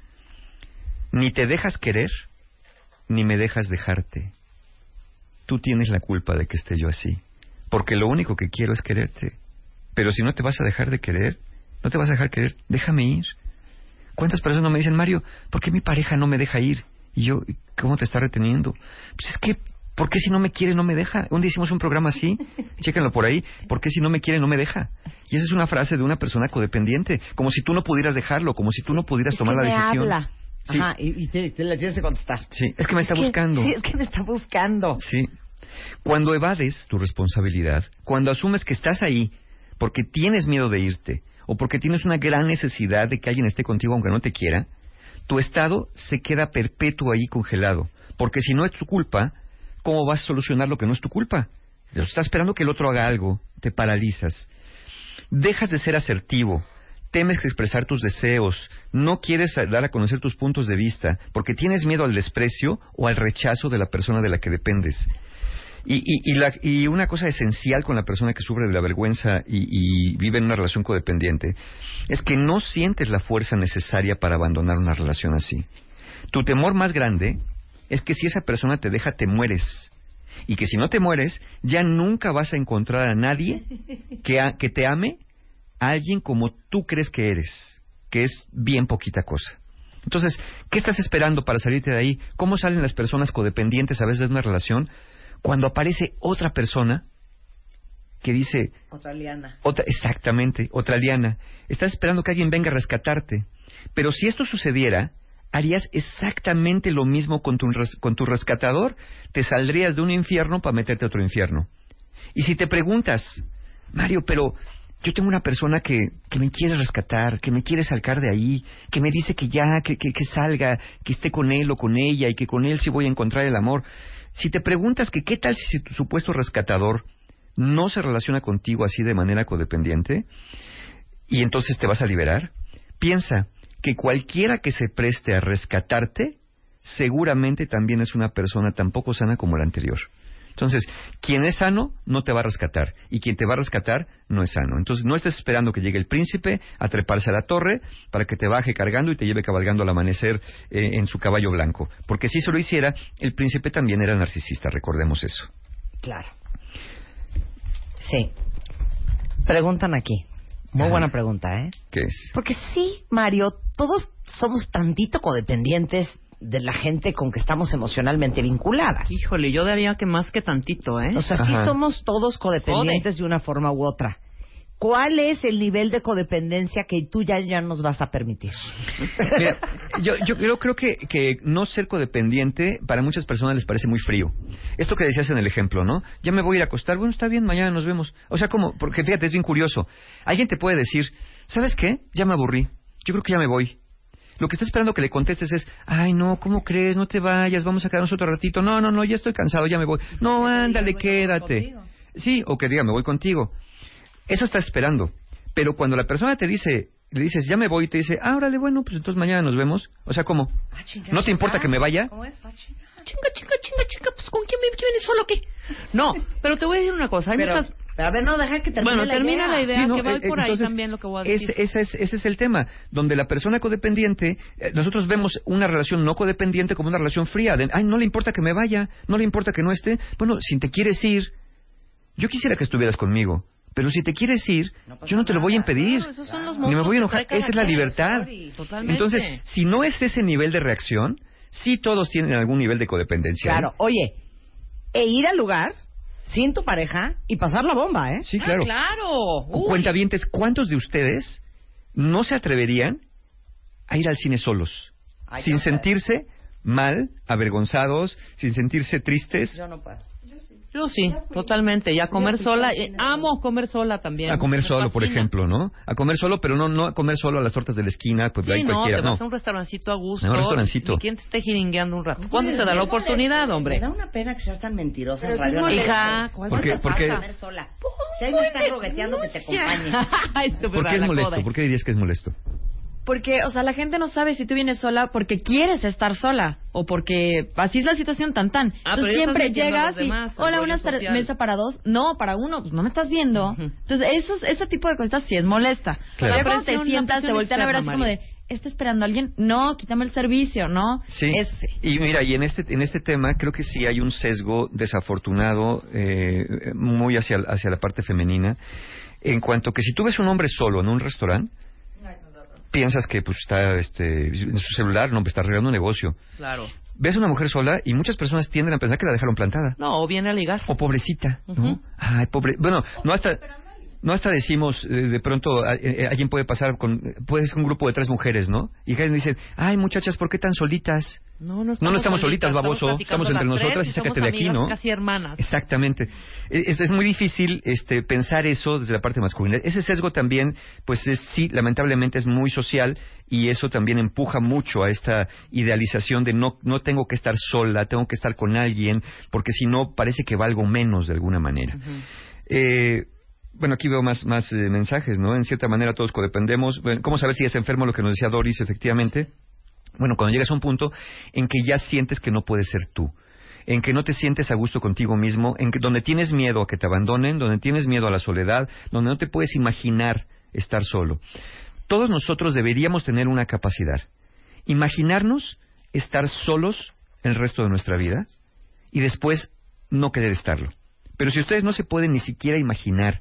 ni te dejas querer, ni me dejas dejarte tú tienes la culpa de que esté yo así. Porque lo único que quiero es quererte. Pero si no te vas a dejar de querer, no te vas a dejar querer, déjame ir. ¿Cuántas personas me dicen, Mario, ¿por qué mi pareja no me deja ir? Y yo, ¿cómo te está reteniendo? Pues es que, ¿por qué si no me quiere no me deja? Un día hicimos un programa así, *laughs* chéquenlo por ahí, ¿por qué si no me quiere no me deja? Y esa es una frase de una persona codependiente, como si tú no pudieras dejarlo, como si tú no pudieras tomar la decisión. Habla. Sí. Ajá, y, te, le tienes que contestar. Sí, es que me está buscando. Sí, *laughs* es que me está buscando. Sí. Cuando evades tu responsabilidad, cuando asumes que estás ahí porque tienes miedo de irte o porque tienes una gran necesidad de que alguien esté contigo aunque no te quiera, tu estado se queda perpetuo ahí congelado. Porque si no es tu culpa, ¿cómo vas a solucionar lo que no es tu culpa? Estás esperando que el otro haga algo, te paralizas. Dejas de ser asertivo, temes expresar tus deseos, no quieres dar a conocer tus puntos de vista, porque tienes miedo al desprecio o al rechazo de la persona de la que dependes. Y, una cosa esencial con la persona que sufre de la vergüenza y, vive en una relación codependiente es que no sientes la fuerza necesaria para abandonar una relación así. Tu temor más grande es que si esa persona te deja, te mueres. Y que si no te mueres, ya nunca vas a encontrar a nadie que, te ame alguien como tú crees que eres, que es bien poquita cosa. Entonces, ¿qué estás esperando para salirte de ahí? ¿Cómo salen las personas codependientes a veces de una relación? Cuando aparece otra persona que dice... Otra liana. Otra, exactamente, otra liana. Estás esperando que alguien venga a rescatarte. Pero si esto sucediera, harías exactamente lo mismo con tu, con tu rescatador. Te saldrías de un infierno para meterte a otro infierno. Y si te preguntas, Mario, pero yo tengo una persona que, que, me quiere rescatar, que me quiere sacar de ahí, que me dice que ya, que, que, que, salga, que esté con él o con ella y que con él sí voy a encontrar el amor. Si te preguntas que qué tal si tu supuesto rescatador no se relaciona contigo así de manera codependiente y entonces te vas a liberar, piensa que cualquiera que se preste a rescatarte seguramente también es una persona tan poco sana como la anterior. Entonces, quien es sano no te va a rescatar y quien te va a rescatar no es sano. Entonces, no estés esperando que llegue el príncipe a treparse a la torre para que te baje cargando y te lleve cabalgando al amanecer eh, en su caballo blanco. Porque si eso lo hiciera, el príncipe también era narcisista, recordemos eso. Claro. Sí. Preguntan aquí. Muy buena pregunta, ¿eh? ¿Qué es? Porque sí, Mario, todos somos tantito codependientes de la gente con que estamos emocionalmente vinculadas. Híjole, yo daría que más que tantito, ¿eh? O sea, sí somos todos codependientes de una forma u otra. ¿Cuál es el nivel de codependencia que tú ya, ya nos vas a permitir? *laughs* yo, yo, creo que, que no ser codependiente para muchas personas les parece muy frío. Esto que decías en el ejemplo, ¿no? Ya me voy a ir a acostar, bueno, está bien, mañana nos vemos. O sea, como, porque fíjate, es bien curioso. Alguien te puede decir, ¿sabes qué? Ya me aburrí. Yo creo que ya me voy. Lo que está esperando que le contestes es, ay, no, ¿cómo crees? No te vayas, vamos a quedarnos otro ratito. No, no, no, ya estoy cansado, ya me voy. No, ándale, quédate. Sí, o que diga, me voy contigo. Eso está esperando. Pero cuando la persona te dice, le dices, ya me voy, y te dice, ah, órale, bueno, pues entonces mañana nos vemos. O sea, ¿cómo? Ah, chinga, ¿No te importa chinga. que me vaya? ¿Cómo es? Ah, chinga, chinga, chinga, chinga, chinga, pues ¿con quién me vienes solo qué? No, pero te voy a decir una cosa, hay Pero- muchas... pero a ver, no, deja que termine Bueno, la termina idea. la idea, Sí, no, que va eh, por ahí también lo que voy a decir. Ese, ese es, ese es el tema, donde la persona codependiente, eh, nosotros vemos una relación no codependiente como una relación fría, de, ay, no le importa que me vaya, no le importa que no esté. Bueno, si te quieres ir, yo quisiera que estuvieras conmigo, pero si te quieres ir, yo no te lo voy a impedir. Claro, esos son los Ni me voy a enojar, esa es la libertad. sorry. Entonces, si no es ese nivel de reacción, sí todos tienen algún nivel de codependencia. ¿eh? Claro, oye, e ir al lugar sin tu pareja y pasar la bomba, ¿eh? Sí, Ah, claro. claro. Uy. Cuentavientes, ¿cuántos de ustedes no se atreverían a ir al cine solos? Ay, sin sentirse mal, avergonzados, sin sentirse tristes. Yo no puedo. Yo sí, totalmente. Y a comer sola, eh, amo comer sola también. A comer Me solo, por ejemplo, ¿no? A comer solo, pero no, no a comer solo a las tortas de la esquina, pues Sí, ahí no, cualquiera, te no. vas a un restaurancito a gusto. A un restaurancito. Y quien te esté jiringueando un rato. ¿Cuándo se da la oportunidad, hombre? Me da una pena que seas tan mentirosa. Pero es Radio. Hija, ¿cuál ¿Por qué? ¿Cuánto Porque- pasa comer sola? Si me están rogueteando que te *laughs* acompañe. ¿Por qué es molesto? ¿Por qué dirías que es molesto? Porque, o sea, la gente no sabe si tú vienes sola porque quieres estar sola o porque así es la situación tan tan. Ah, pero Entonces ya estás siempre llegas los y, demás, hola, rollo buenas tardes, social. mesa para dos. No, para uno, pues no me estás viendo. Ujú. Entonces, esos, ese tipo de cosas sí es molesta. Claro. Ya cuando te una sientas, te voltean a ver así como de, ¿está esperando a alguien? No, quítame el servicio, ¿no? Sí. Y mira, y en este, en este tema creo que sí hay un sesgo desafortunado eh, muy hacia, hacia la parte femenina, en cuanto que si tú ves un hombre solo en un restaurante, piensas que pues está este, en su celular, no, pues, está arreglando un negocio. Claro. Ves a una mujer sola y muchas personas tienden a pensar que la dejaron plantada. No, o viene a ligar. O pobrecita, ¿no? Ay, pobre. Bueno, no hasta. No hasta decimos, eh, de pronto, a- eh, alguien puede pasar con, puede ser un grupo de tres mujeres, ¿no? Y alguien dice, ay, muchachas, ¿por qué tan solitas? No, no No, no estamos solitas, baboso. platicando Estamos entre nosotras y sácate de aquí, ¿no? Casi hermanas. Exactamente. Es, es muy difícil este, pensar eso desde la parte masculina. Ese sesgo también, pues es, sí, lamentablemente es muy social y eso también empuja mucho a esta idealización de no, no tengo que estar sola, tengo que estar con alguien, porque si no parece que valgo menos de alguna manera. Eh, bueno, aquí veo más, más eh, mensajes, ¿no? En cierta manera todos codependemos. Bueno, ¿Cómo saber si es enfermo? Lo que nos decía Doris, efectivamente. Bueno, cuando llegas a un punto en que ya sientes que no puedes ser tú, en que no te sientes a gusto contigo mismo, en que donde tienes miedo a que te abandonen, donde tienes miedo a la soledad, donde no te puedes imaginar estar solo. Todos nosotros deberíamos tener una capacidad. Imaginarnos estar solos el resto de nuestra vida y después no querer estarlo. Pero si ustedes no se pueden ni siquiera imaginar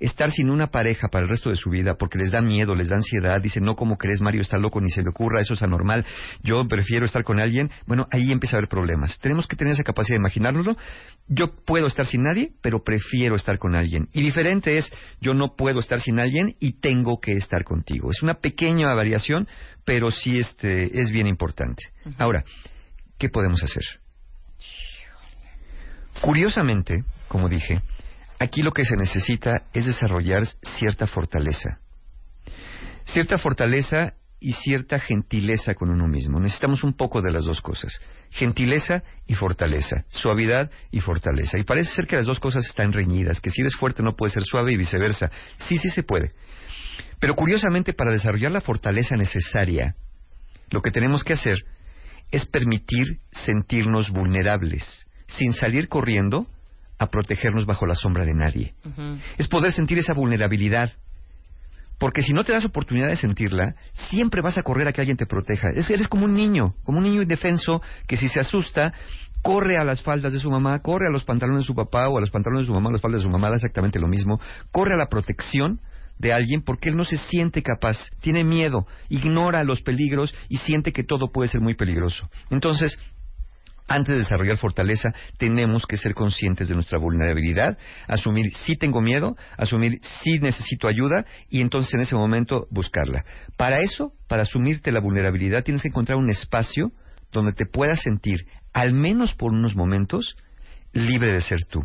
estar sin una pareja para el resto de su vida porque les da miedo, les da ansiedad, dicen, no, ¿cómo crees? Mario está loco, ni se le ocurra, eso es anormal, yo prefiero estar con alguien, bueno, ahí empieza a haber problemas. Tenemos que tener esa capacidad de imaginárnoslo. Yo puedo estar sin nadie, pero prefiero estar con alguien. Y diferente es, yo no puedo estar sin alguien y tengo que estar contigo. Es una pequeña variación, pero sí este, es bien importante. Ahora, ¿qué podemos hacer? Curiosamente, como dije, aquí lo que se necesita es desarrollar cierta fortaleza. Cierta fortaleza y cierta gentileza con uno mismo. Necesitamos un poco de las dos cosas. Gentileza y fortaleza. Suavidad y fortaleza. Y parece ser que las dos cosas están reñidas, que si eres fuerte no puedes ser suave y viceversa. Sí, sí se puede. Pero curiosamente, para desarrollar la fortaleza necesaria, lo que tenemos que hacer es permitir sentirnos vulnerables, sin salir corriendo a protegernos bajo la sombra de nadie. Es poder sentir esa vulnerabilidad. Porque si no te das oportunidad de sentirla, siempre vas a correr a que alguien te proteja. Es, eres como un niño, como un niño indefenso que si se asusta, corre a las faldas de su mamá, corre a los pantalones de su papá o a los pantalones de su mamá, a las faldas de su mamá, da exactamente lo mismo. Corre a la protección de alguien porque él no se siente capaz, tiene miedo, ignora los peligros y siente que todo puede ser muy peligroso. Entonces, antes de desarrollar fortaleza, tenemos que ser conscientes de nuestra vulnerabilidad, asumir si tengo miedo, asumir si necesito ayuda y entonces en ese momento buscarla. Para eso, para asumirte la vulnerabilidad, tienes que encontrar un espacio donde te puedas sentir, al menos por unos momentos, libre de ser tú.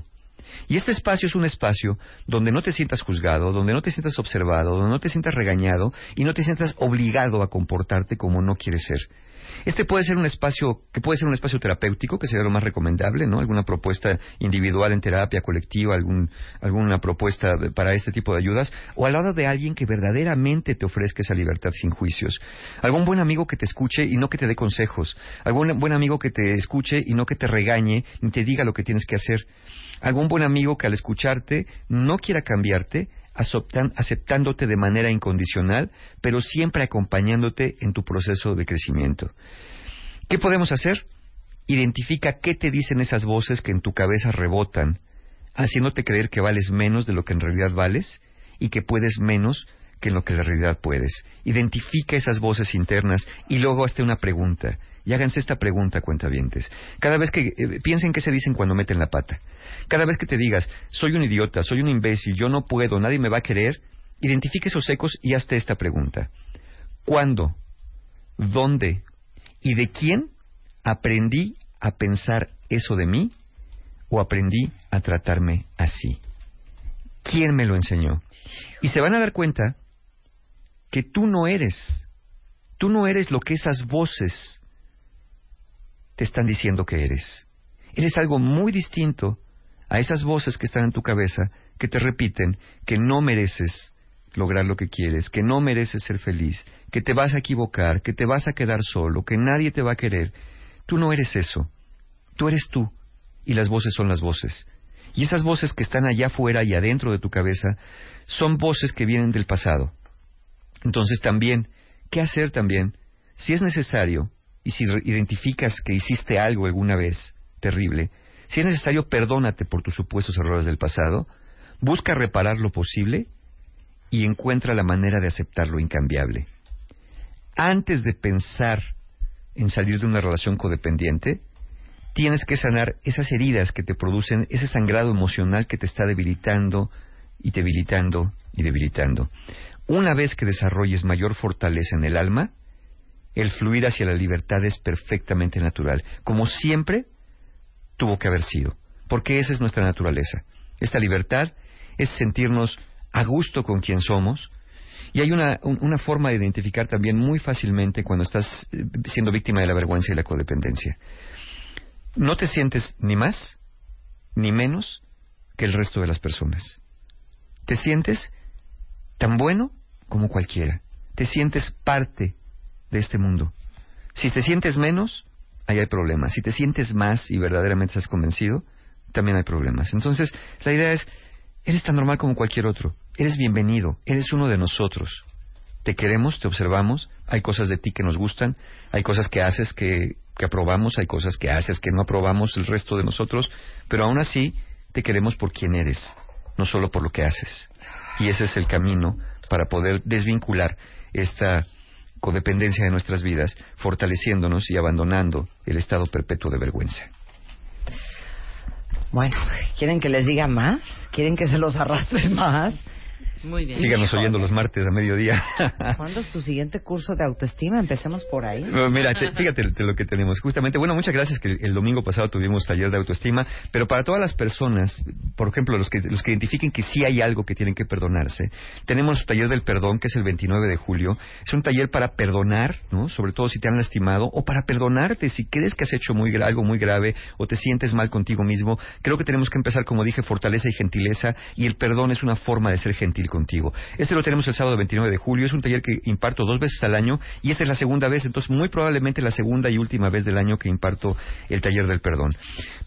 Y este espacio es un espacio donde no te sientas juzgado, donde no te sientas observado, donde no te sientas regañado y no te sientas obligado a comportarte como no quieres ser. Este puede ser un espacio, que puede ser un espacio terapéutico, que sería lo más recomendable, ¿no? Alguna propuesta individual en terapia colectiva, algún, alguna propuesta para este tipo de ayudas, o al lado de alguien que verdaderamente te ofrezca esa libertad sin juicios. Algún buen amigo que te escuche y no que te dé consejos. Algún buen amigo que te escuche y no que te regañe ni te diga lo que tienes que hacer. Algún buen amigo que al escucharte no quiera cambiarte, aceptándote de manera incondicional, pero siempre acompañándote en tu proceso de crecimiento. ¿Qué podemos hacer? Identifica qué te dicen esas voces que en tu cabeza rebotan, haciéndote creer que vales menos de lo que en realidad vales y que puedes menos que en lo que en realidad puedes. Identifica esas voces internas y luego hazte una pregunta. Y háganse esta pregunta, cuentavientes. Cada vez que eh, piensen qué se dicen cuando meten la pata. Cada vez que te digas, soy un idiota, soy un imbécil, yo no puedo, nadie me va a querer, identifique esos ecos y hazte esta pregunta. ¿Cuándo, dónde y de quién aprendí a pensar eso de mí o aprendí a tratarme así? ¿Quién me lo enseñó? Y se van a dar cuenta que tú no eres, tú no eres lo que esas voces te están diciendo que eres. Eres algo muy distinto a esas voces que están en tu cabeza que te repiten que no mereces lograr lo que quieres, que no mereces ser feliz, que te vas a equivocar, que te vas a quedar solo, que nadie te va a querer. Tú no eres eso. Tú eres tú. Y las voces son las voces. Y esas voces que están allá afuera y adentro de tu cabeza son voces que vienen del pasado. Entonces también, ¿qué hacer también? Si es necesario, y si identificas que hiciste algo alguna vez terrible, si es necesario, perdónate por tus supuestos errores del pasado, busca reparar lo posible y encuentra la manera de aceptar lo incambiable. Antes de pensar en salir de una relación codependiente, tienes que sanar esas heridas que te producen ese sangrado emocional que te está debilitando y debilitando y debilitando. Una vez que desarrolles mayor fortaleza en el alma, el fluir hacia la libertad es perfectamente natural, como siempre tuvo que haber sido, porque esa es nuestra naturaleza. Esta libertad es sentirnos a gusto con quien somos, y hay una, una, forma de identificar también muy fácilmente cuando estás eh, siendo víctima de la vergüenza y la codependencia. No te sientes ni más ni menos que el resto de las personas. Te sientes tan bueno como cualquiera. Te sientes parte de este mundo. Si te sientes menos, ahí hay problemas. Si te sientes más y verdaderamente estás convencido, también hay problemas. Entonces, la idea es, eres tan normal como cualquier otro. Eres bienvenido, eres uno de nosotros. Te queremos, te observamos, hay cosas de ti que nos gustan, hay cosas que haces que, que aprobamos, hay cosas que haces que no aprobamos el resto de nosotros, pero aún así te queremos por quien eres, no solo por lo que haces. Y ese es el camino para poder desvincular esta codependencia de nuestras vidas, fortaleciéndonos y abandonando el estado perpetuo de vergüenza. Bueno, ¿quieren que les diga más? ¿Quieren que se los arrastre más? Muy bien. Síganos oyendo los martes a mediodía. *laughs* ¿Cuándo es tu siguiente curso de autoestima? Empecemos por ahí. mira, fíjate lo que tenemos. Justamente, bueno, muchas gracias que el domingo pasado tuvimos taller de autoestima, pero para todas las personas, por ejemplo, los que, los que identifiquen que sí hay algo que tienen que perdonarse, tenemos el taller del perdón, que es el 29 de julio. Es un taller para perdonar, ¿no? Sobre todo si te han lastimado, o para perdonarte si crees que has hecho muy, algo muy grave o te sientes mal contigo mismo. Creo que tenemos que empezar, como dije, fortaleza y gentileza, y el perdón es una forma de ser gentil contigo. Este lo tenemos el sábado 29 de julio, es un taller que imparto dos veces al año y esta es la segunda vez, entonces muy probablemente la segunda y última vez del año que imparto el taller del perdón.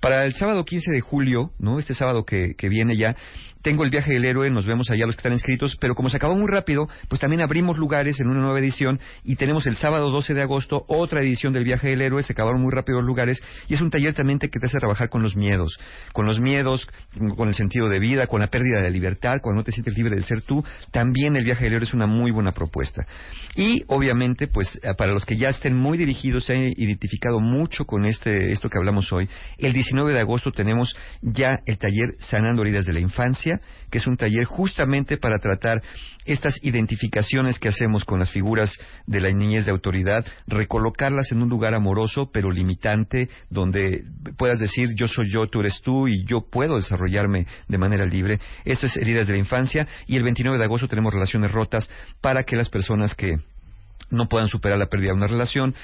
Para el sábado 15 de julio, ¿no? Este sábado que, que viene ya, tengo el viaje del héroe, nos vemos allá los que están inscritos, pero como se acabó muy rápido, pues también abrimos lugares en una nueva edición y tenemos el sábado 12 de agosto otra edición del viaje del héroe, se acabaron muy rápido los lugares y es un taller también que te hace trabajar con los miedos, con los miedos, con el sentido de vida, con la pérdida de la libertad, cuando no te sientes libre de ser tú, también el viaje del héroe es una muy buena propuesta. Y obviamente, pues eh, para los que ya estén muy dirigidos, se han identificado mucho con este, esto que hablamos hoy, el 19 de agosto tenemos ya el taller Sanando Heridas de la Infancia, que es un taller justamente para tratar estas identificaciones que hacemos con las figuras de la niñez de autoridad, recolocarlas en un lugar amoroso pero limitante, donde puedas decir yo soy yo, tú eres tú y yo puedo desarrollarme de manera libre. Eso es heridas de la infancia y el 29 de agosto tenemos relaciones rotas para que las personas que no puedan superar la pérdida de una relación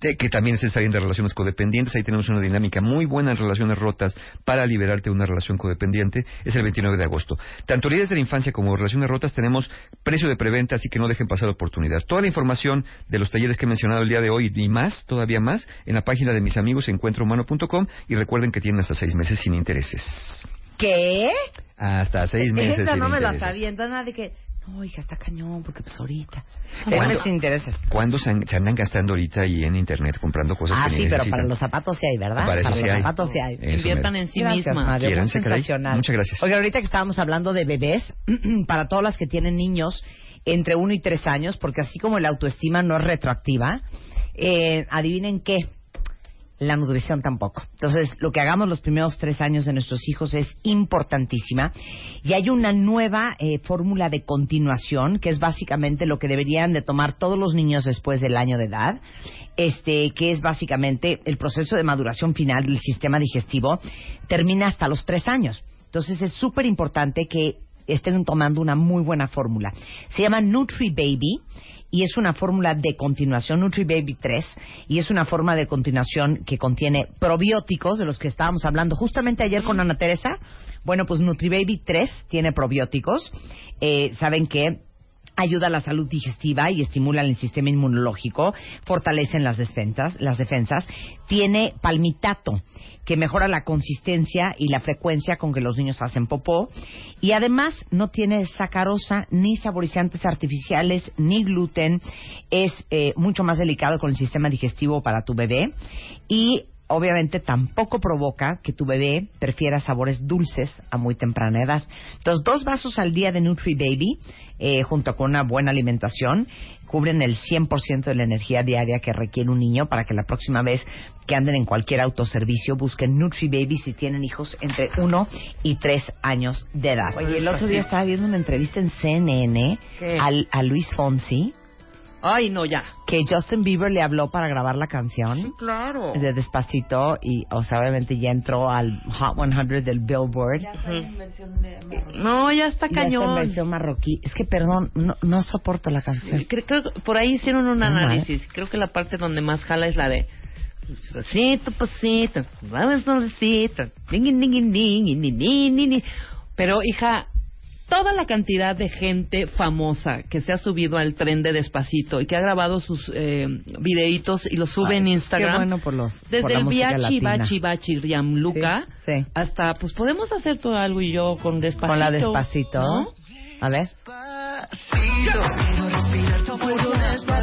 que también se saliendo de relaciones codependientes. Ahí tenemos una dinámica muy buena en relaciones rotas para liberarte de una relación codependiente. Es el 29 de agosto. Tanto líderes de la infancia como relaciones rotas tenemos precio de preventa, así que no dejen pasar la oportunidad. Toda la información de los talleres que he mencionado el día de hoy y más, todavía más, en la página de mis amigos encuentrohumano.com y recuerden que tienen hasta seis meses sin intereses. ¿Qué? Hasta seis meses Esa sin no me la intereses. sabía, entonces nada de que, no, hija, está cañón, porque pues ahorita. ¿Cuándo? Intereses. ¿Cuándo se, se andan gastando ahorita ahí en internet comprando cosas Ah, que sí, ni pero necesitan? para los zapatos sí hay, ¿verdad? Para eso los sí hay. zapatos sí hay. Eso Inviertan mero. en sí Gracias, misma. Mario, sensacional. Muchas gracias. Oye, ahorita que estábamos hablando de bebés, *clears throat* para todas las que tienen niños entre 1 y 3 años, porque así como la autoestima no es retroactiva, eh, adivinen qué, la nutrición tampoco. Entonces, lo que hagamos los primeros tres años de nuestros hijos es importantísima. Y hay una nueva eh, fórmula de continuación, que es básicamente lo que deberían de tomar todos los niños después del año de edad, este, que es básicamente el proceso de maduración final del sistema digestivo, termina hasta los tres años. Entonces, es súper importante que estén tomando una muy buena fórmula. Se llama Nutri Baby y es una fórmula de continuación, Nutri Baby 3, y es una forma de continuación que contiene probióticos, de los que estábamos hablando justamente ayer con Ana Teresa. Bueno, pues Nutri Baby 3 tiene probióticos. Eh, Saben que ayuda a la salud digestiva y estimula el sistema inmunológico, fortalecen las defensas, las defensas. Tiene palmitato, que mejora la consistencia y la frecuencia con que los niños hacen popó. Y además no tiene sacarosa, ni saborizantes artificiales, ni gluten. Es eh, mucho más delicado con el sistema digestivo para tu bebé. Y obviamente tampoco provoca que tu bebé prefiera sabores dulces a muy temprana edad. Entonces, dos vasos al día de Nutri Baby, eh, junto con una buena alimentación, cubren el 100% de la energía diaria que requiere un niño para que la próxima vez que anden en cualquier autoservicio busquen Nutri Baby si tienen hijos entre 1 y 3 años de edad. Oye, el otro día estaba viendo una entrevista en CNN al, a Luis Fonsi. Ay, no, ya. Que Justin Bieber le habló para grabar la canción Claro. de Despacito y, o sea, obviamente ya entró al Hot 100 del Billboard. No, ya está Y ya cañón. en versión marroquí. Es que, perdón, no, no soporto la canción. Creo, creo que por ahí hicieron un Muy mal. análisis. Creo que la parte donde más jala es la de pasito, pasito, vamos ni, ni, ni, ni. Pero, hija, toda la cantidad de gente famosa que se ha subido al tren de Despacito y que ha grabado sus eh, videitos y los sube Ay, en Instagram. Qué bueno por los. por Desde la el latina. Bachi, Bachi, Riamluca, Sí, sí. hasta, pues podemos hacer todo algo y yo con Despacito. Con la Despacito. ¿no? A ver.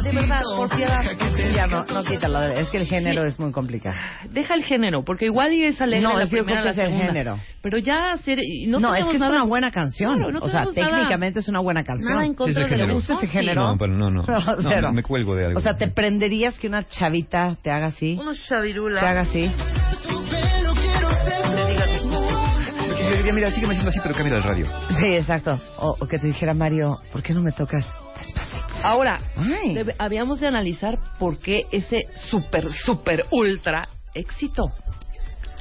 De verdad, por piedad. *laughs* Ya no, no quítalo. Es que el género es muy complicado. Deja el género, porque igual y es alegre No, la es que yo primera, creo que la es el género. Pero ya hacer... No, No, es que es nada- una buena canción. Claro, no o sea, nada- técnicamente es una buena canción. Nada en contra Sí, es de género. Luis ¿Te gusta ese género? No, pero no, no. *laughs* No, No, me cuelgo de algo. O sea, ¿te prenderías que una chavita te haga así? Una chavirula. Te haga así. Diría, mira, sígueme haciendo así, pero cambia el radio. Sí, exacto. O, o que te dijera Mario, ¿por qué no me tocas? Ahora, debe- habíamos de analizar por qué ese super, super, ultra éxito.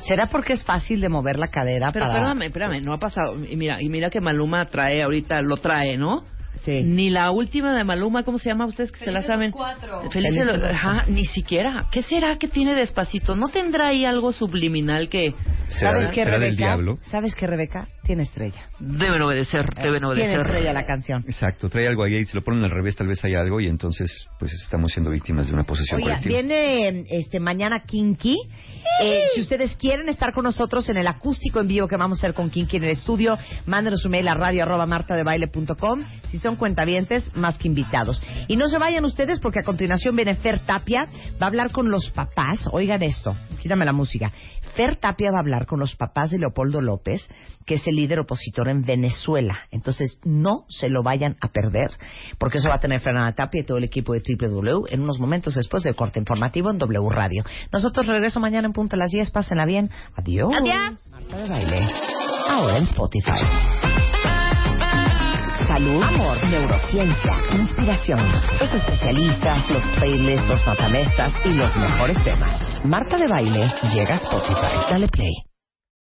¿Será porque es fácil de mover la cadera Pero para...? espérame, espérame, no ha pasado. Y mira, y mira que Maluma trae ahorita, lo trae, ¿no? Sí. Ni la última de Maluma, ¿cómo se llama? Ustedes que se la saben. Felices Felices los- los Ajá, ni siquiera. ¿Qué será que tiene despacito? ¿No tendrá ahí algo subliminal que ¿Será, ¿Sabes qué, será Rebeca? del diablo? ¿Sabes qué, Rebeca? Tiene estrella. deben obedecer, deben Tiene obedecer? estrella la canción. Exacto, trae algo ahí, si lo ponen al revés tal vez hay algo y entonces pues estamos siendo víctimas de una posesión Oiga, colectiva. viene este mañana Kinky. Eh, si ustedes quieren estar con nosotros en el acústico en vivo que vamos a hacer con Kinky en el estudio, mándenos un mail a radio arroba martadebaile.com. Si son cuentavientes, más que invitados. Y no se vayan ustedes porque a continuación viene Fer Tapia, va a hablar con los papás. Oigan esto, quítame la música. Fer Tapia va a hablar con los papás de Leopoldo López, que es el líder opositor en Venezuela. Entonces, no se lo vayan a perder, porque eso va a tener Fernanda Tapia y todo el equipo de W en unos momentos después del corte informativo en W Radio. Nosotros regreso mañana en punto a las 10. Pásenla bien. Adiós. Adiós. Marta de baile. Ahora en Spotify. Salud, amor, neurociencia, inspiración, los especialistas, los playlists, los matamestas y los mejores temas. Marta de baile llega a Spotify. Dale play.